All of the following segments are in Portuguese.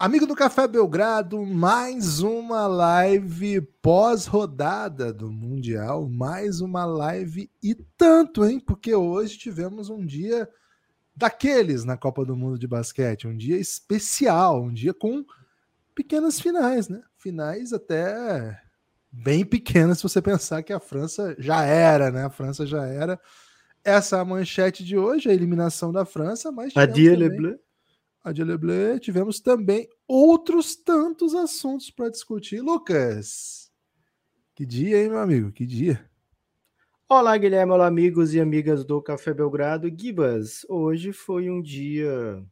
Amigo do Café Belgrado, mais uma live pós-rodada do Mundial, mais uma live e tanto, hein? Porque hoje tivemos um dia daqueles na Copa do Mundo de Basquete, um dia especial, um dia com pequenas finais, né? Finais até bem pequenas, se você pensar que a França já era, né? A França já era. Essa é a manchete de hoje, a eliminação da França, mas Adieu, Le Bleu a de Leblé, tivemos também outros tantos assuntos para discutir. Lucas, que dia, hein, meu amigo? Que dia. Olá, Guilherme, olá, amigos e amigas do Café Belgrado. Gibas, hoje foi um dia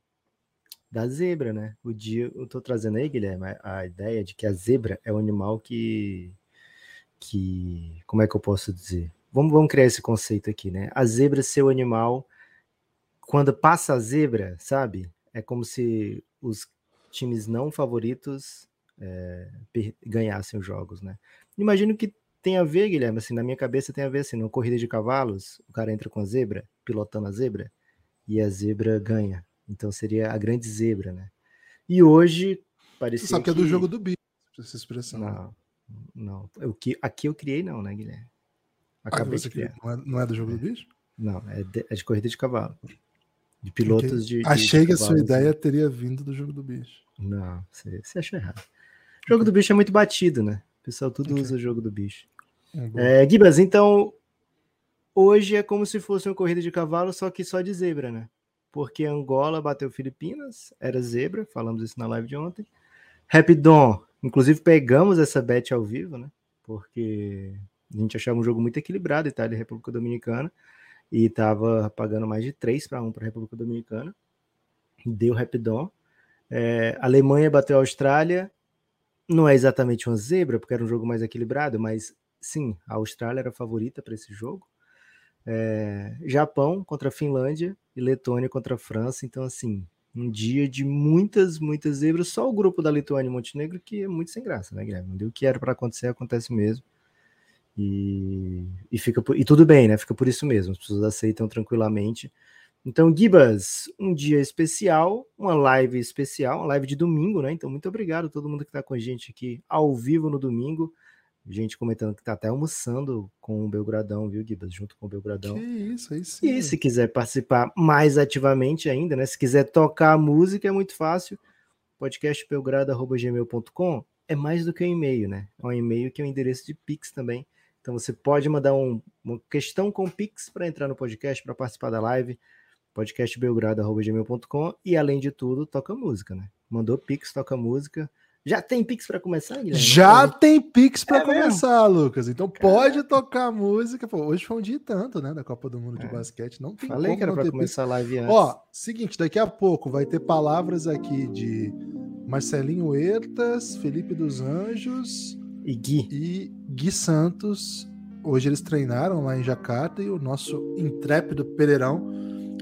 da zebra, né? O dia, eu tô trazendo aí, Guilherme, a, a ideia de que a zebra é um animal que, que, como é que eu posso dizer? Vamos, vamos criar esse conceito aqui, né? A zebra ser o animal, quando passa a zebra, sabe? É como se os times não favoritos é, ganhassem os jogos, né? Imagino que tem a ver, Guilherme, assim, na minha cabeça tem a ver, assim, numa corrida de cavalos, o cara entra com a zebra, pilotando a zebra, e a zebra ganha. Então seria a grande zebra, né? E hoje parecia Você sabe que, que é do jogo do bicho, essa expressão. Não, não. Eu, que, aqui eu criei não, né, Guilherme? Acabei de criar. Não é, não é do jogo é. do bicho? Não, é de, é de corrida de cavalo. De pilotos de, de. Achei que a sua ideia teria vindo do jogo do bicho. Não, você, você achou errado. O jogo do bicho é muito batido, né? O pessoal tudo okay. usa o jogo do bicho. É, é, Gibas, então. Hoje é como se fosse uma corrida de cavalo, só que só de zebra, né? Porque Angola bateu Filipinas, era zebra, falamos isso na live de ontem. Rapidon, inclusive pegamos essa bet ao vivo, né? Porque a gente achava um jogo muito equilibrado, Itália e República Dominicana e estava pagando mais de 3 para 1 para a República Dominicana. Deu rapidão. É, Alemanha bateu a Austrália. Não é exatamente uma zebra, porque era um jogo mais equilibrado, mas sim, a Austrália era a favorita para esse jogo. É, Japão contra a Finlândia e Letônia contra a França. Então, assim, um dia de muitas, muitas zebras. Só o grupo da Lituânia e Montenegro que é muito sem graça, né, Guilherme? O que era para acontecer, acontece mesmo. E, e, fica por, e tudo bem, né? Fica por isso mesmo, as pessoas aceitam tranquilamente. Então, Gibas, um dia especial, uma live especial, uma live de domingo, né? Então, muito obrigado a todo mundo que está com a gente aqui ao vivo no domingo. Gente comentando que está até almoçando com o Belgradão, viu, Gibas? Junto com o Belgradão. Que isso, aí sim. E se quiser participar mais ativamente ainda, né? Se quiser tocar a música, é muito fácil. podcastbelgrado.gmail.com é mais do que um e-mail, né? É um e-mail que é um endereço de Pix também. Então você pode mandar um, uma questão com Pix para entrar no podcast, para participar da live, podcastbelgrado.gmail.com e além de tudo, toca música, né? Mandou Pix, toca música. Já tem Pix para começar, Guilherme? Já é. tem Pix para é começar, mesmo? Lucas. Então Caraca. pode tocar música. Pô, hoje foi um dia tanto, né? Da Copa do Mundo é. de basquete. Não tem Falei que era para começar a live antes. Ó, seguinte, daqui a pouco vai ter palavras aqui de Marcelinho Hertas, Felipe dos Anjos, e Gui. E Gui Santos. Hoje eles treinaram lá em Jacarta e o nosso intrépido Pereirão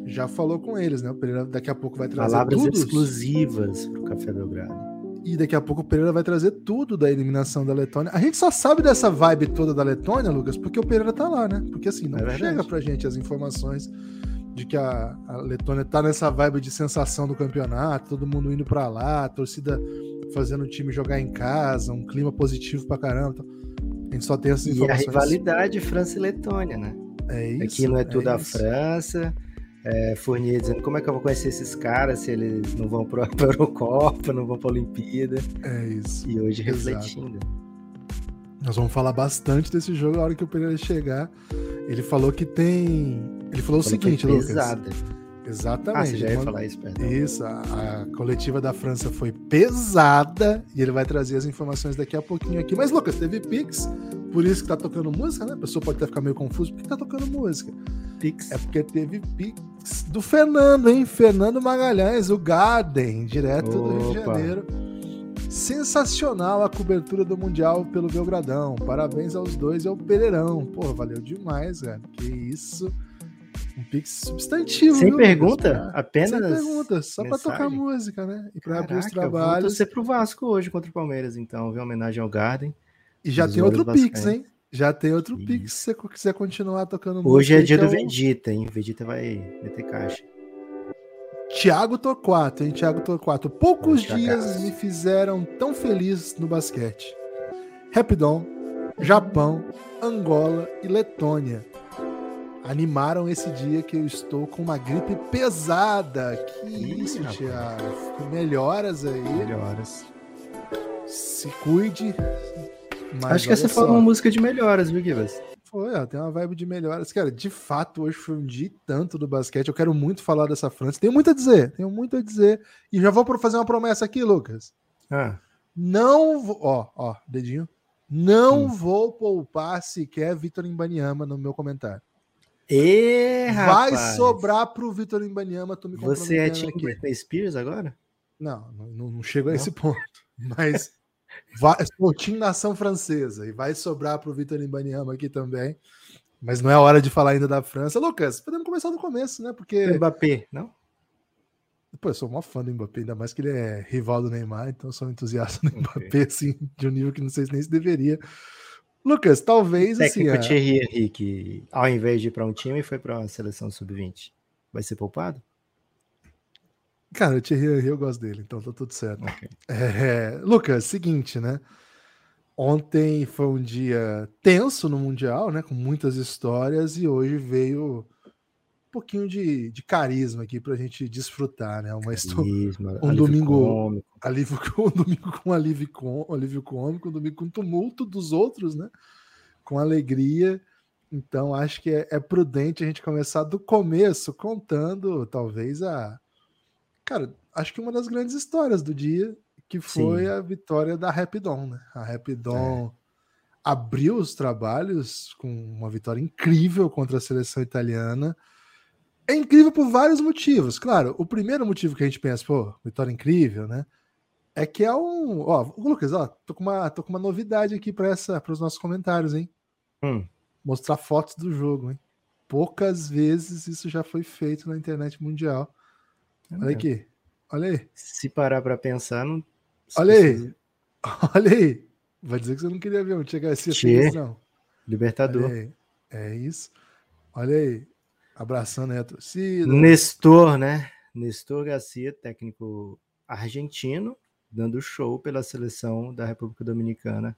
já falou com eles, né? O Pereira daqui a pouco vai trazer Palavras tudo. exclusivas para o Café Belgrado. E daqui a pouco o Pereira vai trazer tudo da eliminação da Letônia. A gente só sabe dessa vibe toda da Letônia, Lucas, porque o Pereira tá lá, né? Porque assim, não é chega pra gente as informações de que a, a Letônia tá nessa vibe de sensação do campeonato, todo mundo indo para lá, a torcida fazendo o time jogar em casa, um clima positivo pra caramba. Então, gente só tem essas informações. E a rivalidade França e Letônia, né? É isso. Aqui não é tudo é a França. É, Fournier dizendo como é que eu vou conhecer esses caras se eles não vão para a Eurocopa, não vão para a Olimpíada. É isso. E hoje refletindo. Nós vamos falar bastante desse jogo a hora que o Pereira chegar. Ele falou que tem. Ele falou, falou o seguinte, Lucas. Pesada. Exatamente. Ah, você já ia falar isso, perdão. Isso, a, a, coletiva da França foi pesada e ele vai trazer as informações daqui a pouquinho aqui. Mas, Lucas, teve Pix, por isso que tá tocando música, né? A pessoa pode até ficar meio confuso, por que tá tocando música? Pix. É porque teve Pix do Fernando, hein? Fernando Magalhães, o Garden, direto Opa. do Rio de Janeiro. Sensacional a cobertura do Mundial pelo Belgradão. Parabéns aos dois e ao Pereirão. Pô, valeu demais, cara. Que isso. Um Pix substantivo. Sem viu, pergunta? Apenas. Sem pergunta, só para tocar música, né? E para abrir os trabalhos. Você pro Vasco hoje contra o Palmeiras, então, ver homenagem ao Garden. E já tem outro Pix, hein? Já tem outro Isso. Pix se você quiser continuar tocando música. Hoje é dia do Vegeta, hein? Vegeta vai meter caixa. Tiago Torquato, hein? Tiago Torquato. Poucos dias me fizeram tão feliz no basquete. Rapidon, Japão, Angola e Letônia animaram esse dia que eu estou com uma gripe pesada. Que Ih, isso, Tiago? Melhoras aí. Melhoras. Se cuide. Acho que essa só. foi uma música de melhoras, viu, Gibas? Foi, ó, tem uma vibe de melhoras. Cara, de fato, hoje foi um dia tanto do basquete. Eu quero muito falar dessa França. Tenho muito a dizer, tenho muito a dizer. E já vou fazer uma promessa aqui, Lucas. Ah. Não vou. Ó, ó, dedinho. Não hum. vou poupar sequer Vitor Imbaniama no meu comentário. E, Vai rapaz. sobrar pro Vitor Imbaniama, tô me Você é Tim Britney Spears agora? Não, não, não chego a esse ponto. Mas vai, sou Tim Nação Francesa e vai sobrar pro Vitor Imbaniama aqui também. Mas não é hora de falar ainda da França. Lucas, podemos começar do começo, né? Porque. Mbappé, não? Pô, eu sou uma fã do Mbappé, ainda mais que ele é rival do Neymar, então eu sou um entusiasta do Mbappé, okay. assim, de um nível que não sei nem se deveria. Lucas, talvez. O técnico assim, Thierry Henrique, ao invés de ir para um time, foi para uma seleção sub-20. Vai ser poupado? Cara, o Thierry Henry eu gosto dele, então tá tudo certo. Okay. É, Lucas, seguinte, né? Ontem foi um dia tenso no Mundial, né? Com muitas histórias, e hoje veio pouquinho de, de carisma aqui para a gente desfrutar, né? Uma carisma, um domingo alívio, um domingo com alívio, com alívio cômico, um domingo com tumulto dos outros, né? Com alegria. Então acho que é, é prudente a gente começar do começo contando, talvez a, cara, acho que uma das grandes histórias do dia que foi Sim. a vitória da Rapidon, né? A Rapidon é. abriu os trabalhos com uma vitória incrível contra a seleção italiana é incrível por vários motivos. Claro, o primeiro motivo que a gente pensa, pô, vitória incrível, né? É que é um. Ó, Lucas, ó, tô com uma, tô com uma novidade aqui para os nossos comentários, hein? Hum. Mostrar fotos do jogo, hein? Poucas vezes isso já foi feito na internet mundial. Olha aqui. Olha aí. Se parar para pensar, não. Olha aí. Olha aí. Vai dizer que você não queria ver um chegar assim, não. Libertador. É isso. Olha aí. Abraçando aí a torcida. Nestor, né? Nestor Garcia, técnico argentino, dando show pela seleção da República Dominicana.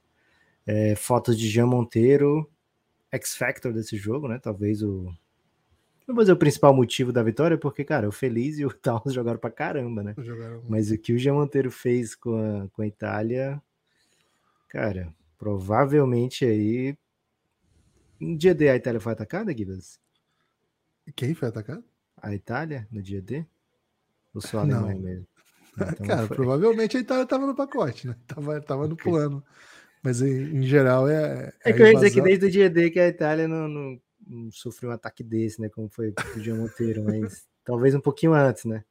É, fotos de Jean Monteiro, X-Factor desse jogo, né? Talvez o. Não vou dizer o principal motivo da vitória, porque, cara, o Feliz e o Taos jogaram pra caramba, né? Jogaram. Mas o que o Jean Monteiro fez com a, com a Itália, cara, provavelmente aí. Um dia D a Itália foi atacada, Guilherme? Quem foi atacado? A Itália, no dia D? Ou só a Alemanha Não. mesmo? Então Cara, provavelmente a Itália estava no pacote, né? Tava, tava no okay. plano. Mas em, em geral é. É, é que eu ia dizer que desde o dia D que a Itália não, não, não sofreu um ataque desse, né? Como foi o Jean Monteiro, mas talvez um pouquinho antes, né?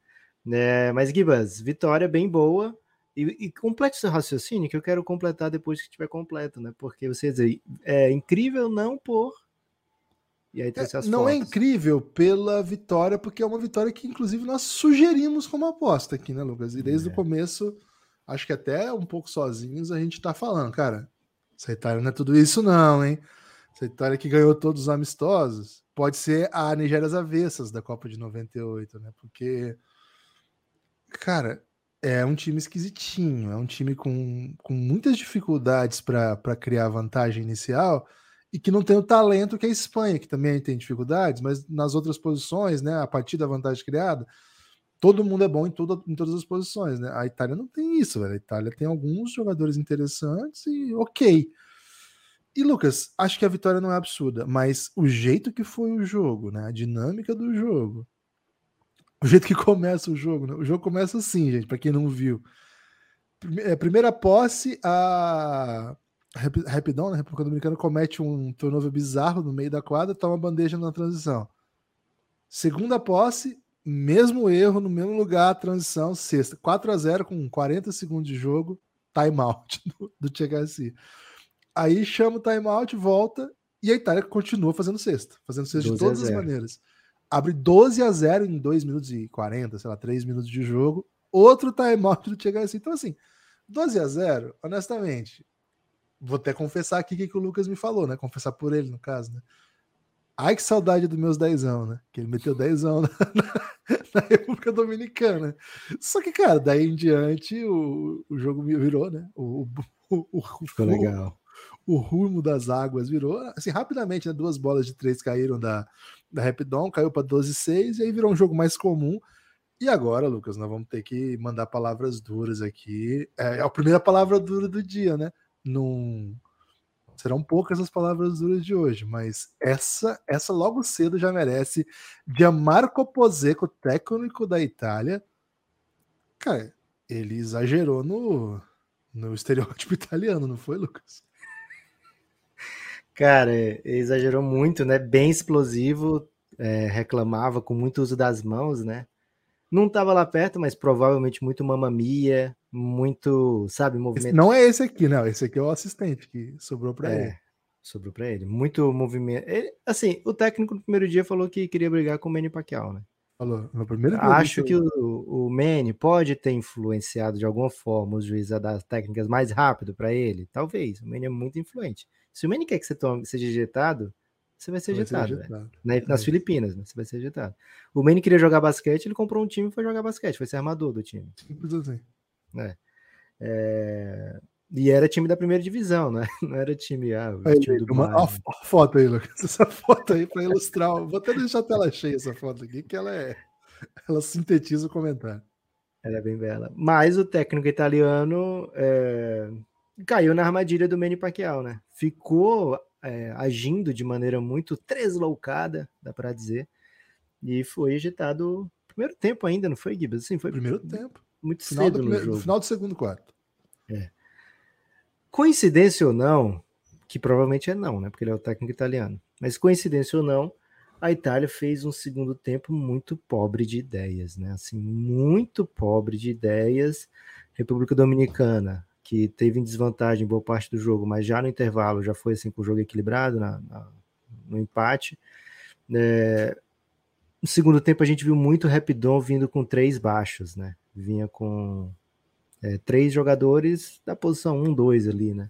É, mas Gibas, vitória bem boa. E, e complete seu raciocínio, que eu quero completar depois que estiver completo, né? Porque você dizer, é incrível não por e aí é, não é fotos. é incrível pela vitória, porque é uma vitória que, inclusive, nós sugerimos como aposta aqui, né, Lucas? E desde é. o começo, acho que até um pouco sozinhos, a gente tá falando, cara, essa Itália não é tudo isso, não, hein? Essa Itália que ganhou todos os amistosos pode ser a Nigéria às avessas da Copa de 98, né? Porque, cara, é um time esquisitinho, é um time com, com muitas dificuldades para criar vantagem inicial e que não tem o talento que a Espanha, que também tem dificuldades, mas nas outras posições, né, a partir da vantagem criada, todo mundo é bom em, tudo, em todas as posições, né? A Itália não tem isso, velho. A Itália tem alguns jogadores interessantes e ok. E Lucas, acho que a vitória não é absurda, mas o jeito que foi o jogo, né? A dinâmica do jogo, o jeito que começa o jogo, né? O jogo começa assim, gente, para quem não viu. É, primeira posse, a Rapidão, na República Dominicana, comete um turnover bizarro no meio da quadra, toma bandeja na transição. Segunda posse, mesmo erro, no mesmo lugar, transição, sexta. 4 a 0 com 40 segundos de jogo, timeout do, do Che Garcia. Aí chama o timeout, volta, e a Itália continua fazendo sexta, fazendo sexta de todas as maneiras. abre 12 a 0 em 2 minutos e 40, sei lá, 3 minutos de jogo. Outro timeout do Chega assim. Então, assim, 12 a 0, honestamente, vou até confessar aqui o que, que o Lucas me falou, né? Confessar por ele, no caso, né? Ai, que saudade dos meus dezão, né? Que ele meteu dezão na, na, na República Dominicana. Só que, cara, daí em diante o, o jogo virou, né? O, o, o, Ficou legal. O, rumo das águas virou. Assim, rapidamente, né? Duas bolas de três caíram da, da Rapidon, caiu para 12-6 e aí virou um jogo mais comum. E agora, Lucas, nós vamos ter que mandar palavras duras aqui. É, é a primeira palavra dura do dia, né? Num Serão poucas as palavras duras de hoje, mas essa essa logo cedo já merece. Gianmarco Poseco, técnico da Itália. Cara, ele exagerou no, no estereótipo italiano, não foi, Lucas? Cara, exagerou muito, né? Bem explosivo, é, reclamava com muito uso das mãos, né? Não estava lá perto, mas provavelmente muito mamamia, muito, sabe, movimento. não é esse aqui, não. Esse aqui é o assistente que sobrou para é, ele. Sobrou para ele. Muito movimento. Ele, assim, o técnico no primeiro dia falou que queria brigar com o Manny Pacquiao, né? Falou. No primeiro dia. Acho que o, o Manny pode ter influenciado de alguma forma os juízes a dar técnicas mais rápido para ele. Talvez. O Manny é muito influente. Se o Manny quer que você tome, seja ejetado, você vai ser ejetado. Vai ser nas é. Filipinas, né? Você vai ser ejetado. O Manny queria jogar basquete, ele comprou um time e foi jogar basquete, foi ser armador do time. Simples assim. É. é... E era time da primeira divisão, né? Não era time. Ah, aí, time do uma, ó, foto aí, Lucas. Essa foto aí para ilustrar. Vou até deixar a tela cheia essa foto aqui, que ela é. Ela sintetiza o comentário. Ela é bem bela. Mas o técnico italiano é... caiu na armadilha do Manny Pacquiao, né? Ficou é, agindo de maneira muito tresloucada, dá para dizer, e foi agitado primeiro tempo ainda, não foi, Gibbs? Sim, foi primeiro tempo. Muito final cedo primeiro, no jogo. final do segundo quarto. É. Coincidência ou não, que provavelmente é não, né? Porque ele é o técnico italiano. Mas coincidência ou não, a Itália fez um segundo tempo muito pobre de ideias, né? Assim, muito pobre de ideias. República Dominicana que teve em desvantagem boa parte do jogo, mas já no intervalo já foi assim com o jogo equilibrado na, na, no empate. É, no segundo tempo a gente viu muito Rapidon vindo com três baixos, né? Vinha com é, três jogadores da posição 1, 2 ali, né?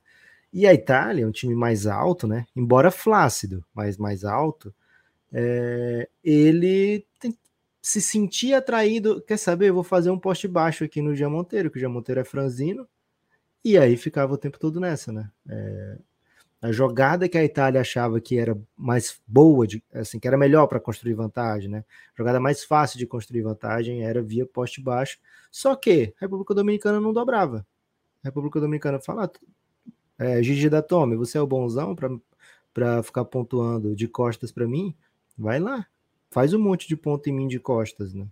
E a Itália, um time mais alto, né? Embora flácido, mas mais alto, é, ele tem, se sentia atraído. Quer saber? Eu vou fazer um poste baixo aqui no Jean Monteiro, que o Jean Monteiro é franzino, e aí ficava o tempo todo nessa, né? É, a jogada que a Itália achava que era mais boa, de, assim, que era melhor para construir vantagem, né? A jogada mais fácil de construir vantagem era via poste baixo. Só que a República Dominicana não dobrava. A República Dominicana fala: é, Gigi da Tome, você é o bonzão para ficar pontuando de costas para mim? Vai lá, faz um monte de ponto em mim de costas, né?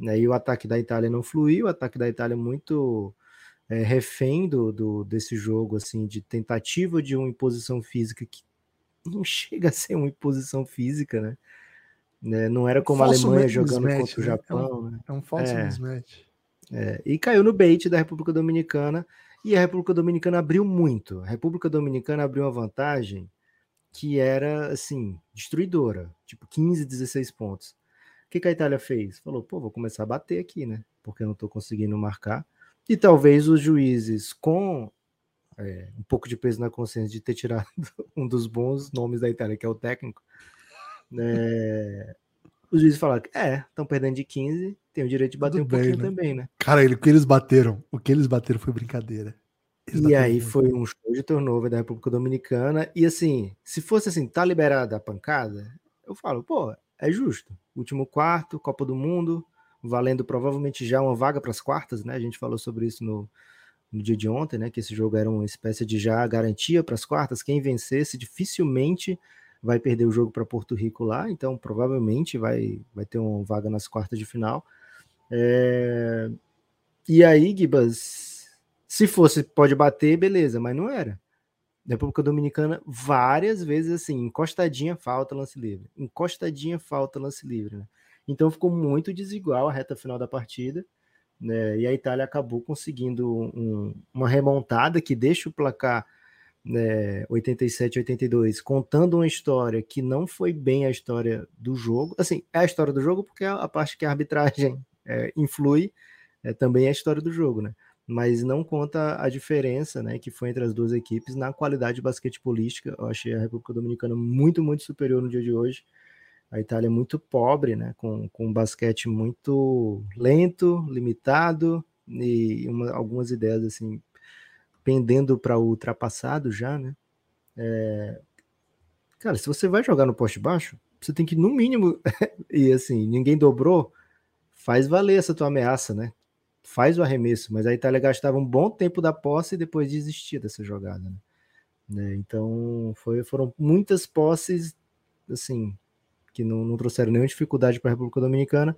E o ataque da Itália não fluiu, o ataque da Itália muito é, refém do, do, desse jogo, assim, de tentativa de uma imposição física que não chega a ser uma imposição física, né? né? Não era como a Alemanha jogando mismatch, contra o Japão. Né? É, um, né? é um falso é, mismatch. É, e caiu no bait da República Dominicana, e a República Dominicana abriu muito. A República Dominicana abriu uma vantagem que era, assim, destruidora, tipo 15, 16 pontos. O que, que a Itália fez? Falou, pô, vou começar a bater aqui, né? Porque eu não tô conseguindo marcar. E talvez os juízes, com é, um pouco de peso na consciência de ter tirado um dos bons nomes da Itália, que é o técnico, né, os juízes falaram que é, estão perdendo de 15, tem o direito de bater Tudo um bem, pouquinho né? também, né? Cara, ele, o que eles bateram, o que eles bateram foi brincadeira. Eles e aí muito. foi um show de turnover da República Dominicana. E assim, se fosse assim, tá liberada a pancada, eu falo, pô, é justo. Último quarto, Copa do Mundo, valendo provavelmente já uma vaga para as quartas, né? A gente falou sobre isso no, no dia de ontem, né? Que esse jogo era uma espécie de já garantia para as quartas. Quem vencesse dificilmente vai perder o jogo para Porto Rico lá, então provavelmente vai, vai ter uma vaga nas quartas de final. É... E aí, Gibas, se fosse pode bater, beleza, mas não era. República Dominicana, várias vezes assim, encostadinha falta lance livre, encostadinha falta lance livre, né? Então ficou muito desigual a reta final da partida. Né? E a Itália acabou conseguindo um, uma remontada que deixa o placar né, 87, 82, contando uma história que não foi bem a história do jogo. Assim, é a história do jogo porque é a parte que a arbitragem é, influi é, também é a história do jogo, né? Mas não conta a diferença, né, que foi entre as duas equipes na qualidade basquetebolística. Eu achei a República Dominicana muito, muito superior no dia de hoje. A Itália é muito pobre, né, com, com um basquete muito lento, limitado e uma, algumas ideias assim pendendo para o ultrapassado já, né? É... Cara, se você vai jogar no poste baixo, você tem que, no mínimo, e assim, ninguém dobrou, faz valer essa tua ameaça, né? Faz o arremesso, mas a Itália gastava um bom tempo da posse e depois desistia dessa jogada, né? né? Então, foi, foram muitas posses, assim, que não, não trouxeram nenhuma dificuldade para a República Dominicana,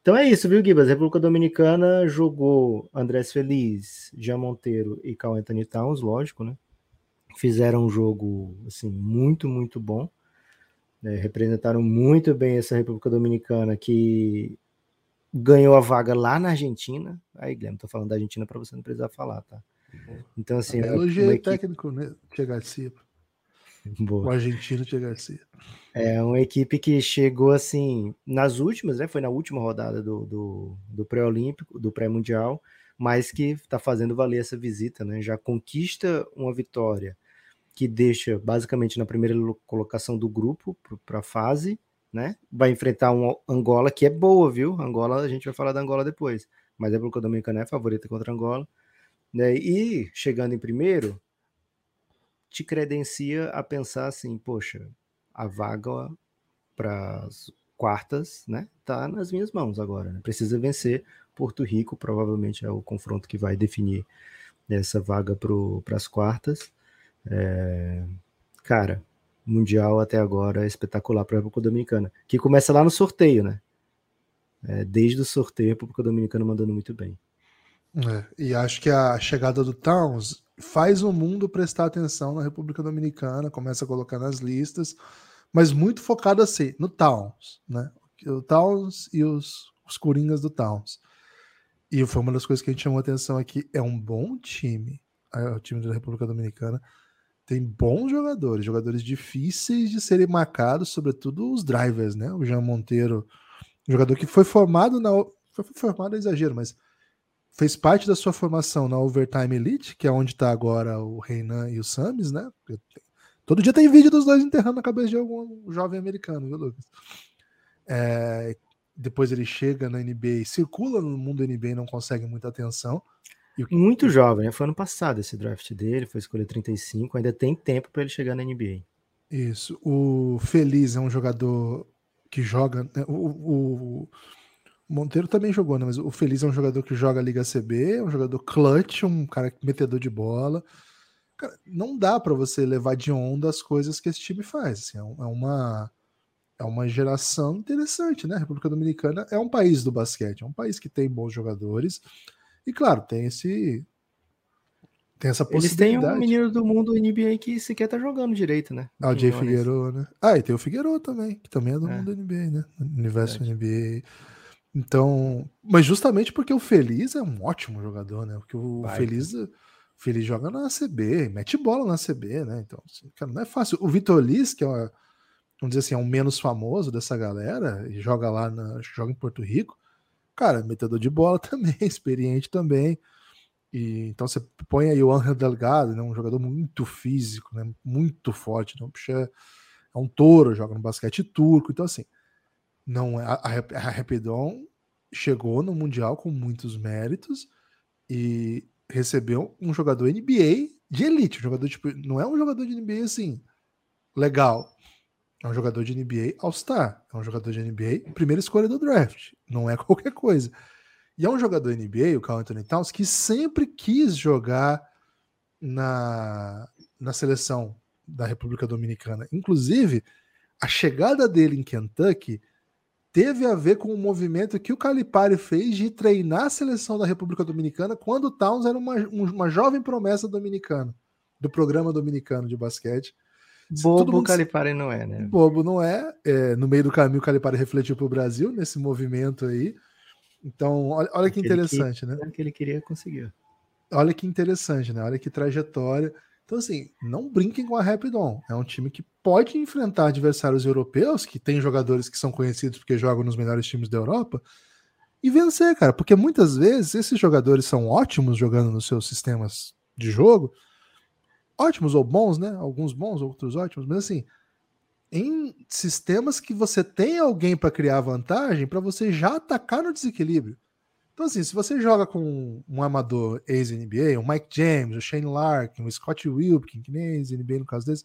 então é isso, viu, Gibas? República Dominicana jogou Andrés Feliz, Jean Monteiro e Carl Anthony Towns, lógico, né? Fizeram um jogo assim muito, muito bom. Né? Representaram muito bem essa República Dominicana que ganhou a vaga lá na Argentina. Aí, Guilherme, tô falando da Argentina para você não precisar falar, tá? Então, assim. Elogiei o técnico, né? Che Garcia. Boa. O argentino Tia Garcia. É uma equipe que chegou assim nas últimas, né? Foi na última rodada do, do, do pré-olímpico, do pré-mundial, mas que está fazendo valer essa visita, né? Já conquista uma vitória que deixa basicamente na primeira colocação do grupo para a fase, né? Vai enfrentar uma Angola que é boa, viu? Angola, a gente vai falar da Angola depois, mas é porque o Dominicana é favorita contra a Angola. Né? E chegando em primeiro, te credencia a pensar assim, poxa, a vaga para as quartas, né, tá nas minhas mãos agora. Né? Precisa vencer Porto Rico, provavelmente é o confronto que vai definir essa vaga para as quartas. É... Cara, mundial até agora é espetacular para a República Dominicana, que começa lá no sorteio, né? É, desde o sorteio, a República Dominicana mandando muito bem. É, e acho que a chegada do Towns faz o mundo prestar atenção na República Dominicana, começa a colocar nas listas, mas muito focado assim, no Towns, né? O Towns e os, os Coringas do Towns. E foi uma das coisas que a gente chamou atenção aqui. É um bom time, é, o time da República Dominicana. Tem bons jogadores, jogadores difíceis de serem marcados, sobretudo os drivers, né? O Jean Monteiro, jogador que foi formado na. Foi formado, é exagero, mas fez parte da sua formação na Overtime Elite, que é onde está agora o Reinan e o Samis, né? Todo dia tem vídeo dos dois enterrando a cabeça de algum jovem americano, viu, Lucas? É, depois ele chega na NBA, circula no mundo NBA e não consegue muita atenção. E Muito jovem, né? foi ano passado esse draft dele, foi escolher 35, ainda tem tempo para ele chegar na NBA. Isso. O Feliz é um jogador que joga. Né? O, o, Monteiro também jogou, né? Mas o Feliz é um jogador que joga a Liga CB, é um jogador clutch, um cara metedor de bola. Cara, não dá para você levar de onda as coisas que esse time faz. Assim, é, é uma é uma geração interessante, né? A República Dominicana é um país do basquete, é um país que tem bons jogadores. E claro, tem esse tem essa possibilidade. Eles têm um menino do mundo NBA que sequer tá jogando direito, né? Ah, o Jay Figueiredo, né? Ah, e tem o Figueiredo também, que também é do é. mundo NBA, né? Universo Verdade. NBA. Então, mas justamente porque o Feliz é um ótimo jogador, né? Porque o Vai, Feliz, Feliz joga na ACB, mete bola na ACB, né? Então, assim, cara, não é fácil. O Vitor Liz, que é, uma, vamos dizer assim, é o menos famoso dessa galera, e joga lá, na, joga em Porto Rico, cara, metedor de bola também, experiente também. E, então você põe aí o Angel Delgado, né, um jogador muito físico, né, muito forte, né, puxa, é um touro, joga no basquete turco, então assim, não é, a, a Rapidon chegou no Mundial com muitos méritos e recebeu um jogador NBA de elite. Um jogador, tipo, não é um jogador de NBA assim, legal. É um jogador de NBA All-Star. É um jogador de NBA primeira escolha do draft. Não é qualquer coisa. E é um jogador NBA, o Carl Anthony Towns, que sempre quis jogar na, na seleção da República Dominicana. Inclusive, a chegada dele em Kentucky teve a ver com o movimento que o Calipari fez de treinar a seleção da República Dominicana quando o Towns era uma, uma jovem promessa dominicana, do programa dominicano de basquete. Bobo o Calipari não é, né? Bobo não é. é no meio do caminho, o Calipari refletiu para o Brasil nesse movimento aí. Então, olha, olha que interessante, que, né? que ele queria conseguir. Olha que interessante, né? Olha que trajetória. Então, assim, não brinquem com a Rapidon. É um time que pode enfrentar adversários europeus, que tem jogadores que são conhecidos porque jogam nos melhores times da Europa, e vencer, cara. Porque muitas vezes esses jogadores são ótimos jogando nos seus sistemas de jogo. Ótimos ou bons, né? Alguns bons, outros ótimos, mas assim, em sistemas que você tem alguém para criar vantagem, para você já atacar no desequilíbrio. Então, assim, se você joga com um amador ex-NBA, um Mike James, o Shane Larkin, o Scott Wilkin, que nem ex-NBA no caso desse,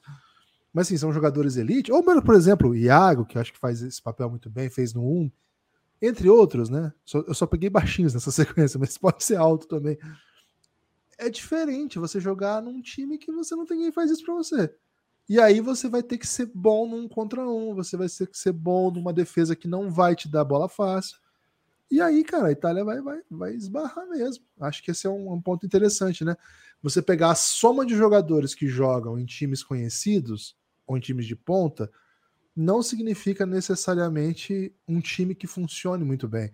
mas assim, são jogadores elite, ou mesmo, por exemplo, o Iago, que eu acho que faz esse papel muito bem, fez no 1, entre outros, né? eu só peguei baixinhos nessa sequência, mas pode ser alto também. É diferente você jogar num time que você não tem quem faz isso para você. E aí você vai ter que ser bom num contra um, você vai ter que ser bom numa defesa que não vai te dar bola fácil. E aí, cara, a Itália vai, vai, vai esbarrar mesmo. Acho que esse é um, um ponto interessante, né? Você pegar a soma de jogadores que jogam em times conhecidos ou em times de ponta, não significa necessariamente um time que funcione muito bem.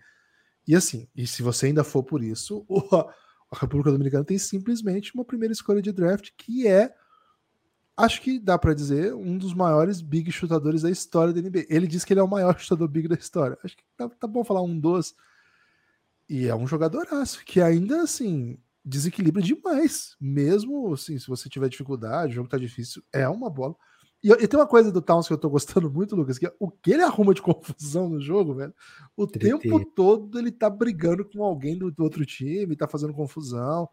E assim, e se você ainda for por isso, a República Dominicana tem simplesmente uma primeira escolha de draft que é, acho que dá para dizer, um dos maiores big chutadores da história da NBA. Ele diz que ele é o maior chutador big da história. Acho que tá, tá bom falar um dos. E é um jogadoraço que ainda assim desequilibra demais, mesmo assim, se você tiver dificuldade, o jogo tá difícil, é uma bola. E, e, tem uma coisa do Towns que eu tô gostando muito, Lucas, que é o que ele arruma de confusão no jogo, velho. O tempo todo ele tá brigando com alguém do, do, outro time, tá fazendo confusão.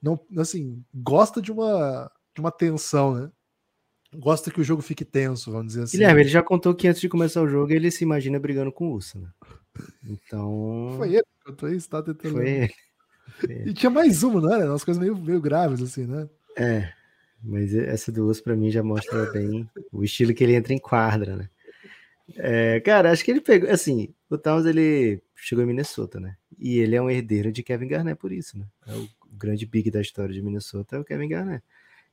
Não, assim, gosta de uma, de uma tensão, né? Gosta que o jogo fique tenso, vamos dizer assim. Guilherme, ele já contou que antes de começar o jogo ele se imagina brigando com o Ursa, né? Então. Foi ele que contou isso, tá tentando. Foi ele. Foi ele. E tinha mais uma, não era? Umas coisas meio, meio graves, assim, né? É. Mas essa do Urso para mim já mostra bem o estilo que ele entra em quadra, né? É, cara, acho que ele pegou, assim, o Towns ele chegou em Minnesota, né? E ele é um herdeiro de Kevin Garnett por isso, né? É o grande big da história de Minnesota é o Kevin Garnett.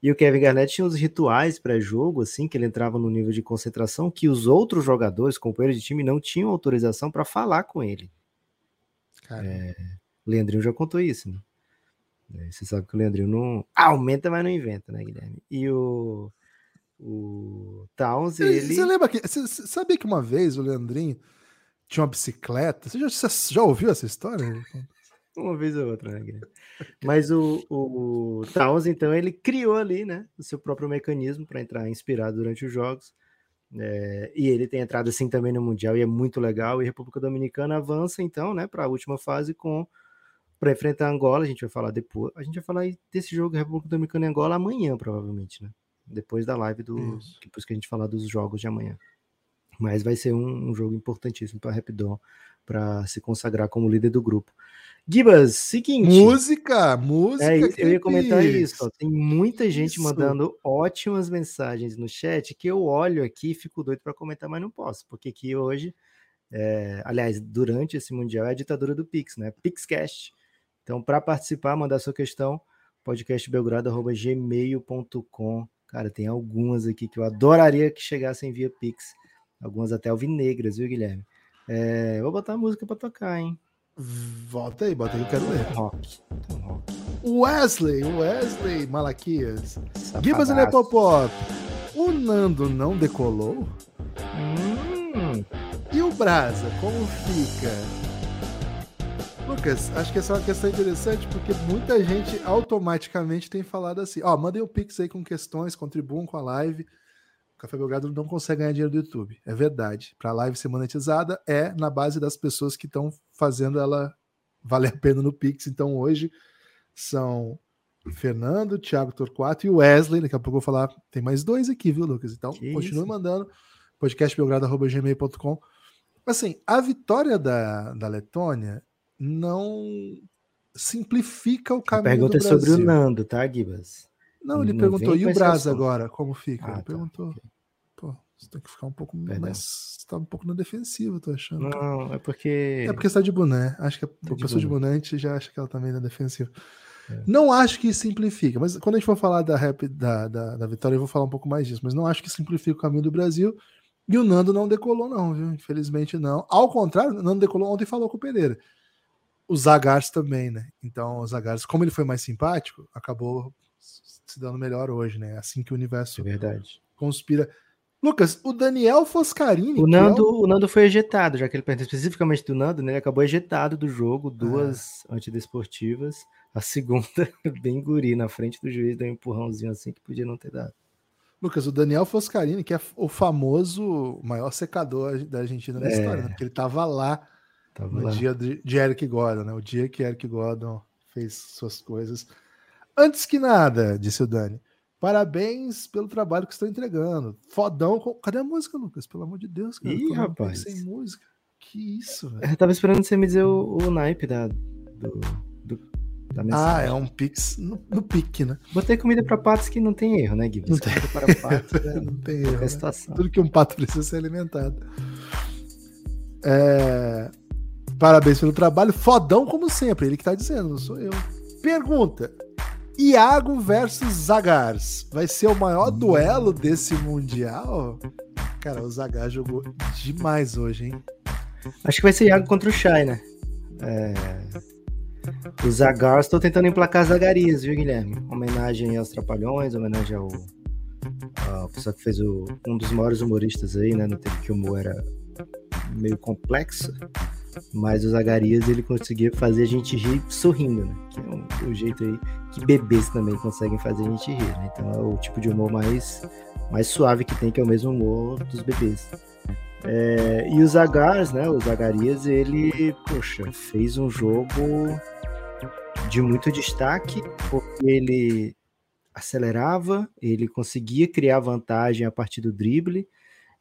E o Kevin Garnett tinha uns rituais pré-jogo, assim, que ele entrava no nível de concentração que os outros jogadores, companheiros de time, não tinham autorização para falar com ele. É, Leandrinho já contou isso, né? Né? Você sabe que o Leandrinho não aumenta, mas não inventa, né, Guilherme? E o, o Towns, ele. Você lembra que. Você sabia que uma vez o Leandrinho tinha uma bicicleta? Você já, você já ouviu essa história? Uma vez ou outra, né, Guilherme? Mas o, o Towns, então, ele criou ali, né, o seu próprio mecanismo para entrar inspirado durante os jogos. É, e ele tem entrado assim também no Mundial e é muito legal. E a República Dominicana avança então, né, para a última fase com para enfrentar Angola. A gente vai falar depois. A gente vai falar desse jogo República Dominicana e Angola amanhã, provavelmente, né? Depois da live do. Isso. Depois que a gente falar dos jogos de amanhã. Mas vai ser um, um jogo importantíssimo para Rapidon para se consagrar como líder do grupo. Gibas, seguinte. Música, música. É, eu ia comentar isso. Ó, tem muita gente isso. mandando ótimas mensagens no chat que eu olho aqui e fico doido para comentar, mas não posso, porque aqui hoje, é, aliás, durante esse mundial é a ditadura do Pix, né? Pixcast. Então, para participar, mandar sua questão, podcastbelgrado.gmail.com. Cara, tem algumas aqui que eu adoraria que chegassem via Pix. Algumas até alvinegras, viu, Guilherme? É, vou botar a música para tocar, hein? Volta aí, bota aí, eu quero ler. Rock. Então, rock. Wesley, Wesley Malaquias. Gibas e Nepopop. O Nando não decolou? Hum. E o Brasa, como fica? Lucas, acho que essa é uma questão interessante porque muita gente automaticamente tem falado assim: ó, mandem o Pix aí com questões, contribuam com a live. Café Belgrado não consegue ganhar dinheiro do YouTube. É verdade. Para a live ser monetizada é na base das pessoas que estão fazendo ela valer a pena no Pix. Então hoje são Fernando, Thiago Torquato e Wesley. Daqui a pouco eu vou falar. Tem mais dois aqui, viu, Lucas? Então que continue isso? mandando podcastbelgrado.gmail.com. Assim, a vitória da, da Letônia não simplifica o caminho. A pergunta é sobre o Nando, tá, Gibas? Não, ele não perguntou, e o Braz agora, como fica? Ah, ele tá, perguntou. Okay. Pô, você tem que ficar um pouco Perdão. mais. Você tá um pouco na defensiva, tô achando. Não, é porque. É porque você tá de boné. Acho que a tá pessoa de boné, a gente já acha que ela também tá na defensiva. É. Não acho que simplifica, mas quando a gente for falar da rap da, da, da vitória, eu vou falar um pouco mais disso. Mas não acho que simplifica o caminho do Brasil. E o Nando não decolou, não, viu? Infelizmente não. Ao contrário, o Nando decolou ontem e falou com o Pereira o Zagars também, né? Então, o Zagars, como ele foi mais simpático, acabou se dando melhor hoje, né? Assim que o universo é verdade. conspira. Lucas, o Daniel Foscarini. O Nando, é o... o... Nando foi ejetado, já que ele perguntou especificamente do Nando, né? Ele acabou ejetado do jogo, duas é. antidesportivas. A segunda, bem guri, na frente do juiz, deu um empurrãozinho assim que podia não ter dado. Lucas, o Daniel Foscarini, que é o famoso maior secador da Argentina na é. história, né? Porque ele tava lá tava no lá. dia de, de Eric Gordon, né? O dia que Eric Gordon fez suas coisas. Antes que nada, disse o Dani. Parabéns pelo trabalho que estão entregando. Fodão. Com... Cadê a música, Lucas? Pelo amor de Deus, cara. Ih, rapaz. Sem música. Que isso, velho. Eu tava esperando você me dizer o, o naipe da, do, do, da Ah, é um pix no, no pique, né? Botei comida para patos que não tem erro, né, Gui? Não tem. Para patos, é, não tem erro. Né? Tudo que um pato precisa ser alimentado. É... Parabéns pelo trabalho. Fodão, como sempre. Ele que tá dizendo, não sou eu. Pergunta: Iago versus Zagars. Vai ser o maior duelo desse Mundial? Cara, o Zagar jogou demais hoje, hein? Acho que vai ser Iago contra o Shai, né? É... Os Zagars estão tentando emplacar Zagarias, viu, Guilherme? Homenagem aos Trapalhões, homenagem ao, ao pessoal que fez o, um dos maiores humoristas aí, né? No tempo que o humor era meio complexo. Mas o Zagarias ele conseguia fazer a gente rir sorrindo, né? Que é um, o jeito aí que bebês também conseguem fazer a gente rir, né? Então é o tipo de humor mais, mais suave que tem, que é o mesmo humor dos bebês. É, e o Zagars, né? O Zagarias, ele, poxa, fez um jogo de muito destaque, porque ele acelerava, ele conseguia criar vantagem a partir do drible,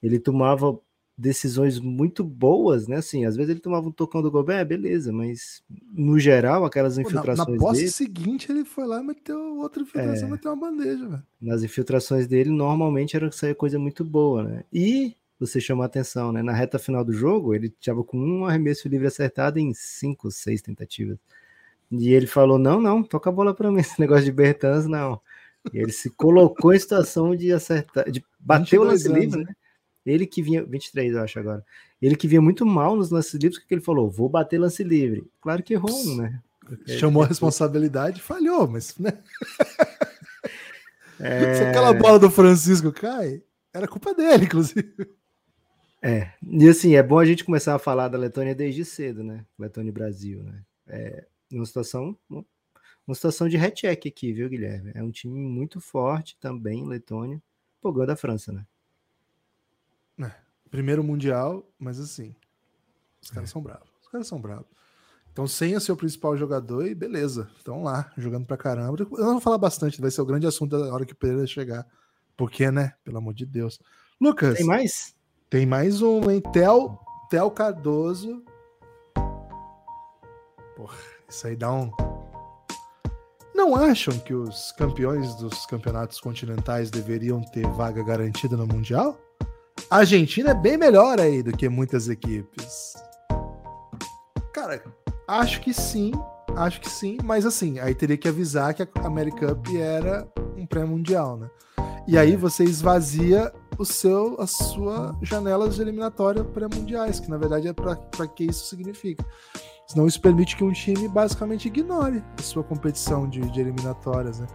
ele tomava decisões muito boas, né? Assim, às vezes ele tomava um tocão do Gobert, beleza, mas no geral, aquelas infiltrações na, na posse dele, seguinte, ele foi lá e meteu outra infiltração, é, meteu uma bandeja, velho. Nas infiltrações dele, normalmente era sair coisa muito boa, né? E você chama a atenção, né? Na reta final do jogo, ele estava com um arremesso livre acertado em cinco, seis tentativas. E ele falou: não, não, toca a bola para mim, esse negócio de Bertans, não. E ele se colocou em situação de acertar, de bater o lance livre, né? Ele que vinha, 23 eu acho agora, ele que vinha muito mal nos lances livres, que ele falou? Vou bater lance livre. Claro que errou né? Porque Chamou a responsabilidade falhou, mas, né? É... Se aquela bola do Francisco cai, era culpa dele, inclusive. É, e assim, é bom a gente começar a falar da Letônia desde cedo, né? Letônia Brasil, né? É uma situação, uma situação de recheck aqui, viu, Guilherme? É um time muito forte também, Letônia. Pô, da França, né? Primeiro mundial, mas assim, os caras é. são bravos. Os caras são bravos. Então, sem o seu principal jogador, e beleza. Estão lá, jogando pra caramba. Eu não vou falar bastante, vai ser o grande assunto da hora que o Pereira chegar. Porque, né? Pelo amor de Deus. Lucas. Tem mais? Tem mais um, hein? Tel, Tel Cardoso. Porra, isso aí dá um. Não acham que os campeões dos campeonatos continentais deveriam ter vaga garantida no Mundial? A Argentina é bem melhor aí do que muitas equipes. Cara, acho que sim, acho que sim, mas assim, aí teria que avisar que a American Cup era um pré-mundial, né? E aí você esvazia o seu, a sua janela de eliminatória pré-mundiais, que na verdade é para que isso significa. Senão isso permite que um time basicamente ignore a sua competição de, de eliminatórias, né?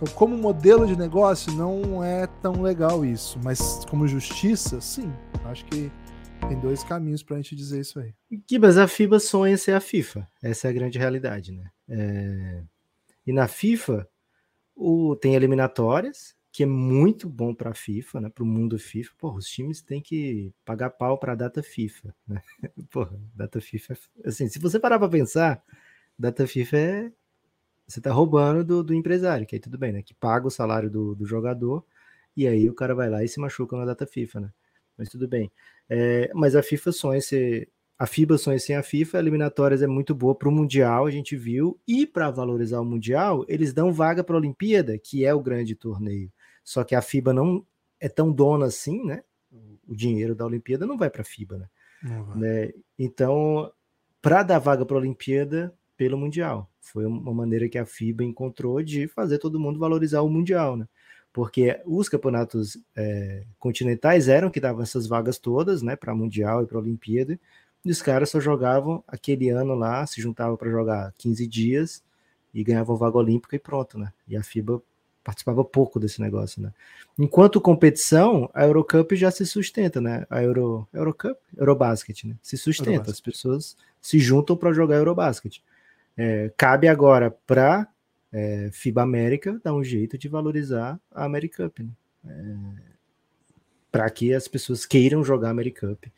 Então, como modelo de negócio, não é tão legal isso, mas como justiça, sim. Acho que tem dois caminhos para a gente dizer isso aí. Kibas, a FIBA sonha ser a FIFA. Essa é a grande realidade, né? É... E na FIFA, o... tem eliminatórias, que é muito bom para a FIFA, né? Para o mundo FIFA. Porra, os times têm que pagar pau para a data FIFA, né? Porra, data FIFA, é assim, se você parar para pensar, data FIFA é você tá roubando do, do, empresário, que aí tudo bem, né? Que paga o salário do, do, jogador e aí o cara vai lá e se machuca na data FIFA, né? Mas tudo bem. É, mas a FIFA sonha ser. A FIBA sonha sem a FIFA, eliminatórias é muito boa para o Mundial, a gente viu, e para valorizar o Mundial, eles dão vaga para a Olimpíada, que é o grande torneio. Só que a FIBA não é tão dona assim, né? O dinheiro da Olimpíada não vai para a FIBA, né? né? Então, para dar vaga para a Olimpíada, pelo Mundial. Foi uma maneira que a FIBA encontrou de fazer todo mundo valorizar o Mundial, né? Porque os campeonatos é, continentais eram que davam essas vagas todas, né, para Mundial e para Olimpíada, e os caras só jogavam aquele ano lá, se juntavam para jogar 15 dias e ganhavam vaga olímpica e pronto, né? E a FIBA participava pouco desse negócio, né? Enquanto competição, a Eurocup já se sustenta, né? A Euro, Eurocup, Eurobasket, né? Se sustenta, Eurobasket. as pessoas se juntam para jogar Eurobasket. É, cabe agora para é, FIBA América dar um jeito de valorizar a Americup, né? É, para que as pessoas queiram jogar a Americup.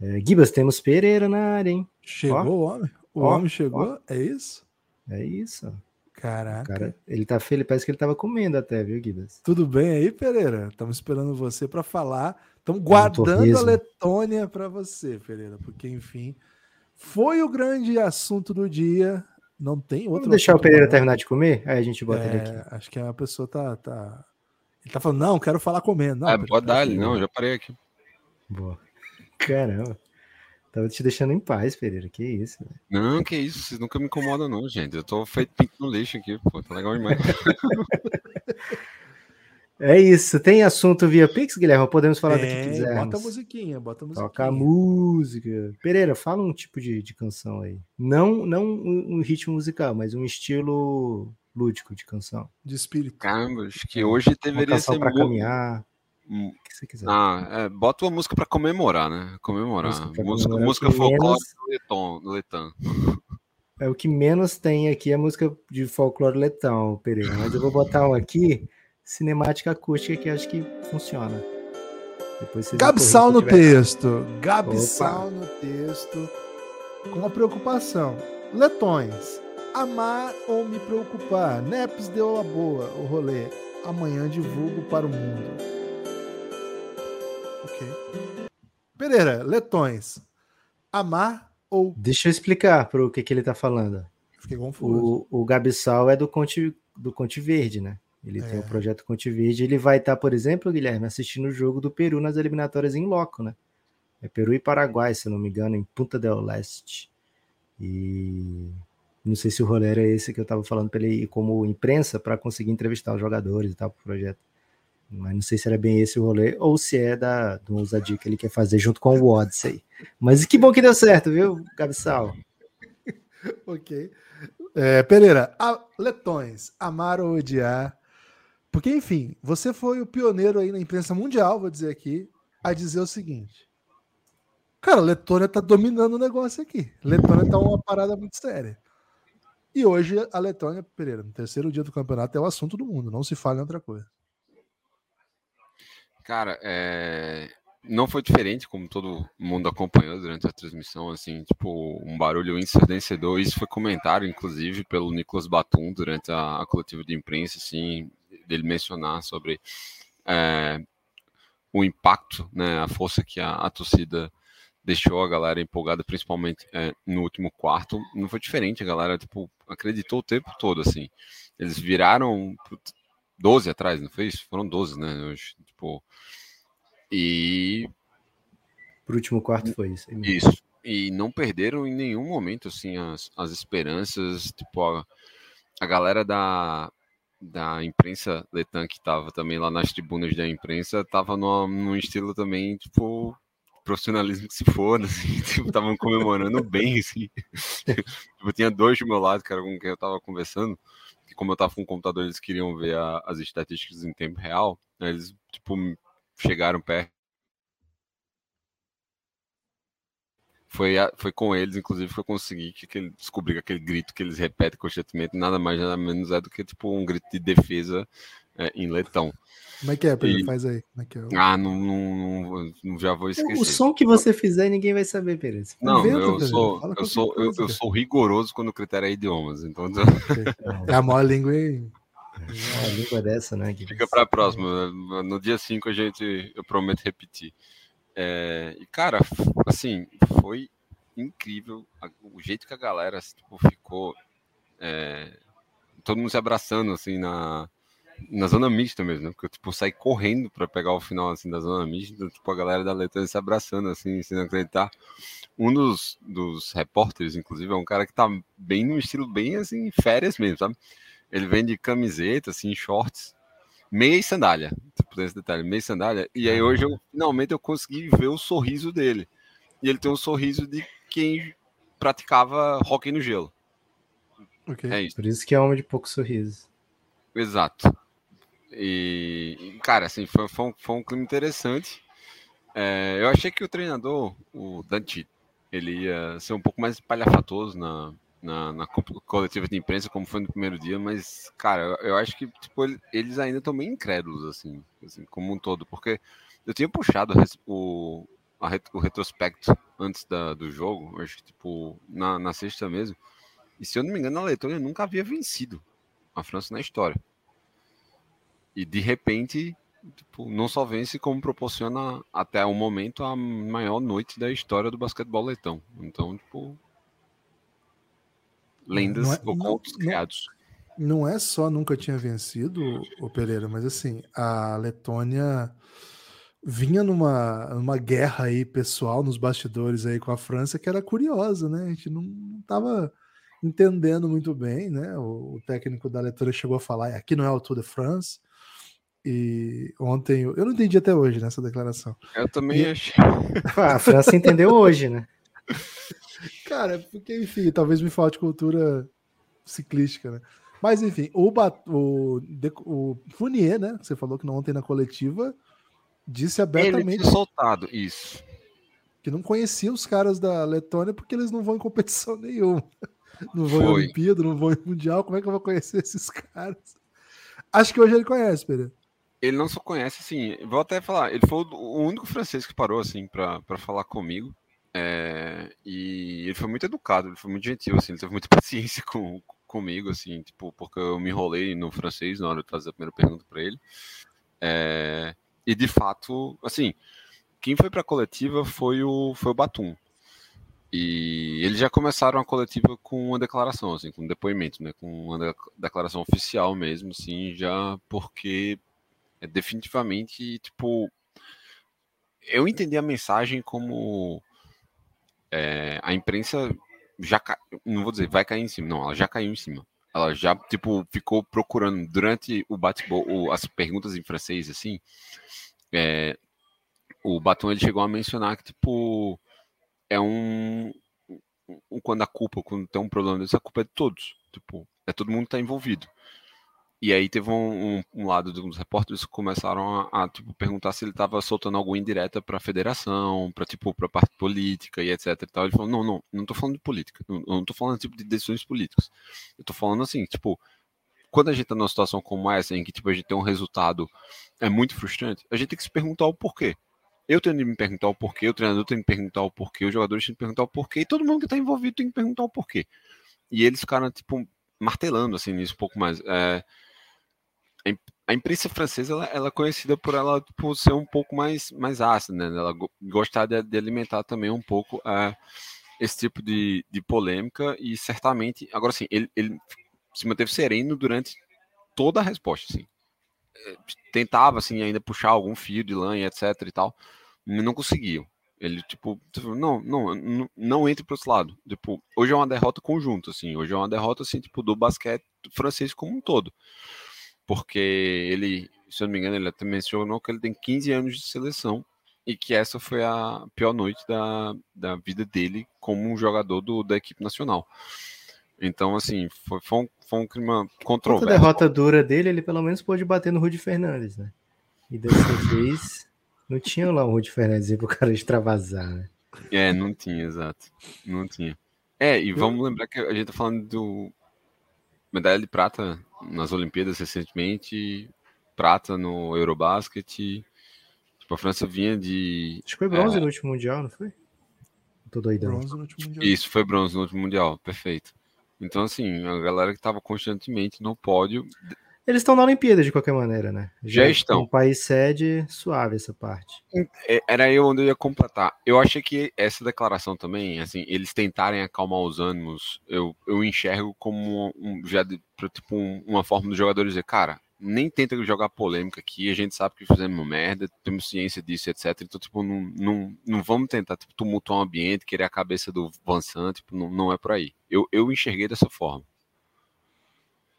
É, Gibas, temos Pereira na área, hein? Chegou ó, o homem? O ó, homem chegou? Ó. É isso? É isso. Caraca. Cara, ele tá feliz, parece que ele tava comendo até, viu, Gibas? Tudo bem aí, Pereira? Estamos esperando você para falar. Estamos guardando a Letônia para você, Pereira, porque enfim, foi o grande assunto do dia. Não tem outro. Vamos deixar o Pereira terminar de comer? Aí a gente bota é, ele aqui. Acho que a pessoa tá, tá. Ele tá falando, não, quero falar comendo. Não, é, pode dar, não, já parei aqui. Boa. Caramba. Tava te deixando em paz, Pereira. Que isso, velho. Não, que isso. Vocês nunca me incomodam, não, gente. Eu tô feito pinto no lixo aqui, pô. Tá legal demais. é isso. Tem assunto via Pix, Guilherme? Podemos falar Tem, do que quisermos. Bota a musiquinha, bota a musiquinha. Toca a música. Pereira, fala um tipo de, de canção aí. Não, não um, um ritmo musical, mas um estilo lúdico de canção. De espírito. Caramba, acho que hoje deveria ser. Pra caminhar. Hum. O que você quiser. Ah, é, bota uma música para comemorar, né? Comemorar. Música, música, música folclore menos... letão. É o que menos tem aqui é música de folclore letão, Pereira. Mas eu vou botar um aqui, cinemática acústica, que acho que funciona. Gabsal no texto. Gabsal no texto. Com uma preocupação. Letões. Amar ou me preocupar. Neps deu a boa o rolê. Amanhã divulgo para o mundo. Pereira, letões. Amar ou. Deixa eu explicar para o que, que ele está falando. Fiquei confuso. O, o Gabissal é do Conte, do Conte Verde, né? Ele é. tem o projeto Conte Verde. Ele vai estar, tá, por exemplo, Guilherme, assistindo o jogo do Peru nas eliminatórias em loco, né? É Peru e Paraguai, se eu não me engano, em Punta del Leste. E não sei se o rolê era esse que eu estava falando para ele ir como imprensa para conseguir entrevistar os jogadores e tal para o projeto. Mas não sei se era bem esse o rolê ou se é da, do ousadia que ele quer fazer junto com o Odyssey. Mas que bom que deu certo, viu, Gabsal? ok. É, Pereira, a, letões, amar ou odiar. Porque, enfim, você foi o pioneiro aí na imprensa mundial, vou dizer aqui, a dizer o seguinte. Cara, Letônia tá dominando o negócio aqui. Letônia tá uma parada muito séria. E hoje a Letônia, Pereira, no terceiro dia do campeonato, é o assunto do mundo, não se fala em outra coisa. Cara, é... não foi diferente, como todo mundo acompanhou durante a transmissão, assim, tipo, um barulho ensurdecedor. Isso foi comentário, inclusive, pelo Nicolas Batum durante a, a coletiva de imprensa, assim, dele mencionar sobre é, o impacto, né, a força que a, a torcida deixou a galera empolgada, principalmente é, no último quarto. Não foi diferente, a galera tipo, acreditou o tempo todo, assim. Eles viraram 12 atrás, não foi isso? Foram 12, né? Hoje, tipo, e. Pro último quarto foi isso. Isso. E não perderam em nenhum momento, assim, as, as esperanças. Tipo, a, a galera da, da imprensa Letan, que tava também lá nas tribunas da imprensa, tava no, num estilo também, tipo, profissionalismo que se for, assim, tipo, estavam comemorando bem, assim. tipo, tinha dois do meu lado, que era com quem eu tava conversando, que como eu tava com o computador, eles queriam ver a, as estatísticas em tempo real, né, eles, tipo, chegaram perto. Foi, foi com eles, inclusive, que eu consegui que, que descobrir que aquele grito que eles repetem constantemente nada mais nada menos é do que tipo um grito de defesa é, em letão. Como é que é, Pedro? E... Faz aí. É é Ah, não, não, não, já vou esquecer. O som que você fizer, ninguém vai saber, Pedro. Não, eu, sou, eu, sou, eu, eu, sou rigoroso quando o critério é idiomas. Então... É a maior língua aí. É uma língua dessa, né? Fica para a próxima. No dia 5 a gente, eu prometo repetir. É, e, cara, assim, foi incrível o jeito que a galera tipo, ficou. É, todo mundo se abraçando, assim, na, na zona mista mesmo, né? Porque eu, tipo, saí correndo para pegar o final, assim, da zona mista, tipo, a galera da Letânia se abraçando, assim, sem acreditar. Um dos, dos repórteres, inclusive, é um cara que tá bem no estilo bem, assim, férias mesmo, sabe? Ele vende camiseta, assim, shorts, meia e sandália. Tipo, esse detalhe, meia e sandália. E aí hoje eu finalmente eu consegui ver o sorriso dele. E ele tem um sorriso de quem praticava hockey no gelo. Okay. É isso. Por isso que é homem de pouco sorriso. Exato. E, cara, assim, foi, foi, um, foi um clima interessante. É, eu achei que o treinador, o Dante, ele ia ser um pouco mais palhafatoso na, na, na, coletiva de imprensa, como foi no primeiro dia, mas, cara, eu, acho que tipo, eles ainda estão bem incrédulos, assim, assim, como um todo, porque eu tinha puxado o, a, o retrospecto antes da, do jogo, acho que, tipo, na, na sexta mesmo, e se eu não me engano, a Letônia nunca havia vencido a França na história. E de repente, tipo, não só vence, como proporciona até o momento a maior noite da história do basquetebol letão. Então, tipo. Lendas não é, ocultos criados. Não é só nunca tinha vencido o Pereira, mas assim, a Letônia vinha numa, numa guerra aí pessoal nos bastidores aí com a França que era curiosa, né? A gente não, não tava entendendo muito bem, né? O, o técnico da Letônia chegou a falar, aqui não é o Tour de France, e ontem, eu não entendi até hoje nessa declaração. Eu também e... achei. Ah, a França entendeu hoje, né? Cara, porque, enfim, talvez me falte cultura ciclística, né? Mas, enfim, o, o, o Fournier, né? Você falou que ontem na coletiva disse abertamente. Ele soltado, isso. Que não conhecia os caras da Letônia porque eles não vão em competição nenhuma. Não vão Foi. em Olimpíada, não vão em Mundial. Como é que eu vou conhecer esses caras? Acho que hoje ele conhece, Pedro ele não só conhece, assim, vou até falar, ele foi o único francês que parou, assim, para falar comigo. É, e ele foi muito educado, ele foi muito gentil, assim, ele teve muita paciência com, comigo, assim, tipo, porque eu me enrolei no francês na hora de fazer a primeira pergunta para ele. É, e de fato, assim, quem foi para a coletiva foi o, foi o Batum. E eles já começaram a coletiva com uma declaração, assim, com um depoimento, né, com uma declaração oficial mesmo, assim, já porque é definitivamente, tipo, eu entendi a mensagem como é, a imprensa já ca... não vou dizer vai cair em cima, não, ela já caiu em cima. Ela já tipo ficou procurando durante o bate-bola as perguntas em francês assim. É, o Batom ele chegou a mencionar que tipo é um, um quando a culpa quando tem um problema desse a culpa é de todos, tipo é todo mundo que tá envolvido. E aí teve um, um, um lado dos repórteres que começaram a, a tipo, perguntar se ele estava soltando alguma indireta para a federação, para tipo para parte política e etc. E tal. Ele falou: não, não, não estou falando de política, não, tô falando tipo de decisões políticas. Eu estou falando assim, tipo, quando a gente está numa situação como essa, em que tipo a gente tem um resultado é muito frustrante, a gente tem que se perguntar o porquê. Eu tenho de me perguntar o porquê, o treinador tem de me perguntar o porquê, os jogadores têm de perguntar o porquê, e todo mundo que está envolvido tem que perguntar o porquê. E eles ficaram, tipo, martelando assim nisso um pouco mais. É, a imprensa francesa ela, ela, é conhecida por ela por ser um pouco mais, mais ácida, né? Ela gostar de, de alimentar também um pouco uh, esse tipo de, de polêmica e certamente, agora sim, ele, ele se manteve sereno durante toda a resposta, assim. É, tentava assim ainda puxar algum fio de lã e etc e tal, mas não conseguiu. Ele tipo, não, não, não, não entre para esse lado. Tipo, hoje é uma derrota conjunta, assim. Hoje é uma derrota assim, tipo do basquete francês como um todo porque ele, se eu não me engano, ele até mencionou que ele tem 15 anos de seleção e que essa foi a pior noite da, da vida dele como um jogador do, da equipe nacional. Então, assim, foi, foi, um, foi um clima controverso. a derrota dura dele, ele pelo menos pôde bater no Rudy Fernandes, né? E dessa vez, não tinha lá o Rudy Fernandes aí pro cara extravasar, né? É, não tinha, exato. Não tinha. É, e vamos lembrar que a gente tá falando do medalha de prata nas Olimpíadas recentemente, prata no Eurobasket. Tipo, a França vinha de. Acho que foi bronze é... no último Mundial, não foi? Tô doidão. Bronze no último mundial. Isso, foi bronze no último Mundial, perfeito. Então, assim, a galera que estava constantemente no pódio. Eles estão na Olimpíada de qualquer maneira, né? Já, Já estão. Um país sede, suave essa parte. É, era eu onde eu ia completar. Eu achei que essa declaração também, assim, eles tentarem acalmar os ânimos, eu, eu enxergo como um, já de, tipo um, uma forma dos jogadores dizer, cara, nem tenta jogar polêmica aqui, a gente sabe que fizemos merda, temos ciência disso, etc. Então, tipo, não, não, não vamos tentar tipo, tumultuar o ambiente, querer a cabeça do Vansan, tipo, não, não é por aí. Eu, eu enxerguei dessa forma.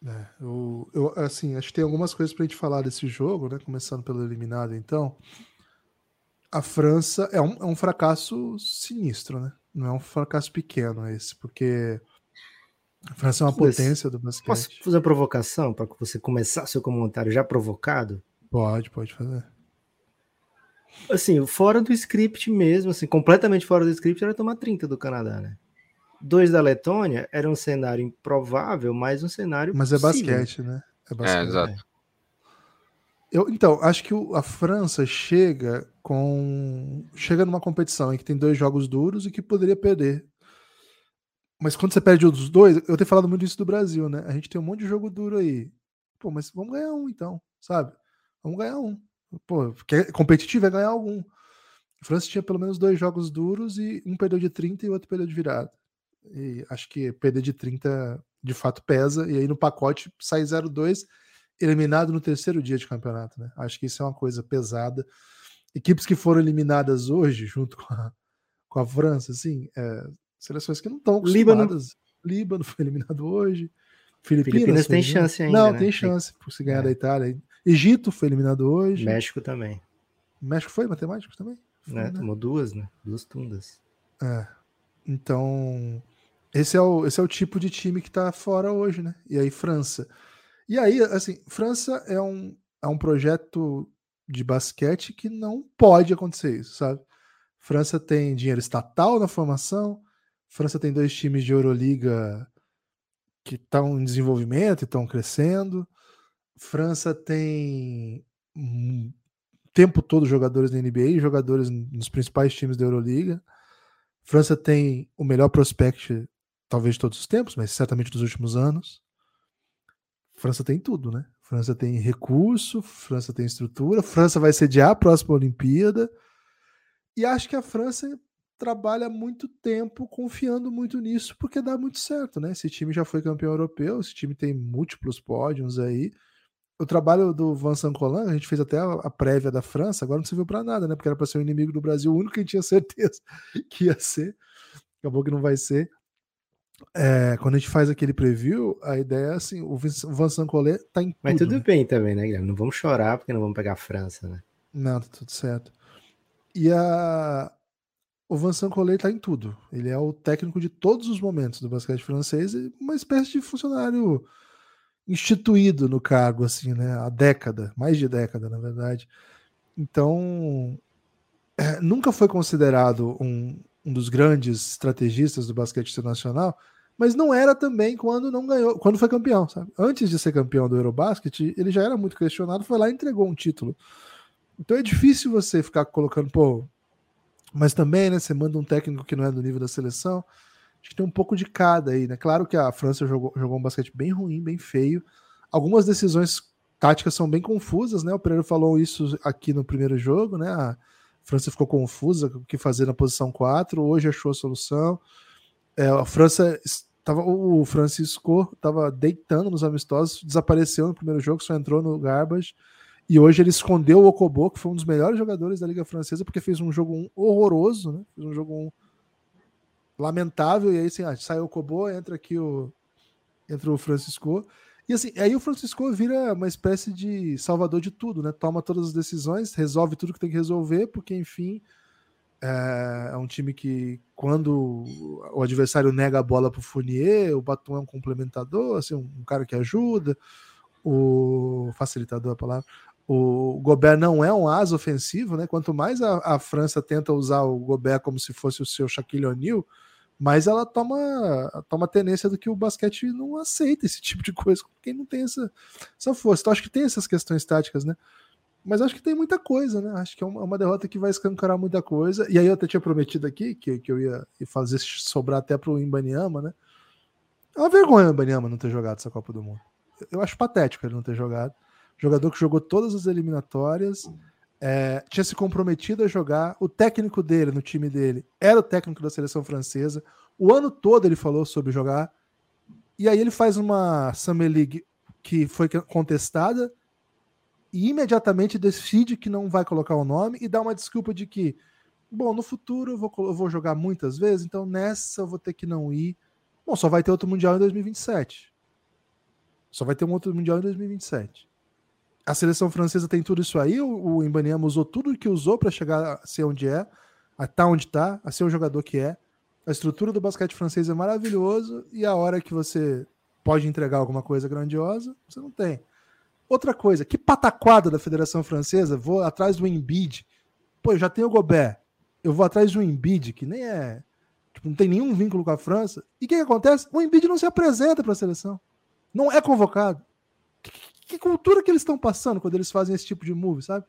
É, eu, eu, assim, acho que tem algumas coisas para a gente falar desse jogo, né? Começando pelo eliminado, então. A França é um, é um fracasso sinistro, né? Não é um fracasso pequeno esse, porque A França é uma potência do basquete. Posso fazer uma provocação para você começar seu comentário já provocado? Pode, pode fazer. Assim, fora do script mesmo, assim, completamente fora do script, era tomar 30 do Canadá, né? Dois da Letônia era um cenário improvável, mas um cenário. Mas é basquete, né? É, basquete. é exato. Eu, então, acho que o, a França chega com. Chega numa competição em que tem dois jogos duros e que poderia perder. Mas quando você perde os dois, eu tenho falado muito isso do Brasil, né? A gente tem um monte de jogo duro aí. Pô, mas vamos ganhar um então, sabe? Vamos ganhar um. Pô, porque é competitivo é ganhar algum. A França tinha pelo menos dois jogos duros e um perdeu de 30 e o outro perdeu de virada. E acho que perder de 30 de fato pesa. E aí no pacote sai 0-2, eliminado no terceiro dia de campeonato. Né? Acho que isso é uma coisa pesada. Equipes que foram eliminadas hoje, junto com a, com a França, assim, é, seleções que não estão acostumadas. Líbano. Líbano foi eliminado hoje. Filipinas, Filipinas tem chance ainda. Não, né? tem chance por se ganhar é. da Itália. Egito foi eliminado hoje. México também. México foi matemático também? Foi, né? Tomou duas, né? Duas tundas. É. Então, esse é o, esse é o tipo de time que tá fora hoje, né? E aí, França. E aí, assim, França é um, é um projeto de basquete que não pode acontecer isso, sabe? França tem dinheiro estatal na formação, França tem dois times de Euroliga que estão em desenvolvimento e estão crescendo. França tem o tempo todo jogadores da NBA, jogadores nos principais times da Euroliga. França tem o melhor prospect, talvez de todos os tempos, mas certamente dos últimos anos. França tem tudo, né? França tem recurso, França tem estrutura, França vai sediar a próxima Olimpíada. E acho que a França trabalha muito tempo confiando muito nisso, porque dá muito certo, né? Esse time já foi campeão europeu, esse time tem múltiplos pódios aí o trabalho do Vincent Colin, a gente fez até a, prévia da França, agora não serviu para nada, né? Porque era para ser o inimigo do Brasil, o único que a gente tinha certeza que ia ser. Acabou que não vai ser. É, quando a gente faz aquele preview, a ideia é assim: o Vincent Collet tá em tudo. Mas tudo né? bem também, né, Guilherme? Não vamos chorar porque não vamos pegar a França, né? Não, tá tudo certo. E a... o Vincent Collet tá em tudo. Ele é o técnico de todos os momentos do basquete francês e uma espécie de funcionário instituído no cargo, assim, né? Há década, mais de década, na verdade. Então, é, nunca foi considerado um, um dos grandes estrategistas do basquete internacional, mas não era também quando não ganhou, quando foi campeão, sabe? Antes de ser campeão do Eurobasket, ele já era muito questionado, foi lá e entregou um título. Então é difícil você ficar colocando, pô, mas também, né, você manda um técnico que não é do nível da seleção, Acho que tem um pouco de cada aí, né? Claro que a França jogou, jogou um basquete bem ruim, bem feio. Algumas decisões táticas são bem confusas, né? O Pereira falou isso aqui no primeiro jogo, né? A França ficou confusa o que fazer na posição 4, hoje achou a solução. É, a França estava o Francisco estava deitando nos amistosos, desapareceu no primeiro jogo, só entrou no garbage. E hoje ele escondeu o Okobo, que foi um dos melhores jogadores da Liga Francesa, porque fez um jogo um horroroso, né? Fez um jogo um lamentável, e aí assim, ah, saiu o Kobo, entra aqui o entra o Francisco. E assim, aí o Francisco vira uma espécie de salvador de tudo, né? Toma todas as decisões, resolve tudo que tem que resolver, porque enfim, é, é um time que quando o adversário nega a bola para o Fournier, o Batum é um complementador, assim, um, cara que ajuda, o facilitador a palavra. O Gobert não é um as ofensivo, né? Quanto mais a, a França tenta usar o Gobert como se fosse o seu Shaquille O'Neal, mas ela toma, toma tendência do que o basquete não aceita esse tipo de coisa, quem não tem essa, essa força. Então acho que tem essas questões táticas, né? Mas acho que tem muita coisa, né? Acho que é uma, é derrota que vai escancarar muita coisa. E aí eu até tinha prometido aqui que, que eu ia fazer sobrar até pro Imbaniama, né? É uma vergonha o Imbaniama não ter jogado essa Copa do Mundo. Eu acho patético ele não ter jogado. Jogador que jogou todas as eliminatórias, é, tinha se comprometido a jogar. O técnico dele, no time dele, era o técnico da seleção francesa. O ano todo ele falou sobre jogar. E aí ele faz uma Summer League que foi contestada e imediatamente decide que não vai colocar o nome e dá uma desculpa de que, bom, no futuro eu vou, eu vou jogar muitas vezes, então nessa eu vou ter que não ir. Bom, só vai ter outro Mundial em 2027. Só vai ter um outro Mundial em 2027 a seleção francesa tem tudo isso aí. O, o Imbaniama usou tudo que usou para chegar a ser onde é, a estar tá onde está, a ser o jogador que é. A estrutura do basquete francês é maravilhoso e a hora que você pode entregar alguma coisa grandiosa, você não tem. Outra coisa, que pataquada da Federação Francesa, vou atrás do Embiid. Pô, eu já tenho o Gobert. Eu vou atrás do Embiid, que nem é. Tipo, não tem nenhum vínculo com a França. E o que, que acontece? O Embiid não se apresenta para a seleção. Não é convocado. Que, cultura que eles estão passando quando eles fazem esse tipo de move, sabe?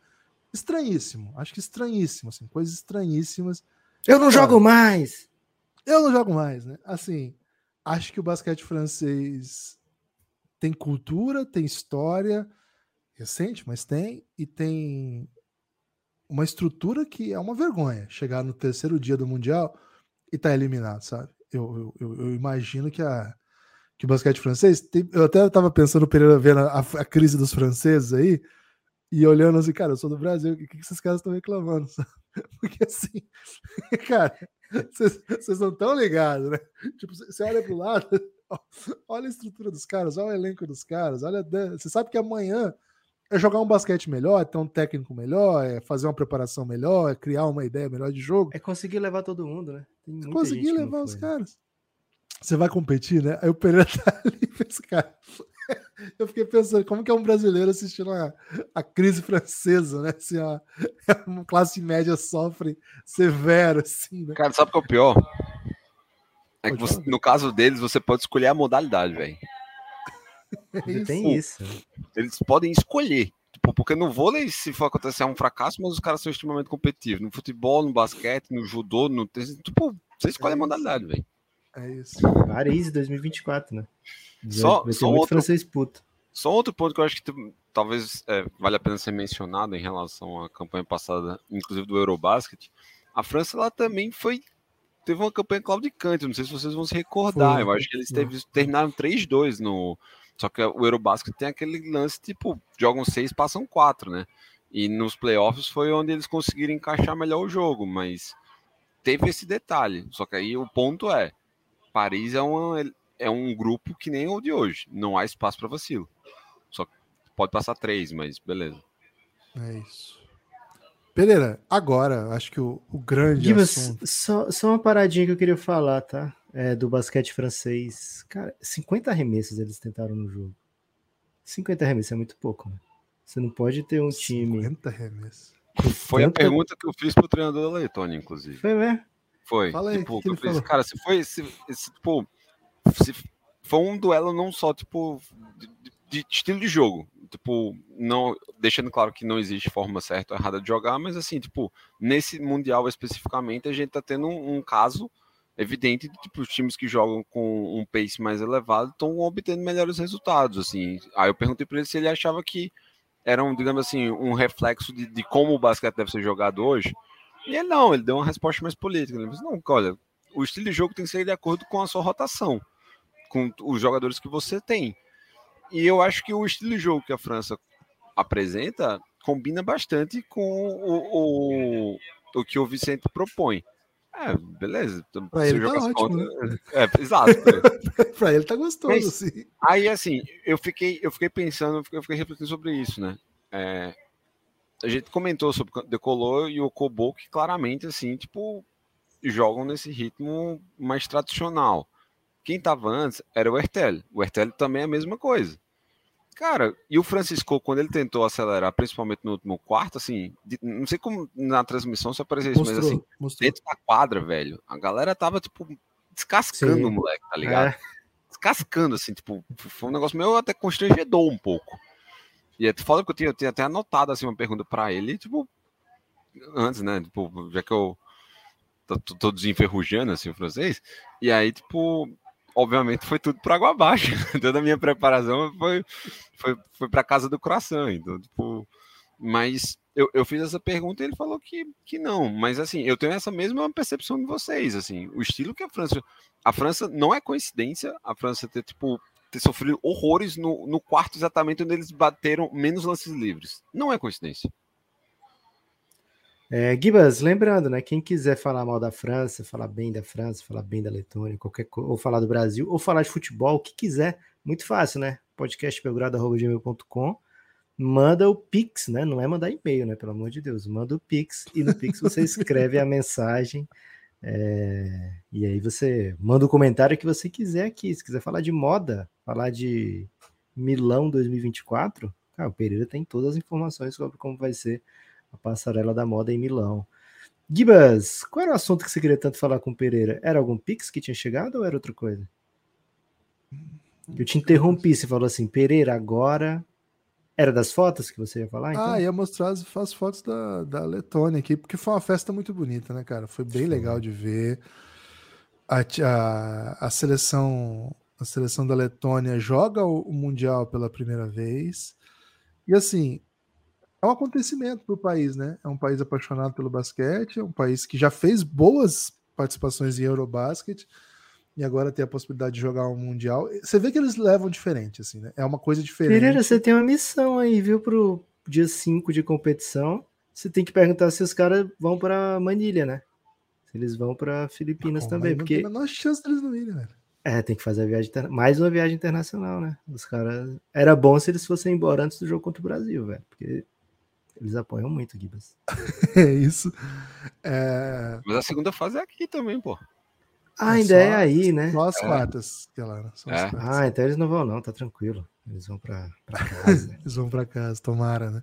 Estranhíssimo. Acho que estranhíssimo, assim, coisas estranhíssimas. Eu não jogo mais! Eu não jogo mais, né? Assim, acho que o basquete francês tem cultura, tem história recente, mas tem, e tem uma estrutura que é uma vergonha chegar no terceiro dia do Mundial e tá eliminado, sabe? Eu, eu, eu imagino que a que o basquete francês, tem, eu até estava pensando, Pereira, vendo a, a, crise dos franceses aí, e olhando assim, cara, eu sou do Brasil, o que, que esses caras estão reclamando? Porque assim, cara, vocês não estão ligados, né? Tipo, você olha pro lado, olha a estrutura dos caras, olha o elenco dos caras, olha. Você sabe que amanhã é jogar um basquete melhor, é ter um técnico melhor, é fazer uma preparação melhor, é criar uma ideia melhor de jogo. É conseguir levar todo mundo, né? É conseguir levar os caras. Você vai competir, né? Aí o Pereira tá ali e fez, cara. Eu fiquei pensando, como que é um brasileiro assistindo a, a crise francesa, né? Assim, a, a classe média sofre severo, assim, né? Cara, sabe o que é o pior? É que você, no caso deles, você pode escolher a modalidade, velho. É Tem isso. Eles podem escolher. Tipo, porque no vôlei, se for acontecer, é um fracasso, mas os caras são extremamente competitivos. No futebol, no basquete, no judô, no. Tipo, você escolhe é a modalidade, velho. É isso. Paris 2024, né? Só, só outro, francês puto. Só outro ponto que eu acho que talvez é, vale a pena ser mencionado em relação à campanha passada, inclusive do Eurobasket. A França ela também foi teve uma campanha claudicante, não sei se vocês vão se recordar. Foi, eu acho que eles teve, terminaram 3-2 no. Só que o Eurobasket tem aquele lance, tipo, jogam seis, passam quatro, né? E nos playoffs foi onde eles conseguiram encaixar melhor o jogo, mas teve esse detalhe. Só que aí o ponto é: Paris é, uma, é um grupo que nem o de hoje. Não há espaço para vacilo. Só pode passar três, mas beleza. É isso. Pereira, agora, acho que o, o grande Gibas, assunto... Só, só uma paradinha que eu queria falar, tá? É, do basquete francês. Cara, 50 arremessos eles tentaram no jogo. 50 arremessos é muito pouco, né? Você não pode ter um time... 50 arremessos. Foi Tanta... a pergunta que eu fiz pro treinador da Letônia, inclusive. Foi mesmo? Foi. Fala aí, tipo, que que eu cara, se foi esse, esse, tipo, se foi um duelo não só, tipo, de, de, estilo de jogo, tipo, não, deixando claro que não existe forma certa ou errada de jogar, mas assim, tipo, nesse Mundial especificamente, a gente tá tendo um, um caso evidente de tipo, os times que jogam com um pace mais elevado estão obtendo melhores resultados, assim. Aí eu perguntei para ele se ele achava que era um, digamos assim, um reflexo de, de como o basquete deve ser jogado hoje, e ele não, ele deu uma resposta mais política. Ele disse, não, olha, o estilo de jogo tem que ser de acordo com a sua rotação, com os jogadores que você tem. E eu acho que o estilo de jogo que a França apresenta combina bastante com o, o, o que o Vicente propõe. É, beleza. Pra ele tá ótimo, né? É, exato. pra ele tá gostoso, Mas, sim. Aí, assim, eu fiquei, eu fiquei pensando, eu fiquei refletindo sobre isso, né? É, a gente comentou sobre Decolor e o Kobo que claramente, assim, tipo, jogam nesse ritmo mais tradicional. Quem tava antes era o Ertel. O Ertel também é a mesma coisa. Cara, e o Francisco, quando ele tentou acelerar, principalmente no último quarto, assim, de, não sei como na transmissão só apareceu isso, mostrou, mas assim, mostrou. dentro da quadra, velho, a galera tava, tipo, descascando Sim. o moleque, tá ligado? É. Descascando, assim, tipo, foi um negócio meio até constrangedor um pouco. E é foda que eu tinha, eu tinha até anotado assim, uma pergunta para ele, tipo, antes, né? Tipo, já que eu tô, tô, desenferrujando assim o francês, e aí, tipo, obviamente foi tudo para água abaixo. Toda a minha preparação foi, foi, foi para casa do coração. Então, tipo, mas eu, eu fiz essa pergunta e ele falou que, que não. Mas assim, eu tenho essa mesma percepção de vocês. Assim, o estilo que a França. A França não é coincidência a França ter, tipo, ter sofrido horrores no, no quarto exatamente onde eles bateram menos lances livres. Não é coincidência. É, Gibas, lembrando, né? Quem quiser falar mal da França, falar bem da França, falar bem da Letônia, qualquer ou falar do Brasil, ou falar de futebol, o que quiser, muito fácil, né? podcastbelgrado.gmail.com manda o Pix, né? Não é mandar e-mail, né? Pelo amor de Deus, manda o Pix e no Pix você escreve a mensagem É, e aí você manda o comentário que você quiser aqui. Se quiser falar de moda, falar de Milão 2024, cara, o Pereira tem todas as informações sobre como vai ser a passarela da moda em Milão. Gibas, qual era o assunto que você queria tanto falar com o Pereira? Era algum Pix que tinha chegado ou era outra coisa? Eu te interrompi, você falou assim, Pereira, agora. Era das fotos que você ia falar? Então? Ah, ia mostrar as, as fotos da, da Letônia aqui, porque foi uma festa muito bonita, né, cara? Foi bem legal de ver. A, a, a seleção a seleção da Letônia joga o, o Mundial pela primeira vez. E assim, é um acontecimento para o país, né? É um país apaixonado pelo basquete, é um país que já fez boas participações em Eurobasket e agora tem a possibilidade de jogar um Mundial. Você vê que eles levam diferente, assim, né? É uma coisa diferente. Pereira, você tem uma missão aí, viu, pro dia 5 de competição. Você tem que perguntar se os caras vão para Manilha, né? Se eles vão para Filipinas também, porque... Não tem a menor chance deles não irem, velho. É, tem que fazer a viagem mais uma viagem internacional, né? Os caras. Era bom se eles fossem embora antes do jogo contra o Brasil, velho. Porque eles apoiam muito, Gibas. é isso. É... Mas a segunda fase é aqui também, pô. Ah, é ainda é, é aí, né? Só as é. quartas, galera. É. Ah, então eles não vão, não, tá tranquilo. Eles vão pra, pra casa. eles vão pra casa, tomara, né?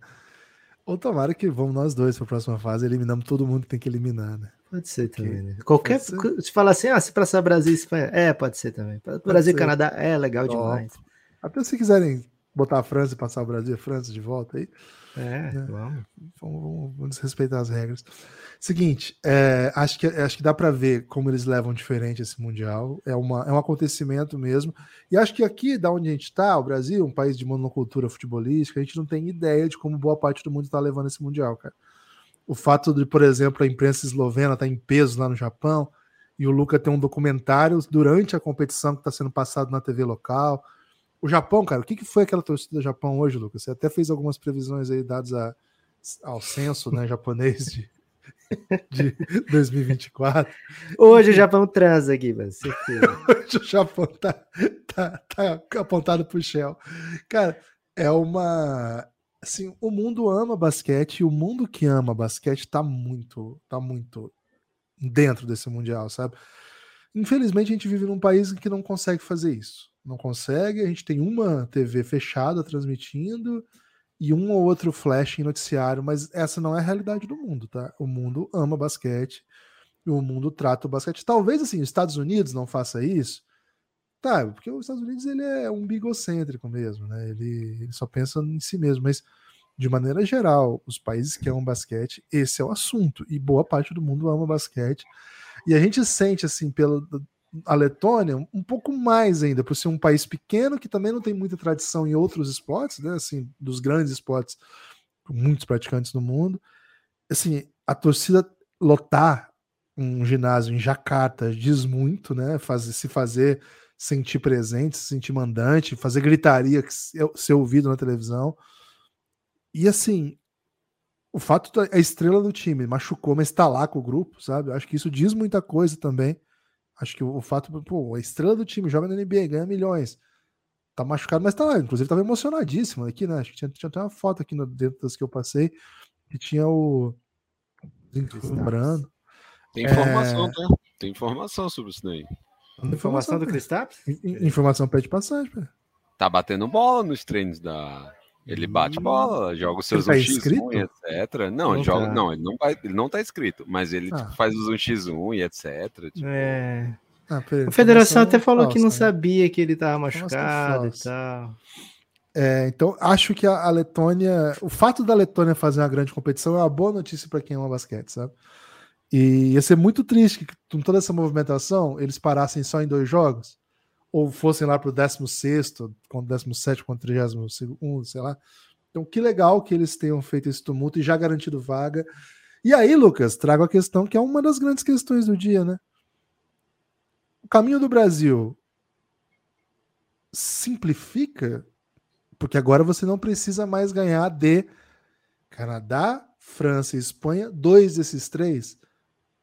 Ou tomara que vamos nós dois pra próxima fase, eliminamos todo mundo que tem que eliminar, né? Pode ser também, né? Qualquer. Se falar assim, ah, se passar Brasil e Espanha. É, pode ser também. Pode Brasil e Canadá é legal Top. demais. Até se quiserem botar a França e passar o Brasil e a França de volta aí. É, né? vamos. Vamos, vamos respeitar as regras. Seguinte, é, acho, que, acho que dá para ver como eles levam diferente esse Mundial. É, uma, é um acontecimento mesmo. E acho que aqui, da onde a gente está, o Brasil, um país de monocultura futebolística, a gente não tem ideia de como boa parte do mundo está levando esse Mundial, cara o fato de, por exemplo, a imprensa eslovena estar tá em peso lá no Japão e o Luca ter um documentário durante a competição que está sendo passado na TV local. O Japão, cara, o que, que foi aquela torcida do Japão hoje, Lucas? Você até fez algumas previsões aí dadas a, ao censo né, japonês de, de 2024. Hoje o Japão transa aqui, mas Hoje o Japão tá, tá, tá apontado pro Shell. Cara, é uma assim, o mundo ama basquete e o mundo que ama basquete tá muito, tá muito dentro desse mundial, sabe? Infelizmente a gente vive num país que não consegue fazer isso. Não consegue, a gente tem uma TV fechada transmitindo e um ou outro flash em noticiário, mas essa não é a realidade do mundo, tá? O mundo ama basquete, o mundo trata o basquete. Talvez assim, os Estados Unidos não faça isso, Tá, porque os Estados Unidos ele é um bigocêntrico mesmo, né? Ele, ele só pensa em si mesmo, mas de maneira geral, os países que amam basquete, esse é o assunto. E boa parte do mundo ama basquete. E a gente sente, assim, pela a Letônia, um pouco mais ainda, por ser um país pequeno que também não tem muita tradição em outros esportes, né? Assim, dos grandes esportes, muitos praticantes no mundo. Assim, a torcida lotar um ginásio em Jacarta diz muito, né? Fazer, se fazer sentir presente, se sentir mandante, fazer gritaria, ser ouvido na televisão. E assim, o fato da a estrela do time machucou, mas está lá com o grupo, sabe? Eu acho que isso diz muita coisa também. Acho que o, o fato, pô, a estrela do time joga na NBA, ganha milhões. Tá machucado, mas tá lá. Inclusive, tava emocionadíssimo aqui, né? Acho que tinha, tinha até uma foto aqui no, dentro das que eu passei, que tinha o. Lembrando. Tem informação, é... tá? Tem informação sobre isso daí. Informação, informação do Kristaps? Informação pede passagem, pô. Tá batendo bola nos treinos da. Ele bate bola, joga os seus 1x1 e etc. Não, não, joga, tá. não, ele não vai, ele não tá escrito, mas ele ah. faz os 1x1 e etc. Tipo... É. Ah, a federação até falou falsa, que não né? sabia que ele tava machucado e tal. É, então, acho que a, a, Letônia, o fato da Letônia fazer uma grande competição é uma boa notícia para quem ama basquete, sabe? E ia ser muito triste que com toda essa movimentação eles parassem só em dois jogos, ou fossem lá para o 16, com 17 contra 31, sei lá. Então, que legal que eles tenham feito esse tumulto e já garantido vaga. E aí, Lucas, trago a questão que é uma das grandes questões do dia, né? O caminho do Brasil simplifica, porque agora você não precisa mais ganhar de Canadá, França e Espanha, dois desses três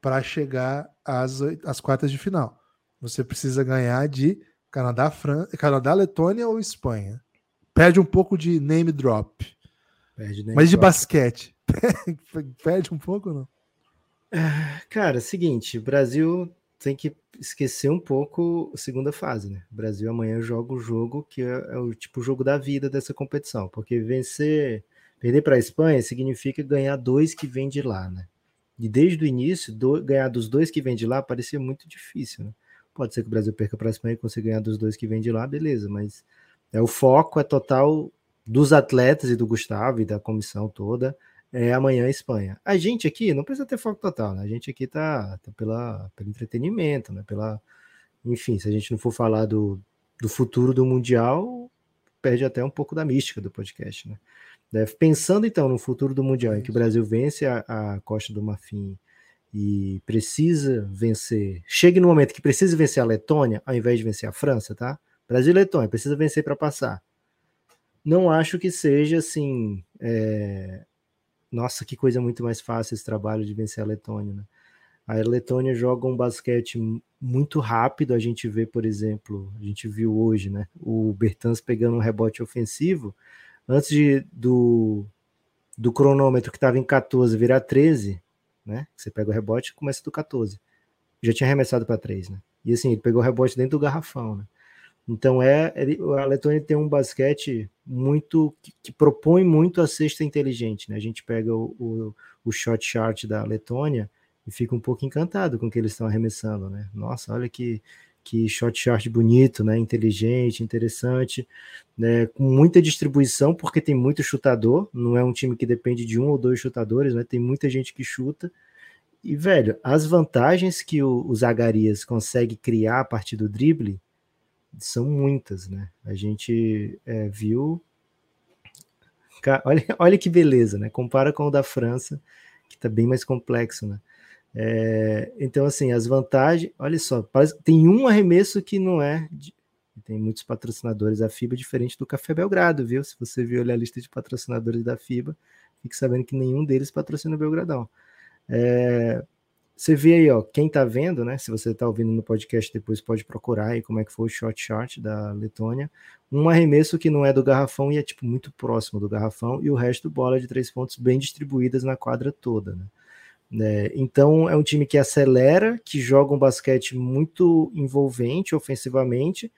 para chegar às, às quartas de final. Você precisa ganhar de Canadá, Fran... Canadá, Letônia ou Espanha. Perde um pouco de name drop. Name Mas de basquete. Perde um pouco não? É, cara, seguinte, o Brasil tem que esquecer um pouco a segunda fase, né? O Brasil amanhã joga o jogo que é, é o tipo jogo da vida dessa competição, porque vencer, perder para a Espanha significa ganhar dois que vêm de lá, né? E desde o início, do, ganhar dos dois que vêm de lá parecia muito difícil, né? Pode ser que o Brasil perca para a Espanha e consiga ganhar dos dois que vêm de lá, beleza, mas é o foco é total dos atletas e do Gustavo e da comissão toda é amanhã a Espanha. A gente aqui não precisa ter foco total, né? A gente aqui tá, tá pela, pelo entretenimento, né? Pela, enfim, se a gente não for falar do, do futuro do Mundial, perde até um pouco da mística do podcast, né? Pensando então no futuro do Mundial, em que o Brasil vence a, a Costa do Marfim e precisa vencer, chegue no momento que precisa vencer a Letônia, ao invés de vencer a França, tá? Brasil e Letônia, precisa vencer para passar. Não acho que seja assim. É... Nossa, que coisa muito mais fácil esse trabalho de vencer a Letônia, né? A Letônia joga um basquete muito rápido. A gente vê, por exemplo, a gente viu hoje, né? O Bertans pegando um rebote ofensivo antes de, do, do cronômetro que estava em 14 virar 13, né? Você pega o rebote começa do 14. Já tinha arremessado para 3, né? E assim, ele pegou o rebote dentro do garrafão, né? Então é a Letônia tem um basquete muito que, que, propõe muito a cesta inteligente, né? A gente pega o, o, o shot chart da Letônia e fica um pouco encantado com o que eles estão arremessando, né? Nossa, olha que que shot chart bonito, né? Inteligente, interessante, né? Com muita distribuição, porque tem muito chutador, não é um time que depende de um ou dois chutadores, né? Tem muita gente que chuta. E, velho, as vantagens que o, o Zagarias consegue criar a partir do drible são muitas, né? A gente é, viu. Olha, olha que beleza, né? Compara com o da França, que está bem mais complexo, né? É, então, assim, as vantagens, olha só, tem um arremesso que não é. De, tem muitos patrocinadores da FIBA diferente do Café Belgrado, viu? Se você viu a lista de patrocinadores da FIBA, fique sabendo que nenhum deles patrocina o Belgradão. É, você vê aí, ó, quem tá vendo, né? Se você tá ouvindo no podcast, depois pode procurar aí como é que foi o shot chart da Letônia. Um arremesso que não é do garrafão e é tipo muito próximo do garrafão, e o resto bola de três pontos bem distribuídas na quadra toda, né? É, então é um time que acelera, que joga um basquete muito envolvente ofensivamente,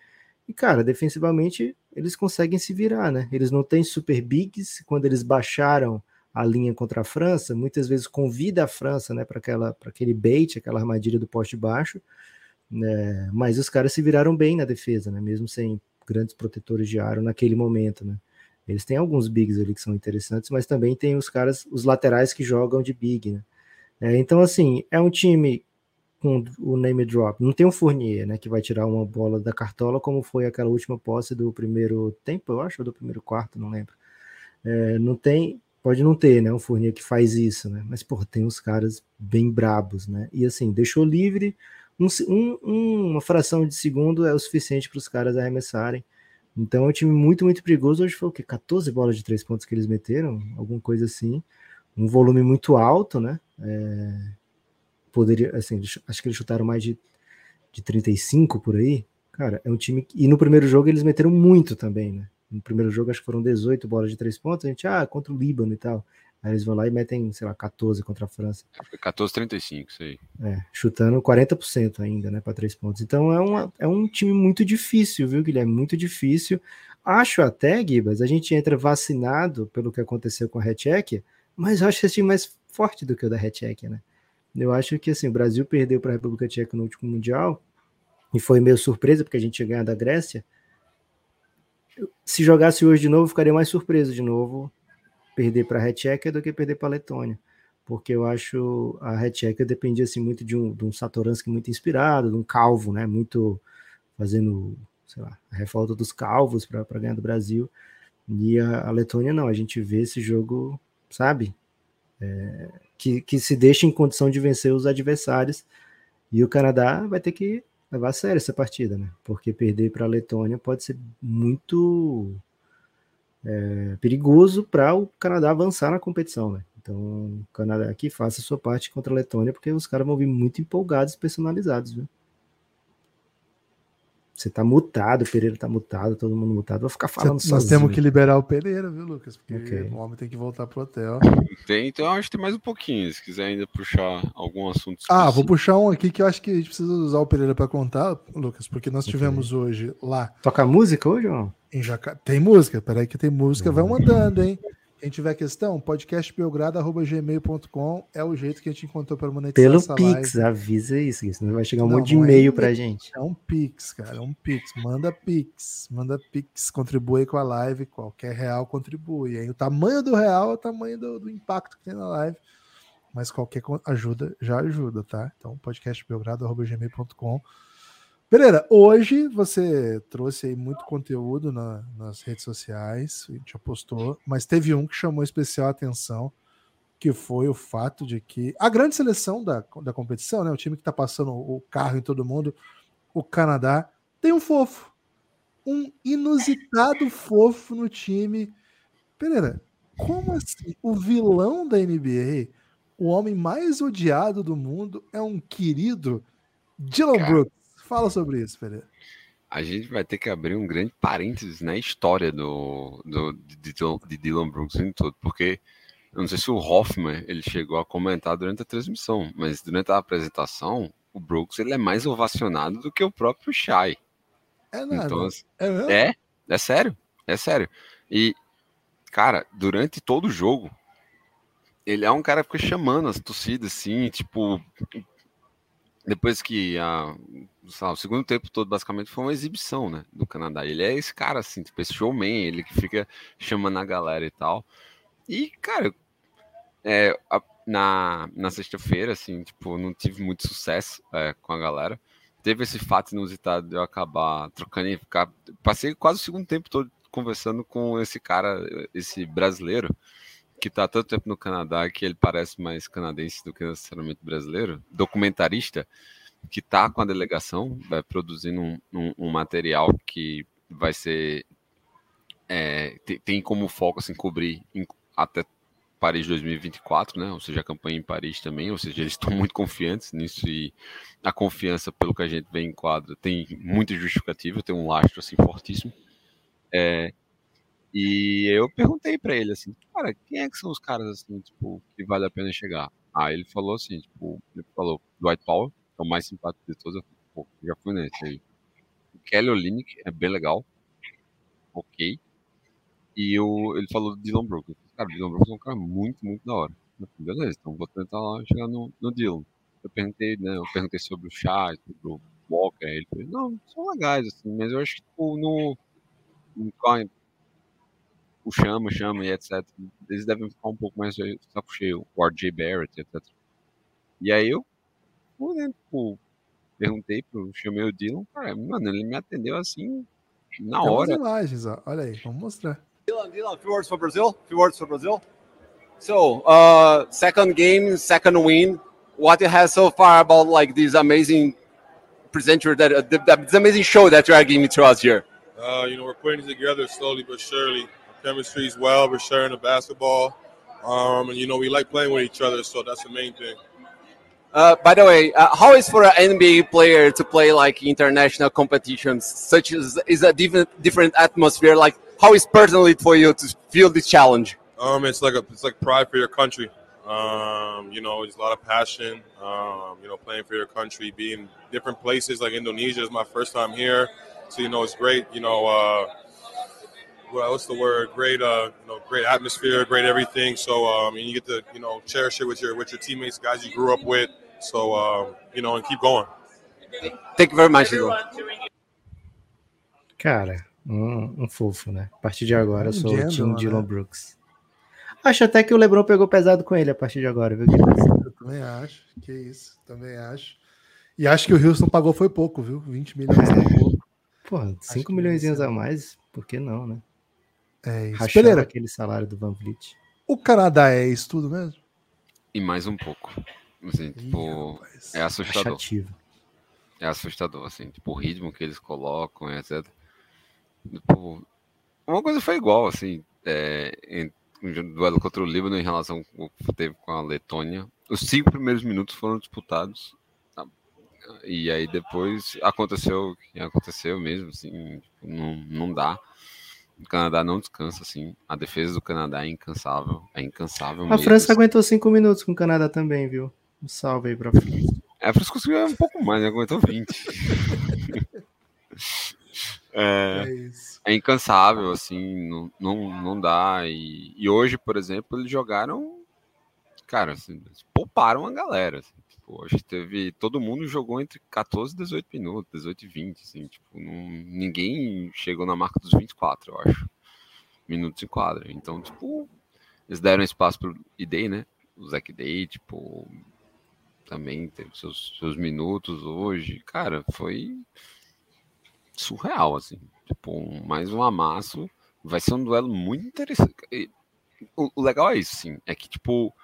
e cara, defensivamente eles conseguem se virar, né? Eles não têm super bigs, quando eles baixaram a linha contra a França, muitas vezes convida a França né, para aquele bait, aquela armadilha do poste baixo, né, mas os caras se viraram bem na defesa, né, mesmo sem grandes protetores de aro naquele momento. Né. Eles têm alguns bigs ali que são interessantes, mas também tem os caras, os laterais que jogam de big. Né. É, então, assim, é um time com o name drop. Não tem um Fournier, né, que vai tirar uma bola da cartola, como foi aquela última posse do primeiro tempo, eu acho, ou do primeiro quarto, não lembro. É, não tem Pode não ter, né? Um Fournier que faz isso, né? Mas, porra, tem uns caras bem brabos, né? E assim, deixou livre um, um, uma fração de segundo é o suficiente para os caras arremessarem. Então é um time muito, muito perigoso. Hoje foi o quê? 14 bolas de três pontos que eles meteram, alguma coisa assim. Um volume muito alto, né? É... Poderia, assim, acho que eles chutaram mais de, de 35 por aí. Cara, é um time. E no primeiro jogo eles meteram muito também, né? No primeiro jogo, acho que foram 18 bolas de três pontos. A gente, ah, contra o Líbano e tal. Aí eles vão lá e metem, sei lá, 14 contra a França. 14, 35, isso aí. É, chutando 40% ainda, né, para três pontos. Então é, uma, é um time muito difícil, viu, Guilherme? Muito difícil. Acho até, Gibas, a gente entra vacinado pelo que aconteceu com a Retcheck, mas eu acho esse time mais forte do que o da Retcheck, né? Eu acho que, assim, o Brasil perdeu para a República Tcheca no último Mundial e foi meio surpresa, porque a gente tinha ganhado da Grécia se jogasse hoje de novo, ficaria mais surpreso de novo perder para a Retchecker do que perder para a Letônia. Porque eu acho a Retchecker dependia assim, muito de um, de um Satoransky muito inspirado, de um calvo, né? Muito fazendo, sei lá, a revolta dos calvos para ganhar do Brasil. E a, a, Letônia não, a gente vê esse jogo, sabe? É, que, que se deixa em condição de vencer os adversários. E o Canadá vai ter que levar a sério essa partida, né? Porque perder para a Letônia pode ser muito é, perigoso para o Canadá avançar na competição, né? Então, o Canadá aqui faça a sua parte contra a Letônia, porque os caras vão vir muito empolgados, personalizados, viu? Você tá mutado, o Pereira tá mutado, todo mundo mutado. Vou ficar falando Cê, Nós temos que liberar o Pereira, viu, Lucas? Porque okay. o homem tem que voltar pro hotel. Tem, então eu acho que tem mais um pouquinho. Se quiser ainda puxar algum assunto. Ah, vou puxar um aqui que eu acho que a gente precisa usar o Pereira para contar, Lucas, porque nós tivemos okay. hoje lá. Toca música hoje, ou? Em Jaca... Tem música, peraí que tem música, vai mandando, hein? Quem tiver questão, podcastbelgrado.gmail.com é o jeito que a gente encontrou para monetizar Pelo essa Pix, live. avisa isso, senão vai chegar um não, monte de e-mail é para gente. É um Pix, cara, é um Pix. Manda Pix, manda Pix, contribui com a live, qualquer real contribui. Aí o tamanho do real é o tamanho do, do impacto que tem na live, mas qualquer ajuda já ajuda, tá? Então, podcastbelgrado.gmail.com Pereira, hoje você trouxe aí muito conteúdo na, nas redes sociais, a gente apostou, mas teve um que chamou especial atenção, que foi o fato de que a grande seleção da, da competição, né, o time que está passando o carro em todo mundo, o Canadá, tem um fofo, um inusitado fofo no time. Pereira, como assim? O vilão da NBA, o homem mais odiado do mundo, é um querido Dylan Brooks. Fala sobre isso, Pereira. A gente vai ter que abrir um grande parênteses na história do, do de, de Dylan Brooks em todo, porque eu não sei se o Hoffman ele chegou a comentar durante a transmissão, mas durante a apresentação, o Brooks ele é mais ovacionado do que o próprio Shai. É nada. Então, assim, é, é, é sério, é sério. E, cara, durante todo o jogo, ele é um cara que fica chamando as torcidas, assim, tipo, depois que a, o segundo tempo todo basicamente foi uma exibição, né, do Canadá. Ele é esse cara assim, tipo esse showman, ele que fica chamando a galera e tal. E, cara, é, a, na, na sexta-feira, assim, tipo, não tive muito sucesso é, com a galera. Teve esse fato inusitado de eu acabar trocando e ficar. Passei quase o segundo tempo todo conversando com esse cara, esse brasileiro, que está tanto tempo no Canadá que ele parece mais canadense do que necessariamente brasileiro, documentarista, que está com a delegação, vai produzindo um, um, um material que vai ser. É, tem, tem, como foco assim, cobrir em, até Paris 2024, né? Ou seja, a campanha em Paris também, ou seja, eles estão muito confiantes nisso e a confiança, pelo que a gente vê em quadro, tem muita justificativa, tem um lastro assim fortíssimo. É, e eu perguntei para ele assim, cara, quem é que são os caras assim, tipo, que vale a pena chegar? Ah, ele falou assim, tipo, ele falou Dwight Powell, é o mais simpático de todos. Eu pô, já fui nesse aí. O Kelly Olynyk é bem legal. Ok. E o, ele falou do Dylan Brooks. Cara, o Dylan Brooks é um cara muito, muito da hora. Falei, beleza, então vou tentar lá chegar no, no Dylan. Eu perguntei, né? Eu perguntei sobre o Chá, sobre o Walker. Ele falou, não, são legais, assim, mas eu acho que tipo, no, no o chama, chama e etc. Eles devem ficar um pouco mais saco cheio, o RJ Barrett, etc. E aí eu, né, tipo, perguntei pro, chamei o Dylan, cara, mano, ele me atendeu assim, na Tem hora. imagens, ó. olha aí, vamos mostrar. Dylan, Dylan, few words for Brazil, few words for Brazil. So, uh, second game, second win. What it has so far about like this amazing presenter that uh, this amazing show that you are giving to us here? Uh, you know, we're putting it together slowly but surely. Chemistry's well. We're sharing the basketball, um, and you know we like playing with each other, so that's the main thing. Uh, by the way, uh, how is for an NBA player to play like international competitions, such as is a different different atmosphere? Like, how is personally for you to feel this challenge? Um, it's like a it's like pride for your country. Um, you know, it's a lot of passion. Um, you know, playing for your country, being different places like Indonesia is my first time here, so you know it's great. You know. Uh, well, what's the word? Great, uh, you know, great atmosphere, great everything. So, um, and you get to, you know, cherish it with your with your teammates, guys you grew up with. So, um, you know, and keep going. Thank you very much, Cara, um, um, fofo, né? A partir de agora eu sou o time Dylan né? Brooks. Acho até que o LeBron pegou pesado com ele a partir de agora, viu? Eu também acho, que isso, também acho. E acho que o Houston pagou foi pouco, viu? 20 milhões é pouco. Pô, 5 milhões a mais, por que não, né? É isso. Pereira, aquele salário do Van Vliet. O Canadá é isso tudo mesmo? E mais um pouco. Assim, tipo, é assustador. É assustador, assim, tipo, o ritmo que eles colocam, etc. Tipo, uma coisa foi igual, assim, é, em um duelo contra o Líbano em relação ao que teve com a Letônia. Os cinco primeiros minutos foram disputados E aí depois aconteceu o que aconteceu mesmo, assim, não, não dá. O Canadá não descansa, assim. A defesa do Canadá é incansável. É incansável A mesmo. França aguentou cinco minutos com o Canadá também, viu? Um salve aí pra França. É, a França conseguiu um pouco mais, né? Aguentou 20. é, É isso. é incansável, assim, não, não, não dá. E, e hoje, por exemplo, eles jogaram. Cara, assim, pouparam a galera. assim, tipo, hoje teve. Todo mundo jogou entre 14 e 18 minutos, 18 e 20. Assim, tipo, não- ninguém chegou na marca dos 24, eu acho. Minutos em quadra. Então, tipo, eles deram espaço pro ID, né? O Zack Day, tipo. Também teve seus, seus minutos hoje. Cara, foi surreal, assim. Tipo, mais um amasso. Vai ser um duelo muito interessante. O, o legal é isso, sim. É que, tipo,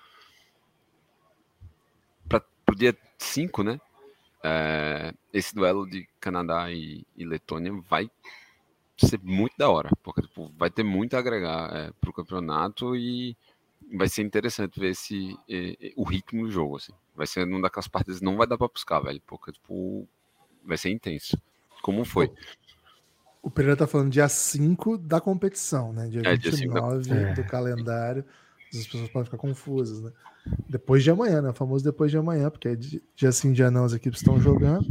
pro dia 5, né? é, esse duelo de Canadá e, e Letônia vai ser muito da hora. Porque, tipo, vai ter muito a agregar é, pro campeonato e vai ser interessante ver esse, eh, o ritmo do jogo, assim. Vai ser uma daquelas partidas que não vai dar pra buscar, velho. Porque, tipo, vai ser intenso. Como foi? O Pereira tá falando dia 5 da competição, né? Dia É, dia 5 da 29 do calendário. As pessoas podem ficar confusas, né? Depois de amanhã, né? O famoso depois de amanhã, porque é di- dia sim, dia não, as equipes estão jogando.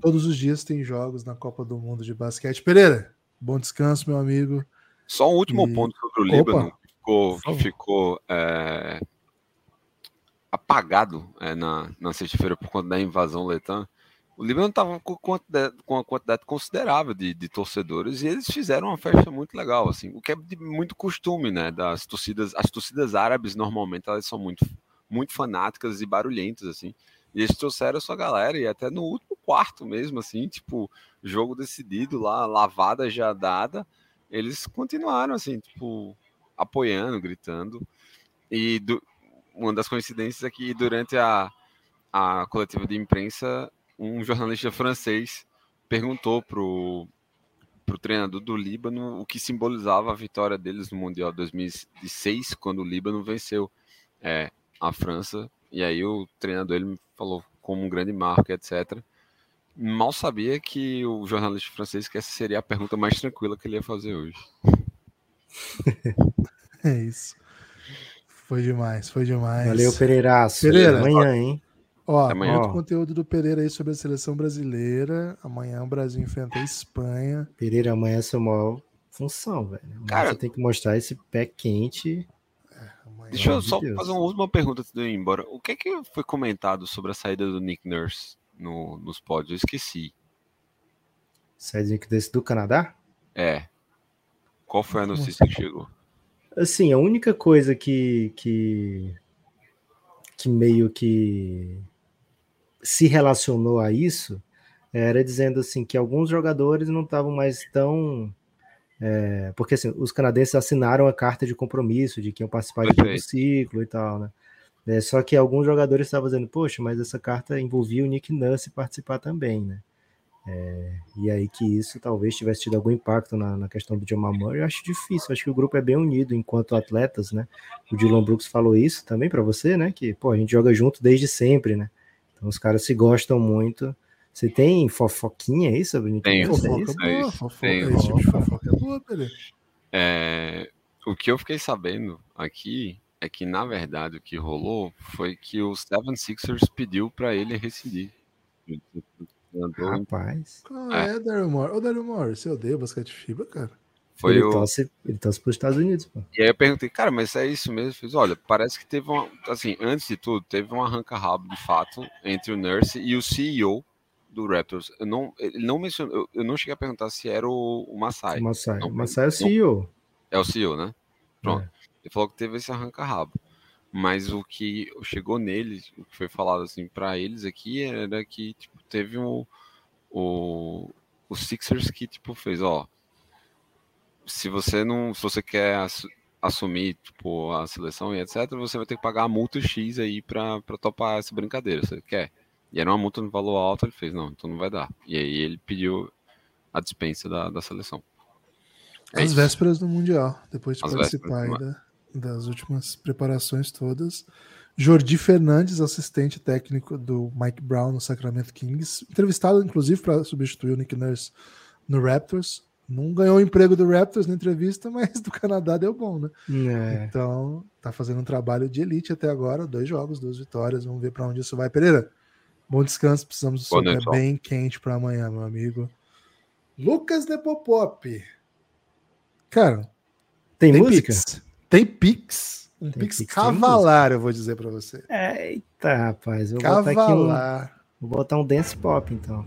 Todos os dias tem jogos na Copa do Mundo de basquete. Pereira, bom descanso, meu amigo. Só um último E- ponto sobre o Líbano, que ficou, que ficou é, apagado é, na, na sexta-feira por conta da invasão letã. O Líbano estava com, com uma quantidade considerável de, de torcedores e eles fizeram uma festa muito legal, assim, o que é de muito costume, né? Das torcidas, as torcidas árabes normalmente elas são muito, muito fanáticas e barulhentas, assim. E eles trouxeram a sua galera e até no último quarto mesmo, assim, tipo, jogo decidido lá, lavada já dada, eles continuaram assim, tipo, apoiando, gritando. E do- uma das coincidências é que durante a, a coletiva de imprensa, um jornalista francês perguntou pro, pro treinador do Líbano o que simbolizava a vitória deles no Mundial 2006, quando o Líbano venceu é, a França. E aí o treinador ele me falou como um grande marco, etc. Mal sabia que o jornalista francês que essa seria a pergunta mais tranquila que ele ia fazer hoje. É isso. Foi demais, foi demais. Valeu, Pereiraço. Pereira. Amanhã, hein? Ó, Amanhã. muito conteúdo do Pereira aí sobre a seleção brasileira. Amanhã o Brasil enfrenta a Espanha. Pereira, amanhã é sua maior função, velho. Amanhã Cara- você tem que mostrar esse pé quente. Amanhã. Deixa eu só Deus. fazer uma última pergunta antes de eu ir embora. O que é que foi comentado sobre a saída do Nick Nurse no, nos pódios? Eu esqueci. Sai desse do Canadá? É. Qual foi a notícia que chegou? Assim, a única coisa que, que, que meio que se relacionou a isso era dizendo assim que alguns jogadores não estavam mais tão. é, porque assim, os canadenses assinaram a carta de compromisso de que iam participar de todo o ciclo e tal, né? É, só que alguns jogadores estavam dizendo, poxa, mas essa carta envolvia o Nick Nurse participar também, né? É, e aí que isso talvez tivesse tido algum impacto na, na questão do Jamal Murray. Eu acho difícil, acho que o grupo é bem unido enquanto atletas, né? O Dylan Brooks falou isso também para você, né? Que, pô, a gente joga junto desde sempre, né? Então os caras se gostam muito. Você tem fofoquinha aí sobre o Nick Tenho. Nurse? É Fofoca isso? É boa, isso, fofoca. tem. Esse tipo de fofoca é boa, Pereira. É, o que eu fiquei sabendo aqui é que, na verdade, o que rolou foi que o Seven Sixers pediu para ele rescindir. Rapaz, Qual é, Daryl Moore? Ô, Daryl Moore, você odeia basquete FIBA, cara? Foi ele, o, torce, ele torce para os Estados Unidos, pô. E aí eu perguntei, cara, mas é isso mesmo? Fiz, olha, parece que teve uma. Assim, antes de tudo, teve um arranca-rabo de fato entre o Nurse e o CEO do Raptors. Eu não, ele não mencionou, eu, eu não cheguei a perguntar se era o, o Masai. O Masai. Não, O Masai é o não. CEO. É o CEO, né? Pronto. É. Ele falou que teve esse arranca-rabo. Mas o que chegou neles, o que foi falado assim para eles aqui era que tipo, teve um, o, o Sixers que tipo fez, ó, se você não, se você quer assu- assumir tipo a seleção e etc, você vai ter que pagar a multa X aí para topar essa brincadeira, você quer? E era uma multa no valor alto, ele fez, não, então não vai dar. E aí ele pediu a dispensa da, da seleção. É Às isso. vésperas do Mundial, depois de Às participar da- das últimas preparações todas. Jordi Fernandes, assistente técnico do Mike Brown no Sacramento Kings, entrevistado inclusive para substituir o Nick Nurse no Raptors. Não ganhou o emprego do Raptors na entrevista, mas do Canadá deu bom, né? É. Então, tá fazendo um trabalho de elite até agora, dois jogos, duas vitórias. Vamos ver para onde isso vai. Pereira, bom descanso, precisamos do sono bem quente para amanhã, meu amigo. Lucas Nepopop. Cara, tem, tem música? Pix. Tem Pix. Um tem Pix, pix cavalar, eu vou dizer para você. Eita, rapaz. Vou cavalar. botar aqui um, Vou botar um dance pop, então.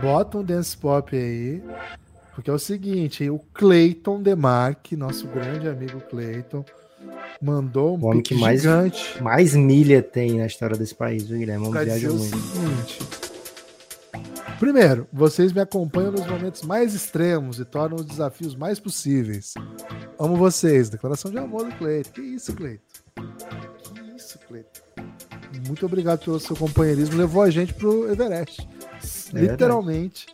Bota um dance pop aí. Porque é o seguinte, o Clayton Demarque, nosso grande amigo Clayton, mandou um o homem que mais, gigante. mais milha tem na história desse país, viu, Guilherme? Vamos viajar muito. O seguinte, Primeiro, vocês me acompanham nos momentos mais extremos e tornam os desafios mais possíveis. Amo vocês. Declaração de amor do Cleiton. Que isso, Cleiton? Que isso, Cleiton? Muito obrigado pelo seu companheirismo. Levou a gente pro Everest. É Literalmente.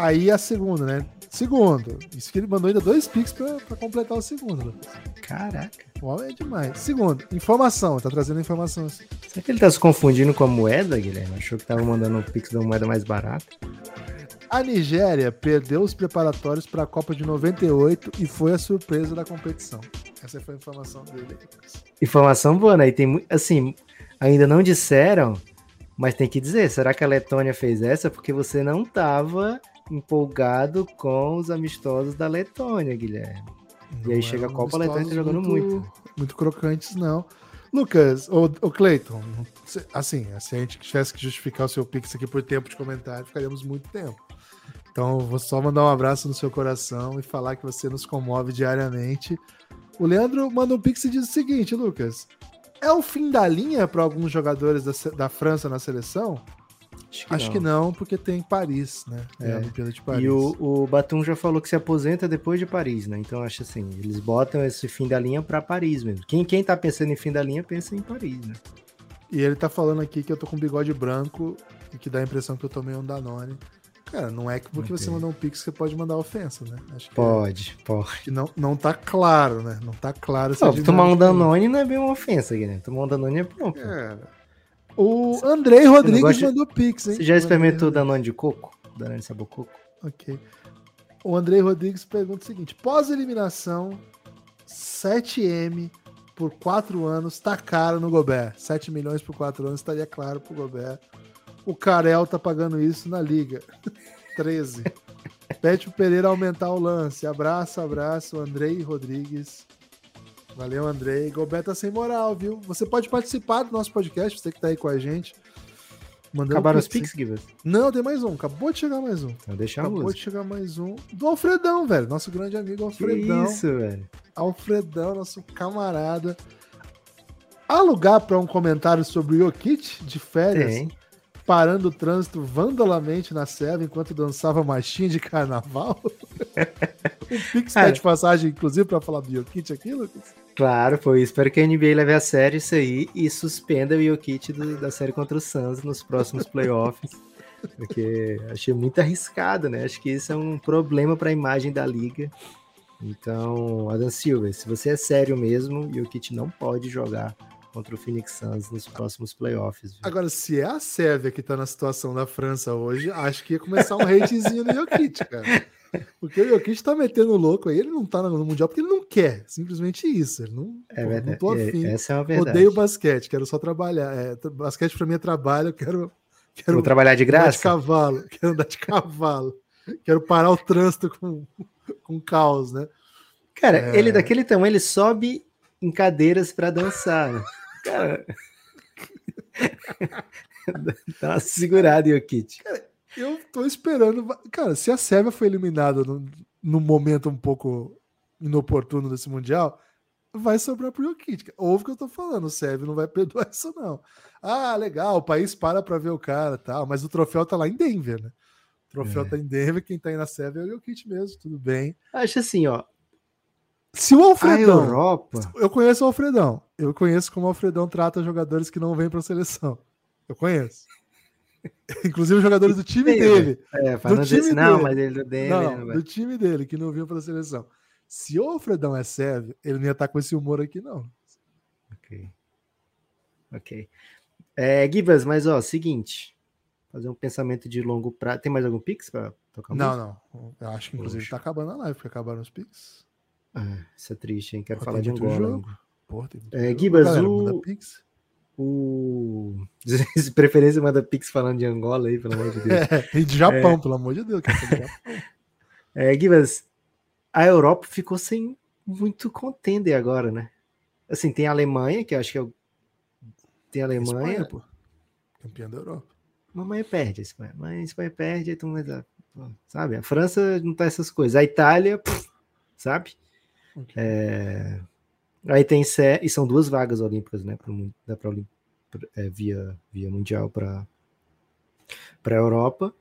Aí a segunda, né? Segundo. Isso que ele mandou ainda dois pics pra, pra completar o segundo. Caraca. O homem é demais. Segundo, informação. Tá trazendo informação. Assim. Será que ele tá se confundindo com a moeda, Guilherme? Achou que tava mandando um pix da moeda mais barata? A Nigéria perdeu os preparatórios para a Copa de 98 e foi a surpresa da competição. Essa foi a informação dele. Informação boa, né? E tem assim, ainda não disseram, mas tem que dizer, será que a Letônia fez essa porque você não tava empolgado com os amistosos da Letônia, Guilherme. Não e aí chega a Copa, a Letônia tá jogando muito, muito. Muito crocantes, não. Lucas, o, o Cleiton, assim, se a gente tivesse que justificar o seu pix aqui por tempo de comentário, ficaríamos muito tempo. Então, vou só mandar um abraço no seu coração e falar que você nos comove diariamente. O Leandro manda um pix e diz o seguinte, Lucas: é o fim da linha para alguns jogadores da, da França na seleção? Acho, que, Acho não. que, não. porque tem Paris, né? É, a Olimpíada de Paris. E o, o Batum já falou que se aposenta depois de Paris, né? Então acho assim, eles botam esse fim da linha para Paris mesmo. Quem, quem tá pensando em fim da linha pensa em Paris, né? E ele tá falando aqui que eu tô com bigode branco e que dá a impressão que eu tomei um Danone. Cara, não é que porque okay. você mandou um pix você pode mandar ofensa, né? Acho pode, é, pode. Não, não tá claro, né? Não tá claro. Não, tomar um Danone não é bem uma ofensa, Guilherme. Tomar um Danone é bom. É, o Andrei Rodrigues de... mandou pix, hein? Você já experimentou Danone de coco? Danone sabor coco? Ok. O Andrei Rodrigues pergunta o seguinte: pós-eliminação, 7M por 4 anos tá caro no Gobert. 7 milhões por 4 anos estaria claro pro Gobert. O Carel tá pagando isso na liga. 13. Pede pro Pereira aumentar o lance. Abraço, abraço, Andrei Rodrigues. Valeu, Andrei. Gobert tá sem moral, viu? Você pode participar do nosso podcast, você que tá aí com a gente. Mandando Acabaram os Pix, Givas? Não, tem mais um. Acabou de chegar mais um. Então deixa Acabou de chegar mais um. Do Alfredão, velho. Nosso grande amigo Alfredão. Que isso, velho. Alfredão, nosso camarada. Há lugar para um comentário sobre o Yokit de férias? Tem. Parando o trânsito vandalamente na serra enquanto dançava marchinha de carnaval? um Pix tá de passagem, inclusive, para falar do Yokit aqui, Lucas? Claro, pô. Espero que a NBA leve a sério isso aí e suspenda o Jokic do, da série contra o Suns nos próximos playoffs. porque achei muito arriscado, né? Acho que isso é um problema para a imagem da liga. Então, Adam Silva, se você é sério mesmo, o Jokic não pode jogar contra o Phoenix Suns nos próximos playoffs. Viu? Agora, se é a Sérvia que tá na situação da França hoje, acho que ia começar um hatezinho no Jokic, cara. Porque o Jokic tá metendo louco aí, ele não tá no Mundial porque ele não quer. Simplesmente isso. Ele não, é verdade. não tô é, afim. Essa é uma verdade. Odeio basquete, quero só trabalhar. É, basquete pra mim é trabalho, eu quero. quero Vou trabalhar de graça? Andar de cavalo. Quero andar de cavalo. quero parar o trânsito com, com caos, né? Cara, é... ele daquele tamanho, ele sobe em cadeiras para dançar. Cara. Dá uma segurada, Jokic. Cara, eu tô esperando. Cara, se a Sérvia foi eliminada no, no momento um pouco inoportuno desse Mundial, vai sobrar pro Jokic. Ouve o que eu tô falando, o Sérvia não vai perdoar isso, não. Ah, legal, o país para pra ver o cara tal, mas o troféu tá lá em Denver, né? O troféu é. tá em Denver, quem tá aí na Sérvia é o Jokic mesmo, tudo bem. Acho assim, ó. Se o Alfredão. A Europa. Eu conheço o Alfredão. Eu conheço como o Alfredão trata jogadores que não vêm pra seleção. Eu conheço. Inclusive os jogadores do time dele. É, do time desse, não, mas ele do dele. Não, do time dele, que não viu para a seleção. Se o Alfredão é sérvio, ele não ia estar tá com esse humor aqui, não. Ok. Ok. É, Gibas, mas ó, seguinte. Fazer um pensamento de longo prazo. Tem mais algum Pix para tocar Não, não. Eu acho que inclusive Poxa. tá acabando a live, porque acabaram os Pix. Ah, isso é triste, hein? Quero Pô, falar de Angola. Jogo. Tem é, Gibas, o... O. Preferência, manda Pix falando de Angola aí, pelo amor de Deus. É, e de Japão, é... pelo amor de Deus. é, Gibas, a Europa ficou sem muito contender agora, né? Assim, tem a Alemanha, que eu acho que é o. Tem a Alemanha. Espanha, pô. Campeã da Europa. Mamãe perde a Espanha. Mas a Espanha perde, então, sabe? A França não tá essas coisas. A Itália, pff, sabe? É... Aí tem Sé, e são duas vagas olímpicas, né? Dá pra, é, via, via mundial para para a Europa.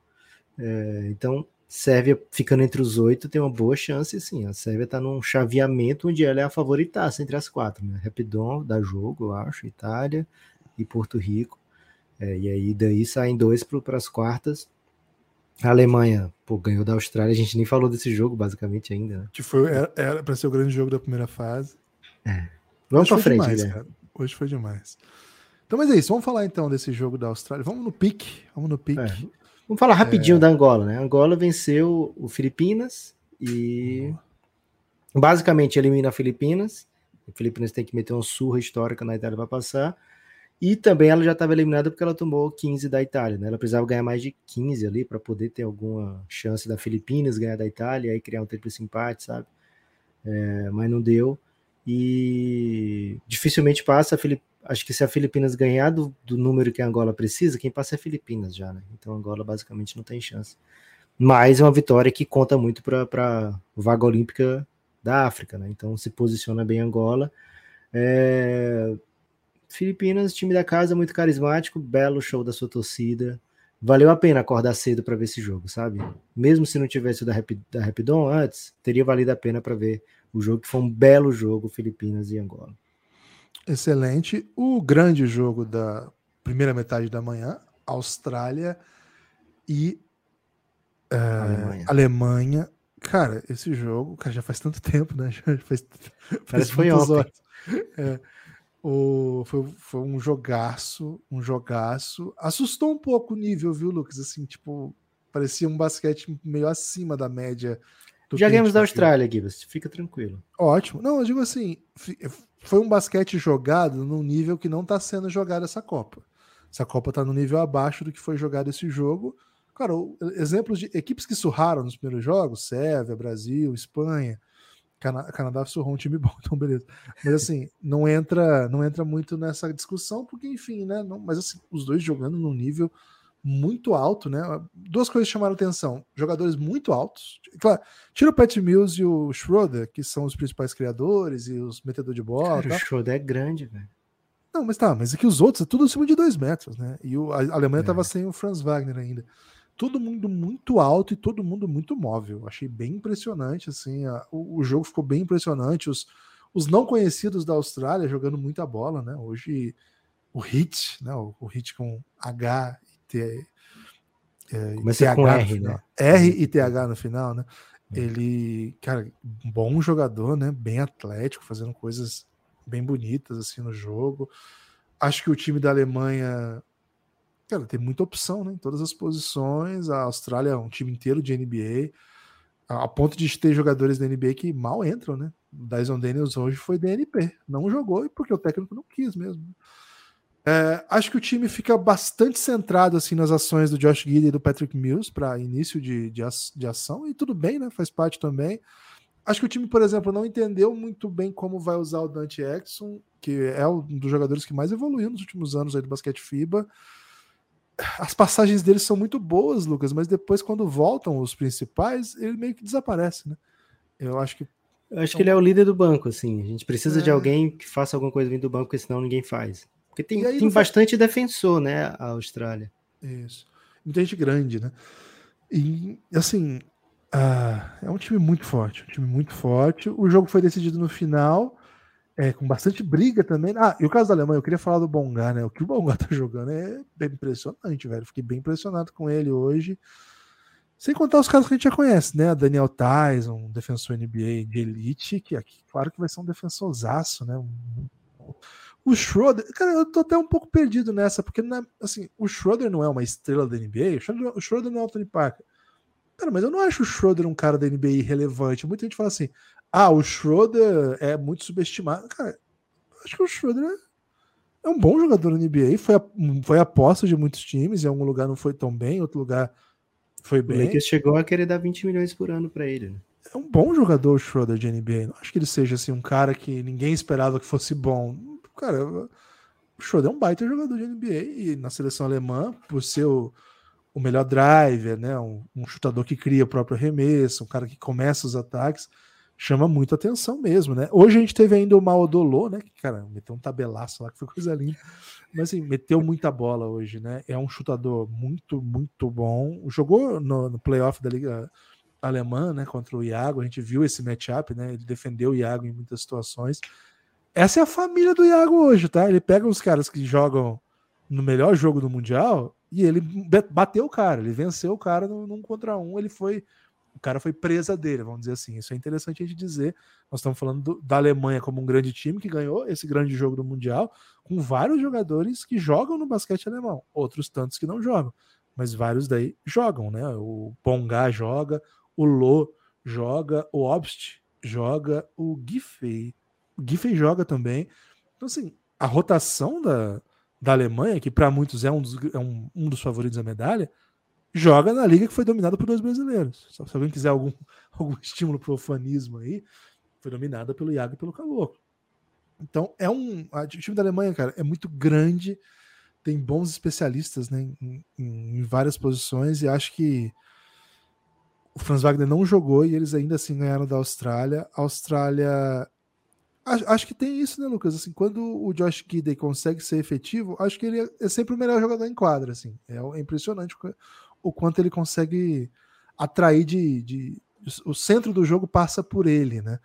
É, então, Sérvia ficando entre os oito tem uma boa chance, sim. A Sérvia está num chaveamento onde ela é a favoritaça entre as quatro, né? Rapidon dá jogo, eu acho, Itália e Porto Rico. É, e aí daí saem dois para as quartas. A Alemanha, pô, ganhou da Austrália. A gente nem falou desse jogo, basicamente, ainda. Né? Que foi, era para ser o grande jogo da primeira fase. É. Vamos para frente, demais, né? Hoje foi demais. Então, mas é isso. Vamos falar então desse jogo da Austrália. Vamos no pique. Vamos no pique. É. Vamos falar rapidinho é... da Angola, né? Angola venceu o Filipinas e uhum. basicamente elimina a Filipinas. O Filipinas tem que meter uma surra histórica na Itália para passar. E também ela já estava eliminada porque ela tomou 15 da Itália, né? Ela precisava ganhar mais de 15 ali para poder ter alguma chance da Filipinas ganhar da Itália e aí criar um tríplice empate, sabe? É, mas não deu e dificilmente passa. Filip... Acho que se a Filipinas ganhar do, do, número que a Angola precisa, quem passa é a Filipinas já, né? Então a Angola basicamente não tem chance. Mas é uma vitória que conta muito para a vaga olímpica da África, né? Então se posiciona bem Angola. É... Filipinas, time da casa muito carismático, belo show da sua torcida. Valeu a pena acordar cedo para ver esse jogo, sabe? Mesmo se não tivesse o da, Rap da Rapidon antes, teria valido a pena para ver o jogo que foi um belo jogo, Filipinas e Angola. Excelente. O grande jogo da primeira metade da manhã, Austrália e é, Alemanha. Alemanha. Cara, esse jogo, cara, já faz tanto tempo, né? Já faz, faz foi ontem. É, o, foi, foi um jogaço, um jogaço. Assustou um pouco o nível, viu, Lucas? Assim, tipo, parecia um basquete meio acima da média já ganhamos da Austrália, Gibbs, fica tranquilo. Ótimo. Não, eu digo assim, foi um basquete jogado num nível que não está sendo jogado essa Copa. Essa Copa está no nível abaixo do que foi jogado esse jogo. Cara, exemplos de equipes que surraram nos primeiros jogos, Sérvia, Brasil, Espanha, Cana Canadá surrou um time bom, então beleza. Mas assim, não entra, não entra muito nessa discussão, porque enfim, né? Não, mas assim, os dois jogando num nível muito alto, né? Duas coisas chamaram atenção: jogadores muito altos. Claro, tira o Pat Mills e o Schroeder, que são os principais criadores e os metedores de bola. Cara, tá? O Schroeder é grande, velho. Não, mas tá, mas aqui os outros é tudo acima de dois metros, né? E o, a Alemanha é. sem o Franz Wagner ainda. Todo mundo muito alto e todo mundo muito móvel. Achei bem impressionante, assim. A, o, o, jogo ficou bem impressionante. Os, os não conhecidos da Austrália jogando muita bola, né? Hoje o Hit, né? O, o Hit com H T, é, Começa TH com R, né? R e TH no final, né? É. Ele, cara, bom jogador, né? Bem atlético, fazendo coisas bem bonitas assim no jogo. Acho que o time da Alemanha, cara, tem muita opção, né? Em todas as posições. A Austrália é um time inteiro de NBA, a ponto de ter jogadores da NBA que mal entram, né? O Dyson Daniels hoje foi DNP, não jogou porque o técnico não quis mesmo. É, acho que o time fica bastante centrado assim nas ações do Josh Giddy e do Patrick Mills para início de, de, de, ação, e tudo bem, né? Faz parte também. Acho que o time, por exemplo, não entendeu muito bem como vai usar o Dante Exxon, que é um dos jogadores que mais evoluiu nos últimos anos aí do basquete FIBA. As passagens dele são muito boas, Lucas, mas depois, quando voltam os principais, ele meio que desaparece, né? Eu acho que. Eu acho que ele é o líder do banco, assim. A gente precisa é... de alguém que faça alguma coisa vindo do banco, porque senão ninguém faz. Porque tem, tem bastante faz... defensor, né, a Austrália. Isso. Muita gente grande, né? E, assim, uh, é um time muito forte, um time muito forte. O jogo foi decidido no final, é, com bastante briga também. Ah, e o caso da Alemanha, eu queria falar do Bongar, né? O que o Bongar tá jogando é bem impressionante, velho. Fiquei bem impressionado com ele hoje. Sem contar os caras que a gente já conhece, né? Daniel Tyson, um defensor NBA de elite, que aqui, claro que vai ser um defensorzaço, né? O Schroeder, cara, eu tô até um pouco perdido nessa, porque assim, o Schroeder não é uma estrela da NBA, o Schroeder, o Schroeder não é o Tony Parker. Cara, mas eu não acho o Schroeder um cara da NBA relevante. Muita gente fala assim: ah, o Schroeder é muito subestimado. Cara, acho que o Schroeder é, é um bom jogador na NBA. Foi, a, foi aposta de muitos times. Em algum lugar não foi tão bem, em outro lugar foi bem. O Lakers chegou a querer dar 20 milhões por ano para ele. Né? É um bom jogador o Schroeder de NBA. Não acho que ele seja assim um cara que ninguém esperava que fosse bom. Cara, o Schroeder é um baita jogador de NBA e na seleção alemã, por ser o o melhor driver, né? Um, um, chutador que cria o próprio arremesso, um cara que começa os ataques, chama muito atenção mesmo, né? Hoje a gente teve ainda o Maodolô, né? Que, cara, meteu um tabelaço lá que foi coisa linda. Mas assim, meteu muita bola hoje, né? É um chutador muito, muito bom. Jogou no, no playoff da Liga Alemã, né? Contra o Iago. A gente viu esse matchup, né? Ele defendeu o Iago em muitas situações. Essa é a família do Iago hoje, tá? Ele pega os caras que jogam no melhor jogo do Mundial e ele bateu o cara, ele venceu o cara num, num contra um, ele foi. O cara foi presa dele, vamos dizer assim. Isso é interessante a gente dizer. Nós estamos falando do, da Alemanha como um grande time que ganhou esse grande jogo do Mundial, com vários jogadores que jogam no basquete alemão, outros tantos que não jogam, mas vários daí jogam, né? O Pongá joga, o Lô joga, o Obst joga, o Giffey, o Giffey joga também. Então, assim, a rotação da, da Alemanha, que para muitos é, um dos, é um, um dos favoritos da medalha, joga na liga que foi dominada por dois brasileiros. Se alguém quiser algum, algum estímulo para o fanismo aí, foi dominada pelo Iago e pelo Caboclo. Então, é um. o time da Alemanha, cara, é muito grande, tem bons especialistas né, em, em, em várias posições, e acho que o Franz Wagner não jogou e eles ainda assim ganharam da Austrália. A Austrália Acho, que tem isso, né, Lucas? Assim, quando o Josh Gidey consegue ser efetivo, acho que ele é sempre o melhor jogador em quadra. Assim. É, é impressionante o quanto ele consegue atrair de, de, O centro do jogo passa por ele, né?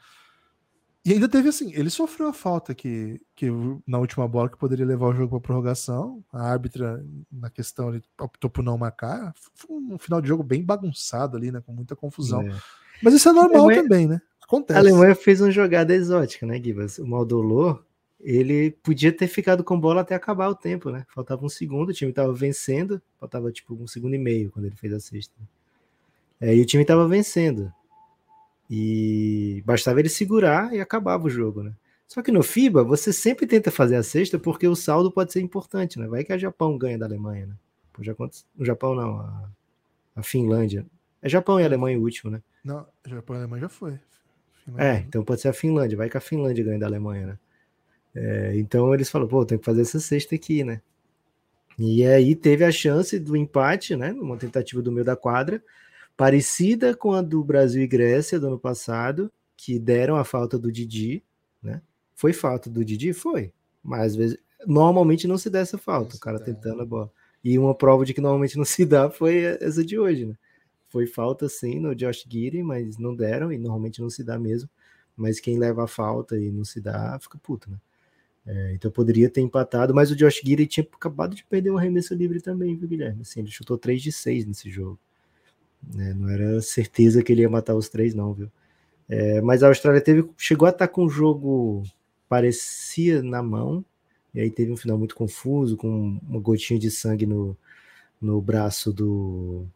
E ainda teve assim, ele sofreu a falta que, que na última bola que poderia levar o jogo para prorrogação. A árbitra, na questão, ele optou por não marcar. Foi um final de jogo bem bagunçado ali, né? Com muita confusão. É. Mas isso é normal é, também, né? Acontece. A Alemanha fez uma jogada exótica, né, Gibas? O Maldolor, ele podia ter ficado com bola até acabar o tempo, né? Faltava um segundo, o time estava vencendo, faltava tipo um segundo e meio quando ele fez a sexta. É, e o time estava vencendo. E bastava ele segurar e acabava o jogo, né? Só que no FIBA, você sempre tenta fazer a sexta porque o saldo pode ser importante, né? Vai que a Japão ganha da Alemanha, né? O Japão não, a, a Finlândia. É Japão e Alemanha o último, né? Não, Japão e Alemanha já foi. É, então pode ser a Finlândia, vai que a Finlândia ganha da Alemanha, né? É, então eles falam, pô, tem que fazer essa sexta aqui, né? E aí teve a chance do empate, né? Uma tentativa do meio da quadra, parecida com a do Brasil e Grécia do ano passado, que deram a falta do Didi, né? Foi falta do Didi? Foi. Mas às vezes, normalmente não se dá essa falta, o cara tentando a bola. E uma prova de que normalmente não se dá foi essa de hoje, né? Foi falta sim no Josh Giri, mas não deram e normalmente não se dá mesmo. Mas quem leva a falta e não se dá, fica puto, né? É, então poderia ter empatado, mas o Josh Giri tinha acabado de perder um arremesso livre também, viu, Guilherme? Assim, ele chutou 3 de 6 nesse jogo. É, não era certeza que ele ia matar os três, não, viu? É, mas a Austrália teve, chegou a estar com um jogo parecia na mão, e aí teve um final muito confuso, com uma gotinha de sangue no, no braço do,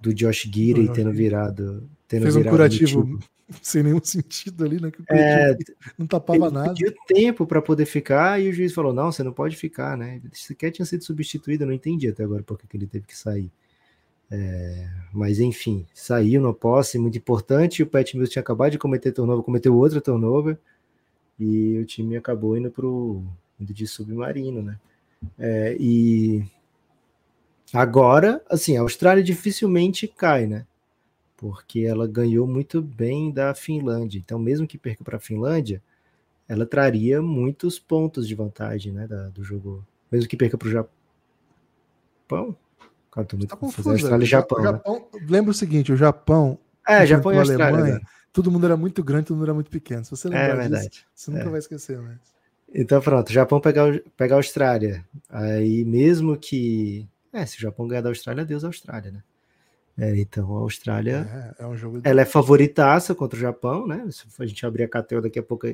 do Josh Giri tendo virado. Tendo Fez virado um curativo sem nenhum sentido ali, né? É, não tapava nada. Pediu tempo para poder ficar e o juiz falou: não, você não pode ficar, né? Ele sequer tinha sido substituído, eu não entendi até agora porque que ele teve que sair. É, mas enfim, saiu no posse, muito importante. O Pat Mills tinha acabado de cometer turnover, cometeu outra turnover e o time acabou indo para o de submarino, né? É, e Agora, assim, a Austrália dificilmente cai, né? Porque ela ganhou muito bem da Finlândia. Então, mesmo que perca para a Finlândia, ela traria muitos pontos de vantagem, né, da, do jogo. Mesmo que perca para o Japão. Cara, tô muito tá confuso. Austrália e Japão. Japão né? Lembra o seguinte: o Japão. É, Japão e Austrália. Alemanha, né? todo mundo era muito grande, todo mundo era muito pequeno. Se você lembrar é verdade. disso, você nunca é. vai esquecer, né? Então, pronto, Japão pegar, pegar a Austrália. Aí, mesmo que é, se o Japão ganhar da Austrália, Deus a Austrália, né? É, então a Austrália é, é um jogo ela é favoritaça contra o Japão, né? Se a gente abrir a KTO daqui a pouco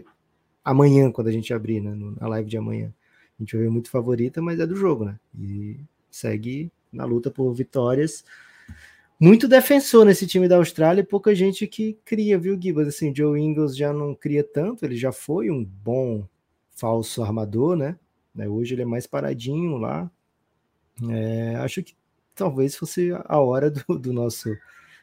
amanhã, quando a gente abrir, né, na live de amanhã. A gente vai ver muito favorita, mas é do jogo, né? E segue na luta por vitórias. Muito defensor nesse time da Austrália e pouca gente que cria, viu, Gibas? Assim, Joe Ingles já não cria tanto, ele já foi um bom falso armador, né? né hoje ele é mais paradinho lá. É, acho que talvez fosse a hora do, do nosso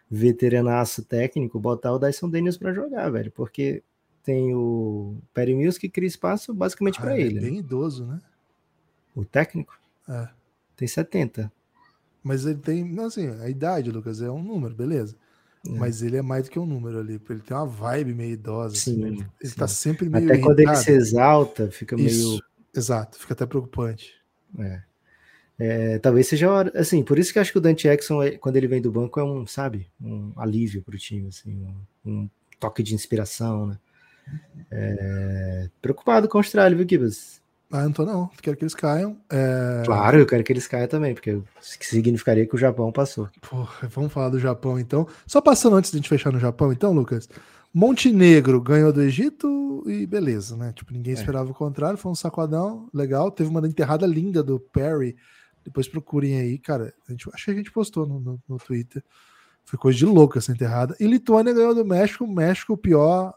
veteranaço técnico botar o Dyson Daniels para jogar, velho, porque tem o Perry Mills que cria espaço basicamente ah, para ele. É bem né? idoso, né? O técnico? É. Tem 70. Mas ele tem, assim, a idade, Lucas, é um número, beleza. É. Mas ele é mais do que um número ali. Ele tem uma vibe meio idosa. Assim, sim, assim, ele, ele tá sempre meio. Até irritado. quando ele se exalta, fica Isso, meio. Exato, fica até preocupante. É. É, talvez seja hora, assim, por isso que acho que o Dante Jackson, é, quando ele vem do banco, é um, sabe, um alívio para o time, assim, um, um, toque de inspiração, né? É, preocupado com a Austrália, viu, Gibbs? Ah, não tô não, quero que eles caiam. É... Claro, eu quero que eles caiam também, porque significaria que o Japão passou. Porra, vamos falar do Japão então. Só passando antes de a gente fechar no Japão, então, Lucas. Montenegro ganhou do Egito e beleza, né? Tipo, ninguém é. esperava o contrário, foi um sacodão legal. Teve uma enterrada linda do Perry depois procurem aí, cara. A gente, acho que a gente postou no, no, no Twitter. Foi coisa de louco essa enterrada. E Lituânia ganhou do México, México o pior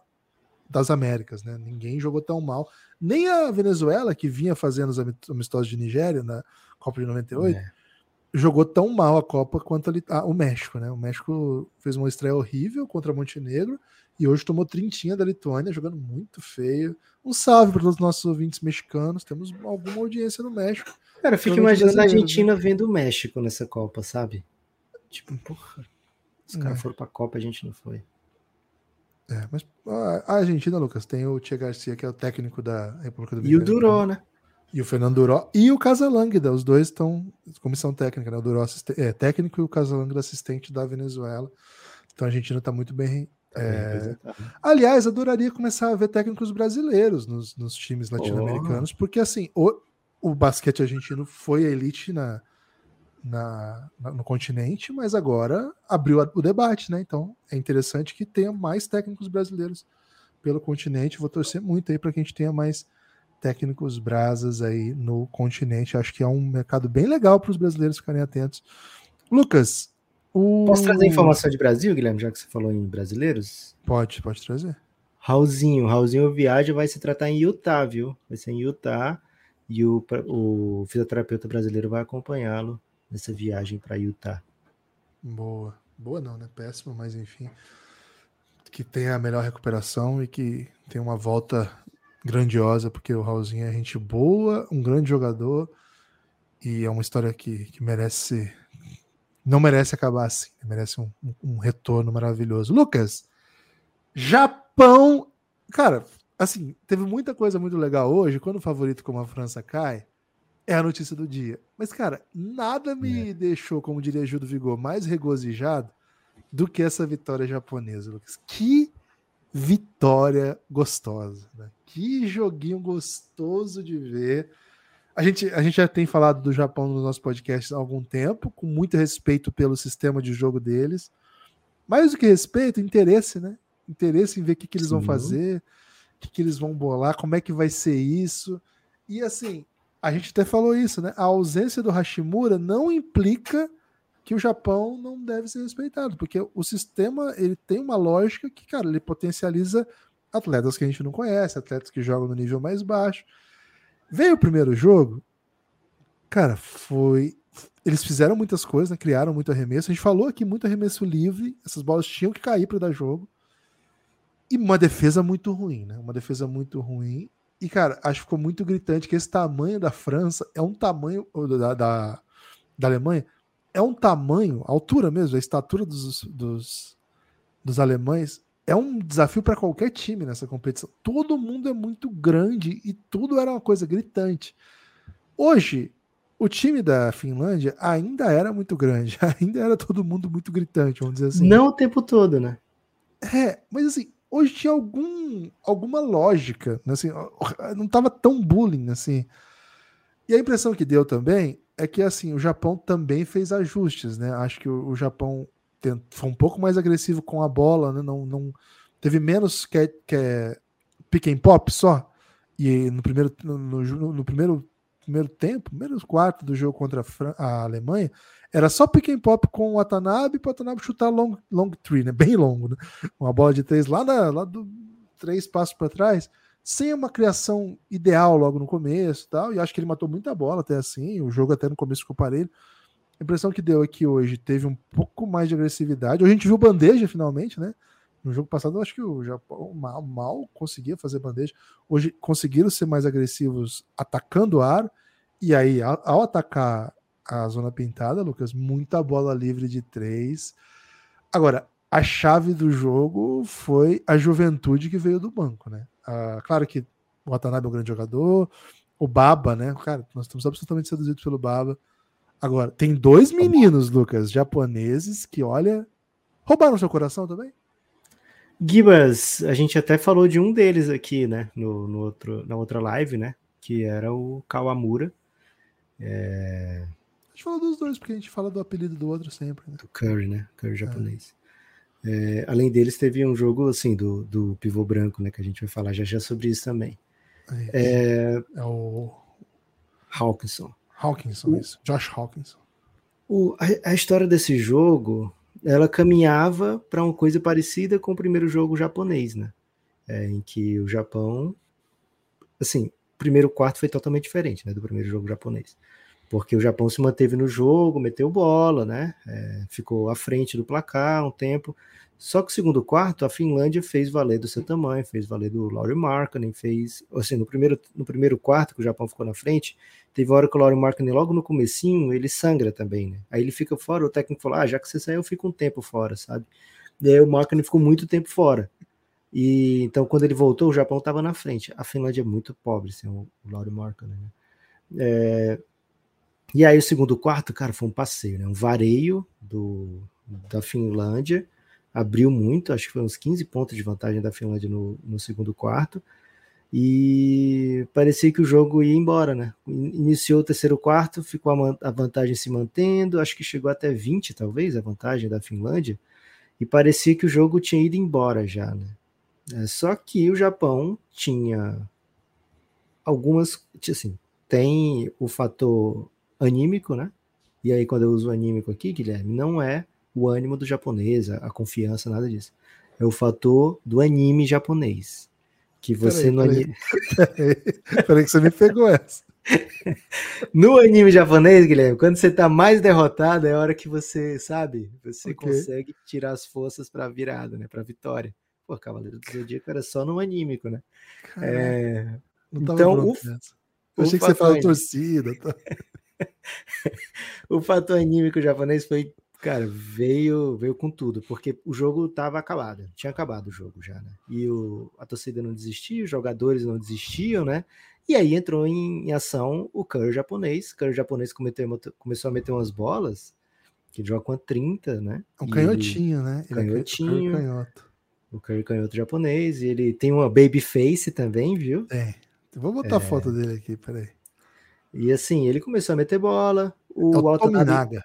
das Américas, né? Ninguém jogou tão mal. Nem a Venezuela, que vinha fazendo os amistosos de Nigéria na Copa de 98, é. jogou tão mal a Copa quanto a, ah, o México, né? O México fez uma estreia horrível contra Montenegro e hoje tomou trintinha da Lituânia, jogando muito feio. Um salve para todos os nossos ouvintes mexicanos. Temos alguma audiência no México. Cara, eu fico imaginando a Argentina né? vendo o México nessa Copa, sabe? Tipo, porra, os caras é. foram pra Copa, a gente não foi. É, mas a Argentina, Lucas, tem o Tia Garcia, que é o técnico da República do E o Duró, né? E o Fernando Duró e o Casalânguida, os dois estão comissão técnica, né? O Duró é técnico e o Casalânguida assistente da Venezuela. Então a Argentina está muito bem. Tá é... Aliás, adoraria começar a ver técnicos brasileiros nos, nos times latino-americanos, oh. porque assim, o, o basquete argentino foi a elite na, na, na, no continente, mas agora abriu o debate, né? Então é interessante que tenha mais técnicos brasileiros pelo continente. Vou torcer muito aí para que a gente tenha mais técnicos brasas aí no continente. Acho que é um mercado bem legal para os brasileiros ficarem atentos. Lucas, o... posso trazer informação de Brasil, Guilherme, já que você falou em brasileiros? Pode, pode trazer. Raulzinho, Raulzinho viaja vai se tratar em Utah, viu? Vai ser em Utah e o, o fisioterapeuta brasileiro vai acompanhá-lo nessa viagem para Utah. Boa. Boa não, né? Péssima, mas enfim. Que tenha a melhor recuperação e que tenha uma volta grandiosa, porque o Raulzinho é gente boa, um grande jogador e é uma história que, que merece. Não merece acabar assim, merece um, um retorno maravilhoso. Lucas, Japão. Cara, assim, teve muita coisa muito legal hoje. Quando o favorito como a França cai, é a notícia do dia. Mas, cara, nada me é. deixou, como diria Gil do Vigor, mais regozijado do que essa vitória japonesa, Lucas. Que vitória gostosa, né? Que joguinho gostoso de ver. A gente, a gente já tem falado do Japão nos nossos podcasts há algum tempo, com muito respeito pelo sistema de jogo deles. Mais do que respeito, interesse, né? Interesse em ver o que, que eles Sim. vão fazer que, que eles vão bolar, como é que vai ser isso. E assim, a gente até falou isso, né? A ausência do Hashimura não implica que o Japão não deve ser respeitado, porque o sistema ele tem uma lógica que, cara, ele potencializa atletas que a gente não conhece, atletas que jogam no nível mais baixo. Veio o primeiro jogo, cara, foi. Eles fizeram muitas coisas, né? criaram muito arremesso. A gente falou aqui muito arremesso livre, essas bolas tinham que cair para dar jogo. E uma defesa muito ruim, né? Uma defesa muito ruim. E, cara, acho que ficou muito gritante que esse tamanho da França é um tamanho. Da, da, da Alemanha é um tamanho, a altura mesmo, a estatura dos, dos, dos alemães é um desafio para qualquer time nessa competição. Todo mundo é muito grande e tudo era uma coisa gritante. Hoje, o time da Finlândia ainda era muito grande, ainda era todo mundo muito gritante, vamos dizer assim. Não o tempo todo, né? É, mas assim, hoje tinha algum, alguma lógica, né? assim, não estava tão bullying assim. E a impressão que deu também é que assim o Japão também fez ajustes, né? Acho que o, o Japão foi um pouco mais agressivo com a bola, né? Não, não teve menos que, que pick and pop só. E no primeiro, no, no, no primeiro, primeiro tempo, primeiro quarto do jogo contra a, a Alemanha, era só pick and pop com o Watanabe para o Watanabe chutar long, long tree, né? Bem longo, né? Uma bola de três lá, na, lá do três passos para trás, sem uma criação ideal logo no começo tal. E acho que ele matou muita bola até assim. O jogo até no começo ficou parelho. A impressão que deu é que hoje teve um pouco mais de agressividade. Hoje a gente viu bandeja finalmente, né? No jogo passado, eu acho que o Japão mal, mal conseguia fazer bandeja. Hoje conseguiram ser mais agressivos atacando o ar. E aí, ao atacar a zona pintada, Lucas, muita bola livre de três. Agora, a chave do jogo foi a juventude que veio do banco, né? Ah, claro que o Watanabe é um grande jogador, o Baba, né? Cara, nós estamos absolutamente seduzidos pelo Baba. Agora, tem dois meninos, Lucas, japoneses, que, olha, roubaram seu coração também? Gibas, a gente até falou de um deles aqui, né, no, no outro, na outra live, né, que era o Kawamura. É... A gente falou dos dois, porque a gente fala do apelido do outro sempre. Né? Do Curry, né, Curry é. japonês. É. É, além deles, teve um jogo, assim, do, do pivô branco, né, que a gente vai falar já já sobre isso também. É, é o... Hawkinson. Hawkinson, o... isso. Josh Hawkinson. O, a, a história desse jogo ela caminhava para uma coisa parecida com o primeiro jogo japonês, né? É, em que o Japão, assim, o primeiro quarto foi totalmente diferente, né, do primeiro jogo japonês, porque o Japão se manteve no jogo, meteu bola, né? É, ficou à frente do placar um tempo. Só que segundo quarto, a Finlândia fez valer do seu tamanho, fez valer do Laurie Markkanen, fez, assim, no primeiro, no primeiro quarto que o Japão ficou na frente, teve hora que o Laurie Markkanen logo no comecinho, ele sangra também, né? Aí ele fica fora, o técnico falou, ah, já que você saiu, eu fico um tempo fora, sabe? E aí o Markkanen ficou muito tempo fora. E então quando ele voltou, o Japão estava na frente. A Finlândia é muito pobre, assim, o Laurie Markkanen, né? É, e aí o segundo quarto, cara, foi um passeio, né? Um vareio do, da Finlândia, abriu muito, acho que foi uns 15 pontos de vantagem da Finlândia no, no segundo quarto, e parecia que o jogo ia embora, né? Iniciou o terceiro quarto, ficou a, a vantagem se mantendo, acho que chegou até 20, talvez, a vantagem da Finlândia, e parecia que o jogo tinha ido embora já, né? É, só que o Japão tinha algumas, assim, tem o fator anímico, né? E aí, quando eu uso anímico aqui, Guilherme, não é o ânimo do japonês, a confiança, nada disso. É o fator do anime japonês. Que você peraí, no anime. Peraí, peraí, que você me pegou essa. no anime japonês, Guilherme, quando você tá mais derrotado, é a hora que você, sabe, você okay. consegue tirar as forças pra virada, né? Pra vitória. Pô, Cavaleiro do Zodíaco era só no anímico, né? É... Então, o, eu achei que você falou torcida. Tá? o fator anímico japonês foi Cara, veio veio com tudo, porque o jogo estava acabado, tinha acabado o jogo já, né? E o, a torcida não desistia, os jogadores não desistiam, né? E aí entrou em, em ação o Curry japonês. O Curry japonês cometeu, começou a meter umas bolas, que joga com a 30, né? Um canhotinho, né? Ele é canhotinho. É canhoto. O Curry canhoto japonês. E ele tem uma baby face também, viu? É. Vou botar é... a foto dele aqui, peraí. E assim, ele começou a meter bola. O, é o Watanabe,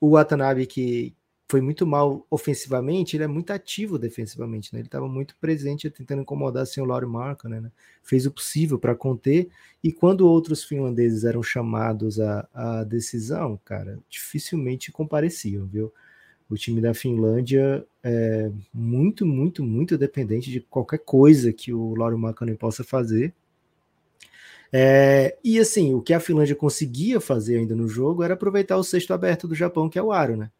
o Watanabe, que foi muito mal ofensivamente, ele é muito ativo defensivamente, né? Ele estava muito presente tentando incomodar assim, o Lauri Marco, né? Fez o possível para conter. E quando outros finlandeses eram chamados à, à decisão, cara, dificilmente compareciam, viu? O time da Finlândia é muito, muito, muito dependente de qualquer coisa que o Lauri Markkanen possa fazer. É, e assim, o que a Finlândia conseguia fazer ainda no jogo era aproveitar o sexto aberto do Japão, que é o Aro, né?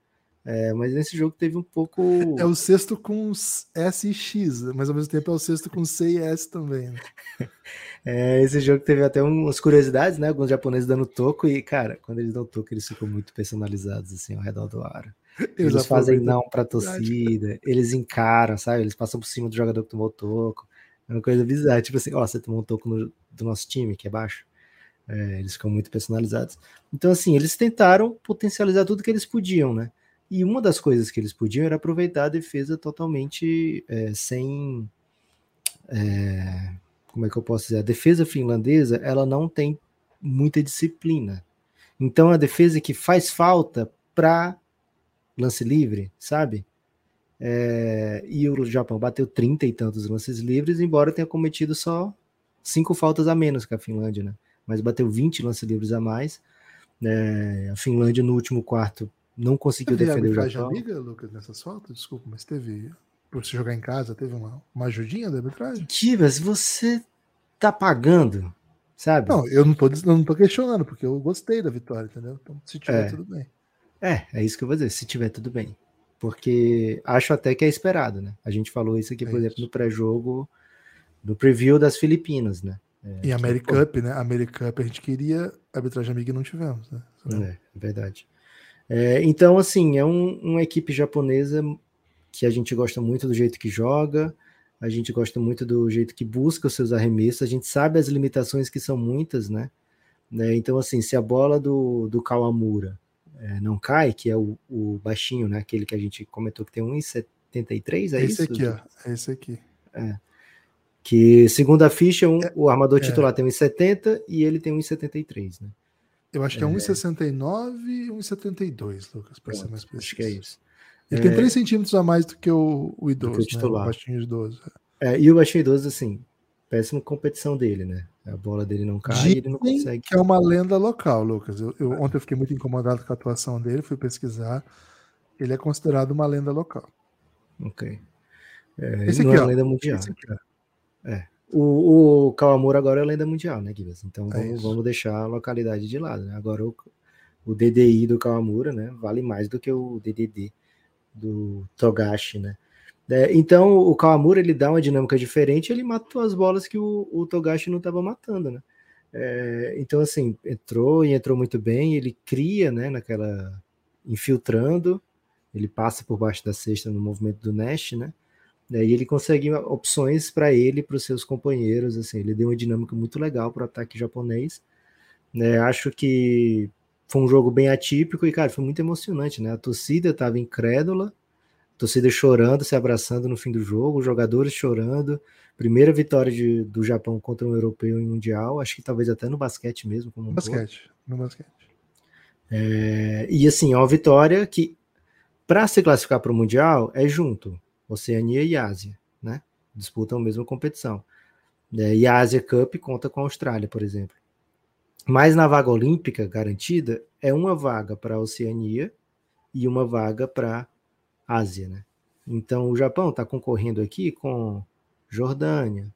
É, mas nesse jogo teve um pouco. É o sexto com S e X, mas ao mesmo tempo é o sexto com C e S também. Né? É, esse jogo teve até umas curiosidades, né? Alguns japoneses dando toco, e, cara, quando eles dão toco, eles ficam muito personalizados assim ao redor do aro. Eles, eles fazem não pra torcida, eles encaram, sabe? Eles passam por cima do jogador que tomou toco. É uma coisa bizarra. Tipo assim, ó, você tomou um toco no, do nosso time, que é baixo. É, eles ficam muito personalizados. Então, assim, eles tentaram potencializar tudo que eles podiam, né? E uma das coisas que eles podiam era aproveitar a defesa totalmente é, sem. É, como é que eu posso dizer? A defesa finlandesa ela não tem muita disciplina. Então, a defesa que faz falta para lance livre, sabe? É, e o Japão bateu 30 e tantos lances livres, embora tenha cometido só cinco faltas a menos que a Finlândia, né? Mas bateu 20 lances livres a mais. É, a Finlândia no último quarto não conseguiu teve defender o Japão. amiga, Lucas, nessas faltas? Desculpa, mas teve por se jogar em casa, teve uma, uma ajudinha da arbitragem? Tivas, você tá pagando, sabe? Não, eu não tô, não tô questionando, porque eu gostei da vitória, entendeu? Então, se tiver é. tudo bem. É, é isso que eu vou dizer, se tiver tudo bem. Porque acho até que é esperado, né? A gente falou isso aqui, por é exemplo, no pré-jogo, no preview das Filipinas, né? É, e a Americup, né? A Americup a gente queria arbitragem amiga e não tivemos, né? É, é verdade. É, então, assim, é um, uma equipe japonesa que a gente gosta muito do jeito que joga, a gente gosta muito do jeito que busca os seus arremessos, a gente sabe as limitações que são muitas, né? né? Então, assim, se a bola do, do Kawamura é, não cai, que é o, o, baixinho, né? Aquele que a gente comentou que tem 1,73, é, é esse isso? aqui, ó. É esse aqui. É. Que, segundo a ficha, um, é, o armador é. titular tem 1,70 e ele tem 1,73, né? Eu acho que é, é 1,69 e 1,72, Lucas, para ser mais preciso. Acho que é isso. Ele é, tem 3 centímetros a mais do que o, o idoso, que o, titular. Né? o baixinho idoso. É, e o baixinho idoso, assim, péssima competição dele, né? A bola dele não cai Dizem ele não consegue. Que é uma lenda local, Lucas. Eu, eu, ontem eu fiquei muito incomodado com a atuação dele, fui pesquisar. Ele é considerado uma lenda local. Ok. É, esse aqui, não é ó, lenda mundial. Esse aqui, é. O, o Kawamura agora é lenda mundial, né, Guilherme? Então é vamos, vamos, deixar a localidade de lado. Né? Agora o, o DDI do Kawamura, né, vale mais do que o DDD do Togashi, né? É, então o Kawamura ele dá uma dinâmica diferente, ele matou as bolas que o, o Togashi não estava matando, né? É, então assim entrou e entrou muito bem, ele cria, né? Naquela infiltrando, ele passa por baixo da cesta no movimento do Nash, né? É, e ele consegue opções para ele, para os seus companheiros, assim, ele deu uma dinâmica muito legal para o ataque japonês. Né? Acho que foi um jogo bem atípico e, cara, foi muito emocionante, né? A torcida estava incrédula, a torcida chorando, se abraçando no fim do jogo, os jogadores chorando. Primeira vitória de, do Japão contra um europeu em mundial, acho que talvez até no basquete mesmo. Como um basquete, no basquete. É, e assim, é uma vitória que, para se classificar para o mundial, é junto Oceania e Ásia, né? Disputam a mesma competição. É, e a Ásia Cup conta com a Austrália, por exemplo. Mas na vaga olímpica garantida é uma vaga para a Oceania e uma vaga para a Ásia, né? Então o Japão está concorrendo aqui com Jordânia,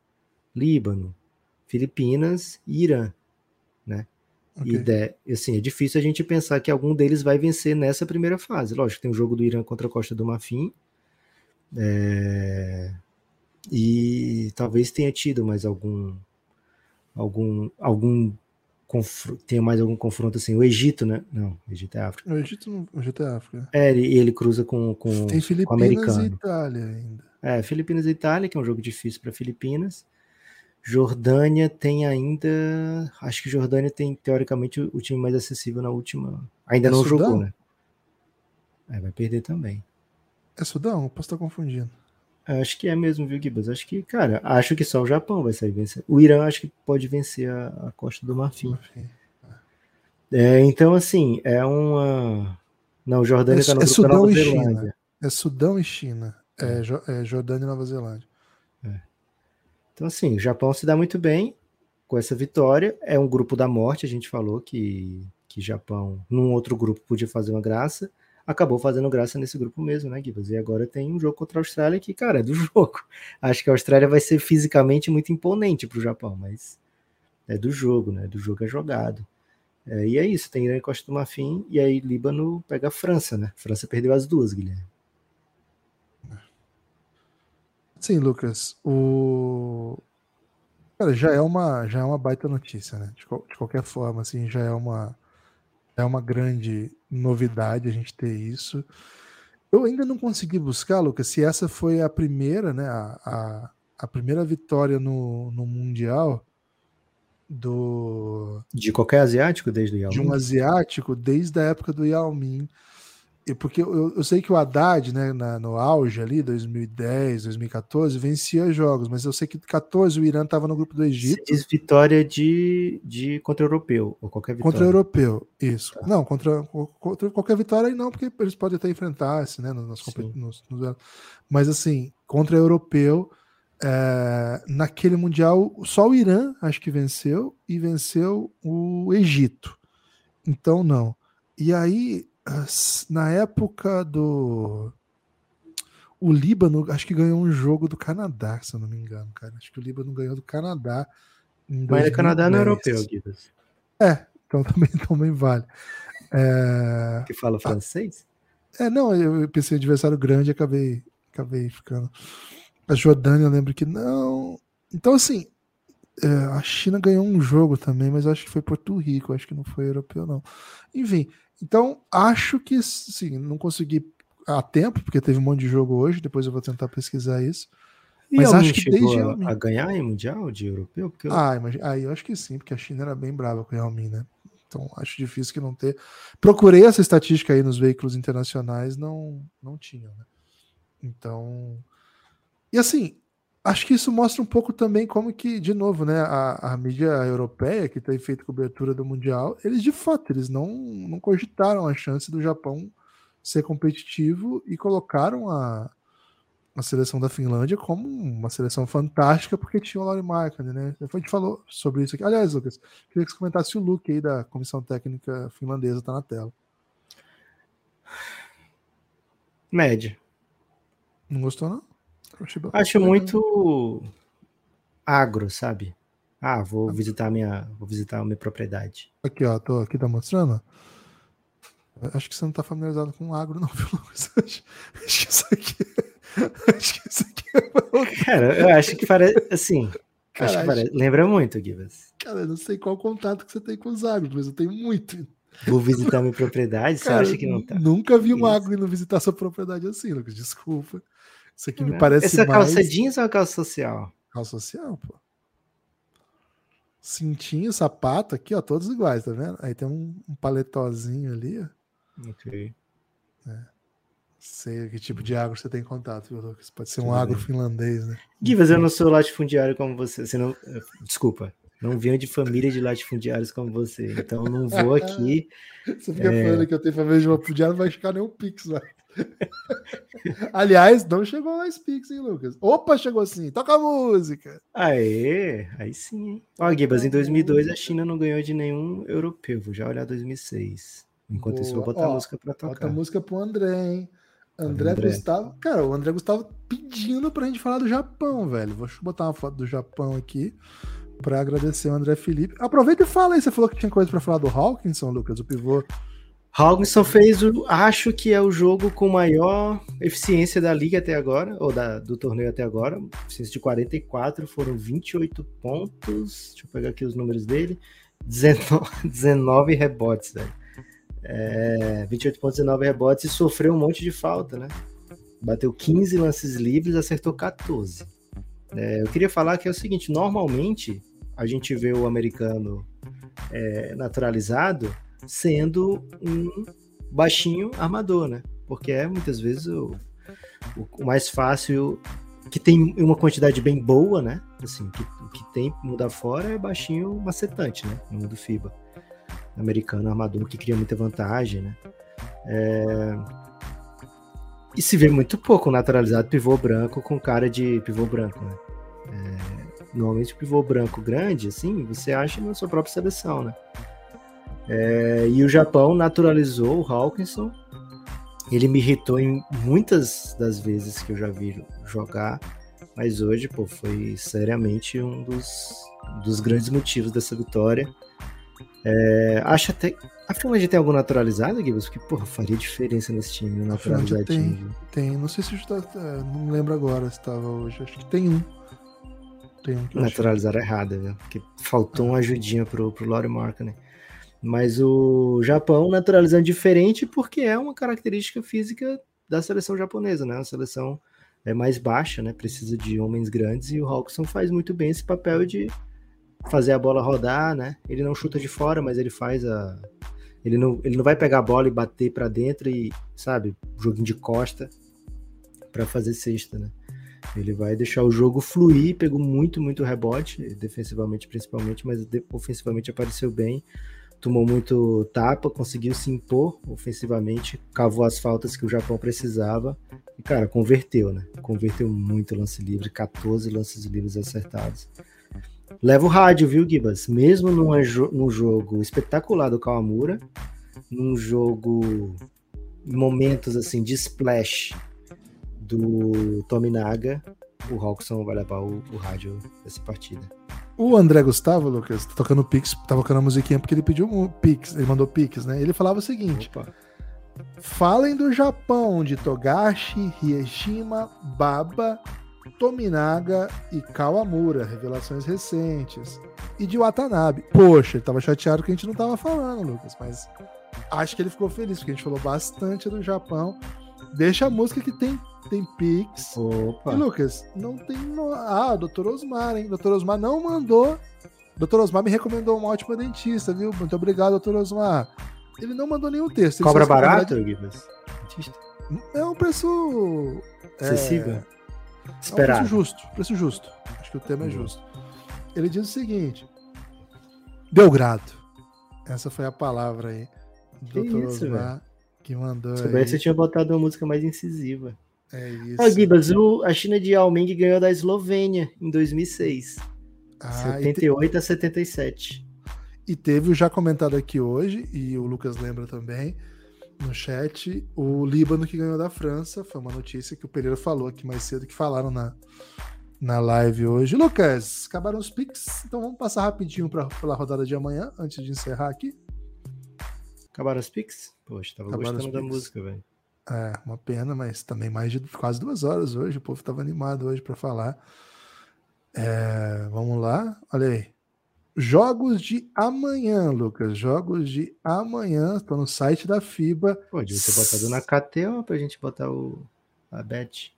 Líbano, Filipinas e Irã, né? Okay. E de, assim, é difícil a gente pensar que algum deles vai vencer nessa primeira fase. Lógico, tem o jogo do Irã contra a Costa do Marfim. É, e talvez tenha tido mais algum algum algum tenha mais algum confronto assim. O Egito, né? Não, o Egito é África. O Egito, o Egito é África. É, ele, ele cruza com, com, Tem Filipinas com o americano. e Itália ainda. É, Filipinas e Itália, que é um jogo difícil para Filipinas. Jordânia tem ainda. Acho que Jordânia tem, teoricamente, o, time mais acessível na última. Ainda é não Sudão? jogou, né? É, vai perder também. É Sudão? Posso estar confundindo. Acho que é mesmo, viu, Gibas? Acho que, cara, acho que só o Japão vai sair vencer. O Irã acho que pode vencer a, a Costa do Marfim. É, então, assim, é uma. Não, Jordânia está é, no é Sudão Nova e Zelândia. China. É Sudão e China. É, é, é Jordânia e Nova Zelândia. É. Então, assim, o Japão se dá muito bem com essa vitória. É um grupo da morte, a gente falou que, que Japão, num outro grupo, podia fazer uma graça acabou fazendo graça nesse grupo mesmo, né, Gibas? E agora tem um jogo contra a Austrália que, cara, é do jogo. Acho que a Austrália vai ser fisicamente muito imponente para o Japão, mas é do jogo, né? Do jogo é jogado. É, e é isso, tem Irã e Costa do Marfim, e aí Líbano pega a França, né? A França perdeu as duas, Guilherme. Sim, Lucas. O cara já é uma já é uma baita notícia, né? De, de qualquer forma, assim, já é uma é uma grande novidade a gente ter isso. Eu ainda não consegui buscar, Lucas, se essa foi a primeira, né? A, a, a primeira vitória no, no Mundial do. De qualquer asiático desde o Yao De um asiático desde a época do Yao Ming porque eu, eu, sei que o Haddad, né, na, no auge ali, 2010, 2014, vencia jogos, mas eu sei que 14 o Irã estava no grupo do Egito. Você diz vitória de, de contra o europeu, ou qualquer vitória. Contra o europeu, isso. Tá. Não, contra, contra, qualquer vitória aí não, porque eles podem até enfrentar-se, né, nas, nos, nos, mas assim, contra o europeu, é, naquele Mundial, só o Irã acho que venceu e venceu o Egito. Então, não. E aí, na época do. O Líbano, acho que ganhou um jogo do Canadá, se eu não me engano, cara. Acho que o Líbano ganhou do Canadá. Mas o Canadá não é europeu, Guido. É, então também, também vale. É... Que fala francês? É, não, eu pensei em adversário grande e acabei, acabei ficando. A Jordânia, eu lembro que não. Então, assim, é, a China ganhou um jogo também, mas acho que foi Porto Rico, acho que não foi europeu, não. Enfim, então acho que sim, não consegui a tempo, porque teve um monte de jogo hoje, depois eu vou tentar pesquisar isso. E mas acho que desde a, a ganhar em mundial de europeu? Porque eu... Ah, mas aí eu acho que sim, porque a China era bem brava com o Min, né? Então acho difícil que não ter. Procurei essa estatística aí nos veículos internacionais, não não tinha, né? Então, e assim, acho que isso mostra um pouco também como que, de novo, né, a, a mídia europeia que tem feito cobertura do Mundial, eles de fato, eles não, não cogitaram a chance do Japão ser competitivo e colocaram a, a seleção da Finlândia como uma seleção fantástica porque tinha o Lauri Markkanen, né? A gente falou sobre isso aqui. Aliás, Lucas, queria que você comentasse o look aí da comissão técnica finlandesa, tá na tela. Média. Não gostou, não? Acho muito agro, sabe? Ah, vou visitar minha, vou visitar a minha propriedade. Aqui, ó, tô aqui tá mostrando. Acho que você não tá familiarizado com agro, não, viu, Lucas? Acho, acho que isso aqui. Acho que isso aqui é... Cara, eu acho que parece assim. Cara, acho que parece, lembra muito, Gibas. Cara, eu não sei qual contato que você tem com os agros, mas eu tenho muito. Vou visitar minha propriedade, cara, você acha que não tá? Nunca vi um agro indo visitar sua propriedade assim, Lucas. Desculpa. Isso aqui me parece Essa mais... calça jeans ou calça social? Calça social, pô. Cintinho, sapato, aqui, ó, todos iguais, tá vendo? Aí tem um, um paletózinho ali, ó. Ok. É. Sei que tipo de agro você tem contato, viu, Lucas? Pode ser um agro finlandês, né? Givas, eu não sou latifundiário como você. você não... Desculpa, não venho de família de latifundiários como você. Então não vou aqui. você fica é... falando que eu tenho família de latifundiário, não vai ficar nenhum pix lá. Aliás, não chegou mais Pix, hein, Lucas? Opa, chegou sim. Toca a música. Aê, aí sim, hein? Ó, Gibas, em 2002 a China não ganhou de nenhum europeu. Vou já olhar 2006. Enquanto Boa. isso, vou botar Ó, a música pra tocar. Bota a música pro André, hein? André, André, Gustavo. Cara, o André Gustavo pedindo pra gente falar do Japão, velho. Vou botar uma foto do Japão aqui pra agradecer o André Felipe. Aproveita e fala aí. Você falou que tinha coisa pra falar do Hawkinson, Lucas, o pivô Hawkinson fez o, acho que é o jogo com maior eficiência da liga até agora, ou da, do torneio até agora. Eficiência de 44, foram 28 pontos. Deixa eu pegar aqui os números dele. 19, 19 rebotes, velho. É, 28 pontos, 19 rebotes e sofreu um monte de falta, né? Bateu 15 lances livres, acertou 14. É, eu queria falar que é o seguinte: normalmente a gente vê o americano é, naturalizado sendo um baixinho armador, né? Porque é muitas vezes o, o mais fácil, que tem uma quantidade bem boa, né? Assim, que, que tem mudar fora é baixinho macetante, né? No mundo FIBA. Americano armador que cria muita vantagem, né? É... E se vê muito pouco naturalizado pivô branco com cara de pivô branco, né? É... Normalmente pivô branco grande, assim, você acha na sua própria seleção, né? É, e o Japão naturalizou o Hawkinson. Ele me irritou em muitas das vezes que eu já vi jogar, mas hoje, pô, foi seriamente um dos, dos grandes motivos dessa vitória. É, acho até. A Finlândia tem algum naturalizado, Gibbs? Porque, porra, faria diferença nesse time, naturalizado. Tem, tem. Não sei se está. É, não lembro agora se estava hoje. Acho que tem um. Tem um Naturalizaram errado, viu? Porque faltou uma ajudinha pro, pro Laurie Marca, né? Mas o Japão naturalizando diferente porque é uma característica física da seleção japonesa, né? A seleção é mais baixa, né? Precisa de homens grandes e o Hawkinson faz muito bem esse papel de fazer a bola rodar, né? Ele não chuta de fora, mas ele faz a ele não, ele não vai pegar a bola e bater para dentro e, sabe, joguinho de costa para fazer cesta, né? Ele vai deixar o jogo fluir, pegou muito, muito rebote, defensivamente principalmente, mas ofensivamente apareceu bem tomou muito tapa, conseguiu se impor ofensivamente, cavou as faltas que o Japão precisava e, cara, converteu, né? Converteu muito lance livre, 14 lances livres acertados. Leva o rádio, viu, Gibas? Mesmo num, num jogo espetacular do Kawamura, num jogo, momentos assim de splash do Tominaga, o Hawkson vai levar o, o rádio dessa partida. O André Gustavo, Lucas, tá tocando Pix, tá tocando a musiquinha porque ele pediu um Pix, ele mandou Pix, né? Ele falava o seguinte: Opa. falem do Japão, de Togashi, Hieshima, Baba, Tominaga e Kawamura, revelações recentes. E de Watanabe. Poxa, ele tava chateado que a gente não tava falando, Lucas, mas acho que ele ficou feliz, porque a gente falou bastante do Japão. Deixa a música que tem, tem Pix. Opa. E, Lucas, não tem. No... Ah, Dr. Osmar, hein? Dr. Osmar não mandou. Dr. Osmar me recomendou uma ótima dentista, viu? Muito obrigado, Dr. Osmar. Ele não mandou nenhum texto. Cobra barato, É um preço. É, Acessível. É... Esperado. É um preço justo. Preço justo. Acho que o tema é uhum. justo. Ele diz o seguinte: Belgrado. Essa foi a palavra aí. Do Dr. Isso, Osmar que mandou. Se você tinha botado uma música mais incisiva. É isso. Ah, Gibas, o, a China de Yao Ming ganhou da Eslovênia em 2006. Ah, 78 te... a 77. E teve o já comentado aqui hoje, e o Lucas lembra também, no chat, o Líbano que ganhou da França. Foi uma notícia que o Pereira falou aqui mais cedo, que falaram na, na live hoje. Lucas, acabaram os pics, então vamos passar rapidinho para a rodada de amanhã, antes de encerrar aqui. Acabaram os pics? Poxa, tava Acabaram gostando da música, velho. É, uma pena, mas também mais de quase duas horas hoje. O povo tava animado hoje para falar. É, vamos lá, olha aí. Jogos de amanhã, Lucas. Jogos de amanhã. Estou no site da FIBA. Pode ter botado na KTO para a gente botar o, a bet.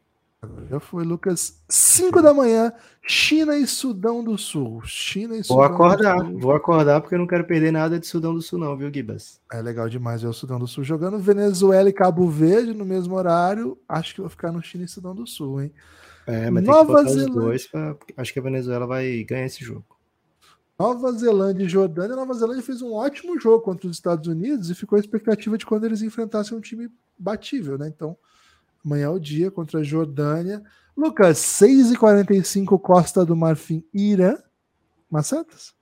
Já foi, Lucas. 5 da manhã, China e Sudão do Sul. China e Sudão Vou acordar, vou acordar porque eu não quero perder nada de Sudão do Sul, não, viu, Gibas? É legal demais ver o Sudão do Sul jogando Venezuela e Cabo Verde no mesmo horário. Acho que vou ficar no China e Sudão do Sul, hein? É, mas Nova tem que Zelândia... dois pra... Acho que a Venezuela vai ganhar esse jogo. Nova Zelândia e Jordânia. Nova Zelândia fez um ótimo jogo contra os Estados Unidos e ficou a expectativa de quando eles enfrentassem um time batível, né? Então, Amanhã é o dia contra a Jordânia. Lucas, 6h45, Costa do Marfim, Irã. Macetas?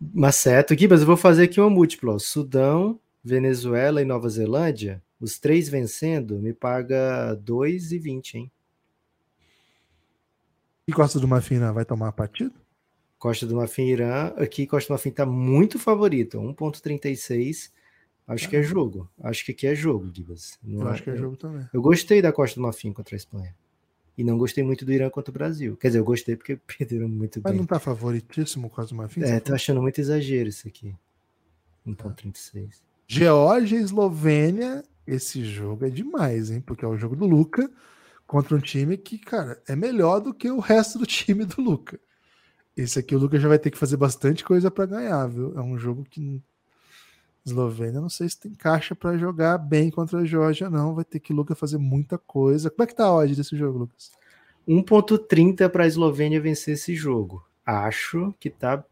Maceto. Gibas, eu vou fazer aqui uma múltipla. Sudão, Venezuela e Nova Zelândia, os três vencendo, me paga 2,20, hein? E Costa do Marfim Irã vai tomar a partida? Costa do Marfim Irã, aqui Costa do Marfim está muito favorito, 1.36 Acho que é jogo. Acho que aqui é jogo, Gibas. eu é, acho que é jogo também. Eu gostei da Costa do Marfim contra a Espanha. E não gostei muito do Irã contra o Brasil. Quer dizer, eu gostei porque perderam muito Mas bem. não tá favoritíssimo o Costa do Marfim? É, tô achando muito exagero isso aqui. 1.36. Geórgia e Eslovênia, esse jogo é demais, hein? Porque é o jogo do Luca contra um time que, cara, é melhor do que o resto do time do Luca. Esse aqui o Luca já vai ter que fazer bastante coisa para ganhar, viu? É um jogo que Eslovênia, não sei se tem caixa para jogar bem contra a Georgia, não. Vai ter que Lucas fazer muita coisa. Como é que tá a odd desse jogo, Lucas? 1.30 para a Eslovênia vencer esse jogo. Acho que tá,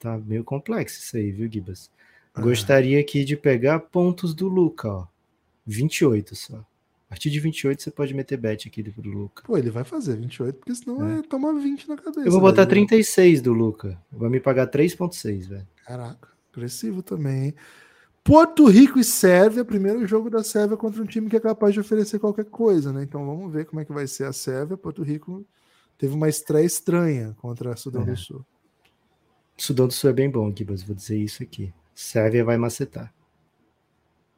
tá meio complexo isso aí, viu, Gibas? Ah. Gostaria aqui de pegar pontos do Luca, ó. 28 só. A partir de 28 você pode meter bet aqui do Luca. Pô, ele vai fazer 28, porque senão é. ele toma 20 na cabeça. Eu vou botar 36 do Luca. Vai me pagar 3.6, velho. Caraca, agressivo também, hein? Porto Rico e Sérvia, primeiro jogo da Sérvia contra um time que é capaz de oferecer qualquer coisa, né? Então vamos ver como é que vai ser a Sérvia. Porto Rico teve uma estreia estranha contra a Sudão é. do Sul. Sudão do Sul é bem bom, Gibas, vou dizer isso aqui. Sérvia vai macetar.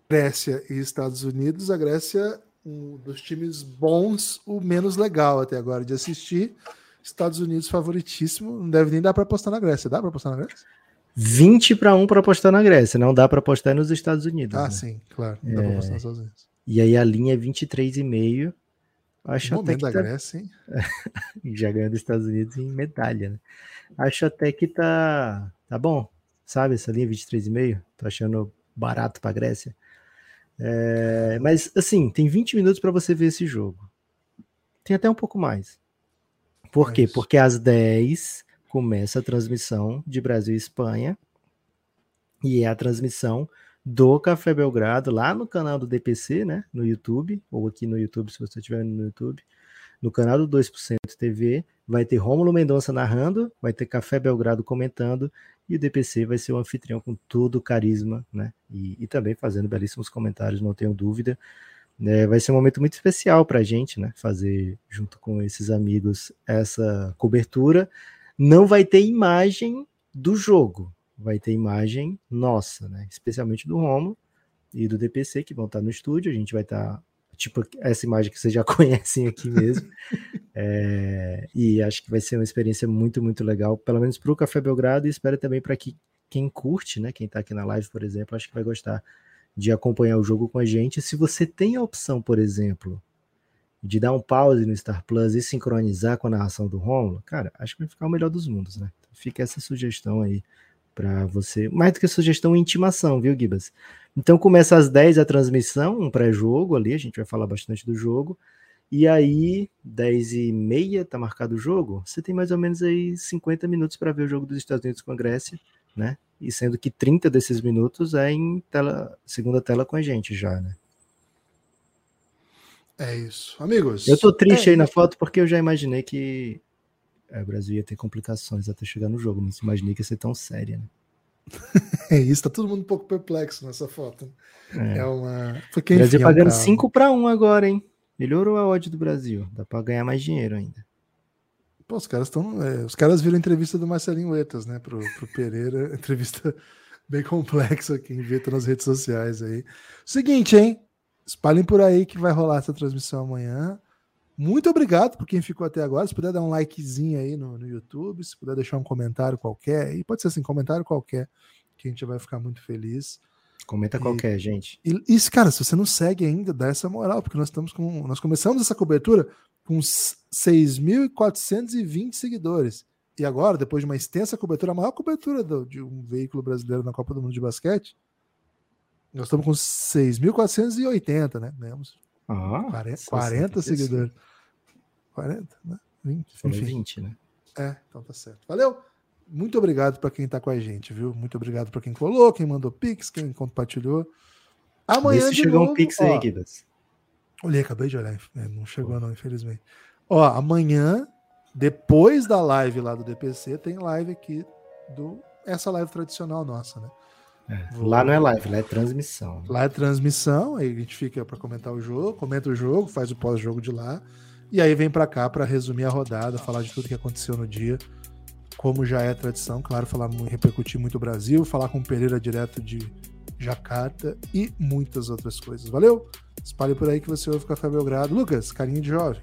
Grécia e Estados Unidos. A Grécia, um dos times bons, o menos legal até agora de assistir. Estados Unidos favoritíssimo. Não deve nem dar para apostar na Grécia. Dá para apostar na Grécia? 20 para 1 para apostar na Grécia, não dá para apostar nos Estados Unidos. Ah, né? sim, claro. Não dá é... para apostar nos Estados Unidos. E aí a linha é 23,5. Acho até que da tá... Grécia, hein? Já ganhou dos Estados Unidos em medalha, né? Acho até que tá tá bom, sabe? Essa linha 23,5. Tô achando barato para Grécia. É... mas assim, tem 20 minutos para você ver esse jogo. Tem até um pouco mais. Por quê? Porque às 10 começa a transmissão de Brasil e Espanha. E é a transmissão do Café Belgrado lá no canal do DPC, né? No YouTube, ou aqui no YouTube, se você estiver no YouTube. No canal do 2% TV, vai ter Rômulo Mendonça narrando, vai ter Café Belgrado comentando, e o DPC vai ser o anfitrião com todo o carisma, né? E, e também fazendo belíssimos comentários, não tenho dúvida. É, vai ser um momento muito especial para a gente, né? Fazer junto com esses amigos essa cobertura. Não vai ter imagem do jogo, vai ter imagem nossa, né? Especialmente do Romo e do DPC que vão estar no estúdio. A gente vai estar tipo essa imagem que vocês já conhecem aqui mesmo. é, e acho que vai ser uma experiência muito, muito legal, pelo menos para o Café Belgrado, e espero também para que quem curte, né? Quem está aqui na live, por exemplo, acho que vai gostar de acompanhar o jogo com a gente. Se você tem a opção, por exemplo, de dar um pause no Star Plus e sincronizar com a narração do Romulo, cara, acho que vai ficar o melhor dos mundos, né? Fica essa sugestão aí para você. Mais do que sugestão, intimação, viu, Gibas? Então começa às 10 a transmissão, um pré-jogo ali, a gente vai falar bastante do jogo. E aí, 10 e meia, tá marcado o jogo. Você tem mais ou menos aí 50 minutos para ver o jogo dos Estados Unidos com a Grécia, né? e sendo que 30 desses minutos é em tela, segunda tela com a gente já, né? É isso. Amigos. Eu tô triste é aí na foto porque eu já imaginei que é, o Brasil ia ter complicações até chegar no jogo, mas imaginei que ia ser tão séria, né? é isso, tá todo mundo um pouco perplexo nessa foto. É, é uma. Porque, Brasil enfim, pagando é um 5 para 1 agora, hein? Melhorou a odd do Brasil. Dá para ganhar mais dinheiro ainda. Pô, os caras estão. É, os caras viram a entrevista do Marcelinho Etas, né? Pro, pro Pereira. Entrevista bem complexa. Quem vê tá nas redes sociais aí. Seguinte, hein? Espalhem por aí que vai rolar essa transmissão amanhã. Muito obrigado por quem ficou até agora. Se puder dar um likezinho aí no, no YouTube, se puder deixar um comentário qualquer, e pode ser assim, comentário qualquer, que a gente vai ficar muito feliz. Comenta e, qualquer, gente. E isso, cara, se você não segue ainda, dá essa moral, porque nós estamos com. Nós começamos essa cobertura com 6.420 seguidores. E agora, depois de uma extensa cobertura, a maior cobertura do, de um veículo brasileiro na Copa do Mundo de Basquete, nós estamos com 6.480, né? Ganhamos ah, 40, 40 seguidores. 40, né? 20. Enfim. 20, né? É, então tá certo. Valeu! Muito obrigado para quem tá com a gente, viu? Muito obrigado para quem colou, quem mandou pix, quem compartilhou. Amanhã de chegou novo, um pix aí, Guidas. Olhei, acabei de olhar. É, não chegou, não, infelizmente. Ó, amanhã, depois da live lá do DPC, tem live aqui do. Essa live tradicional nossa, né? É. Lá não é live, lá é transmissão. Lá é transmissão, aí a gente fica para comentar o jogo, comenta o jogo, faz o pós-jogo de lá, e aí vem para cá para resumir a rodada, falar de tudo que aconteceu no dia, como já é tradição, claro, falar repercutir muito o Brasil, falar com o Pereira direto de Jacarta e muitas outras coisas. Valeu? Espalhe por aí que você ouve Café Belgrado. Lucas, carinho de jovem.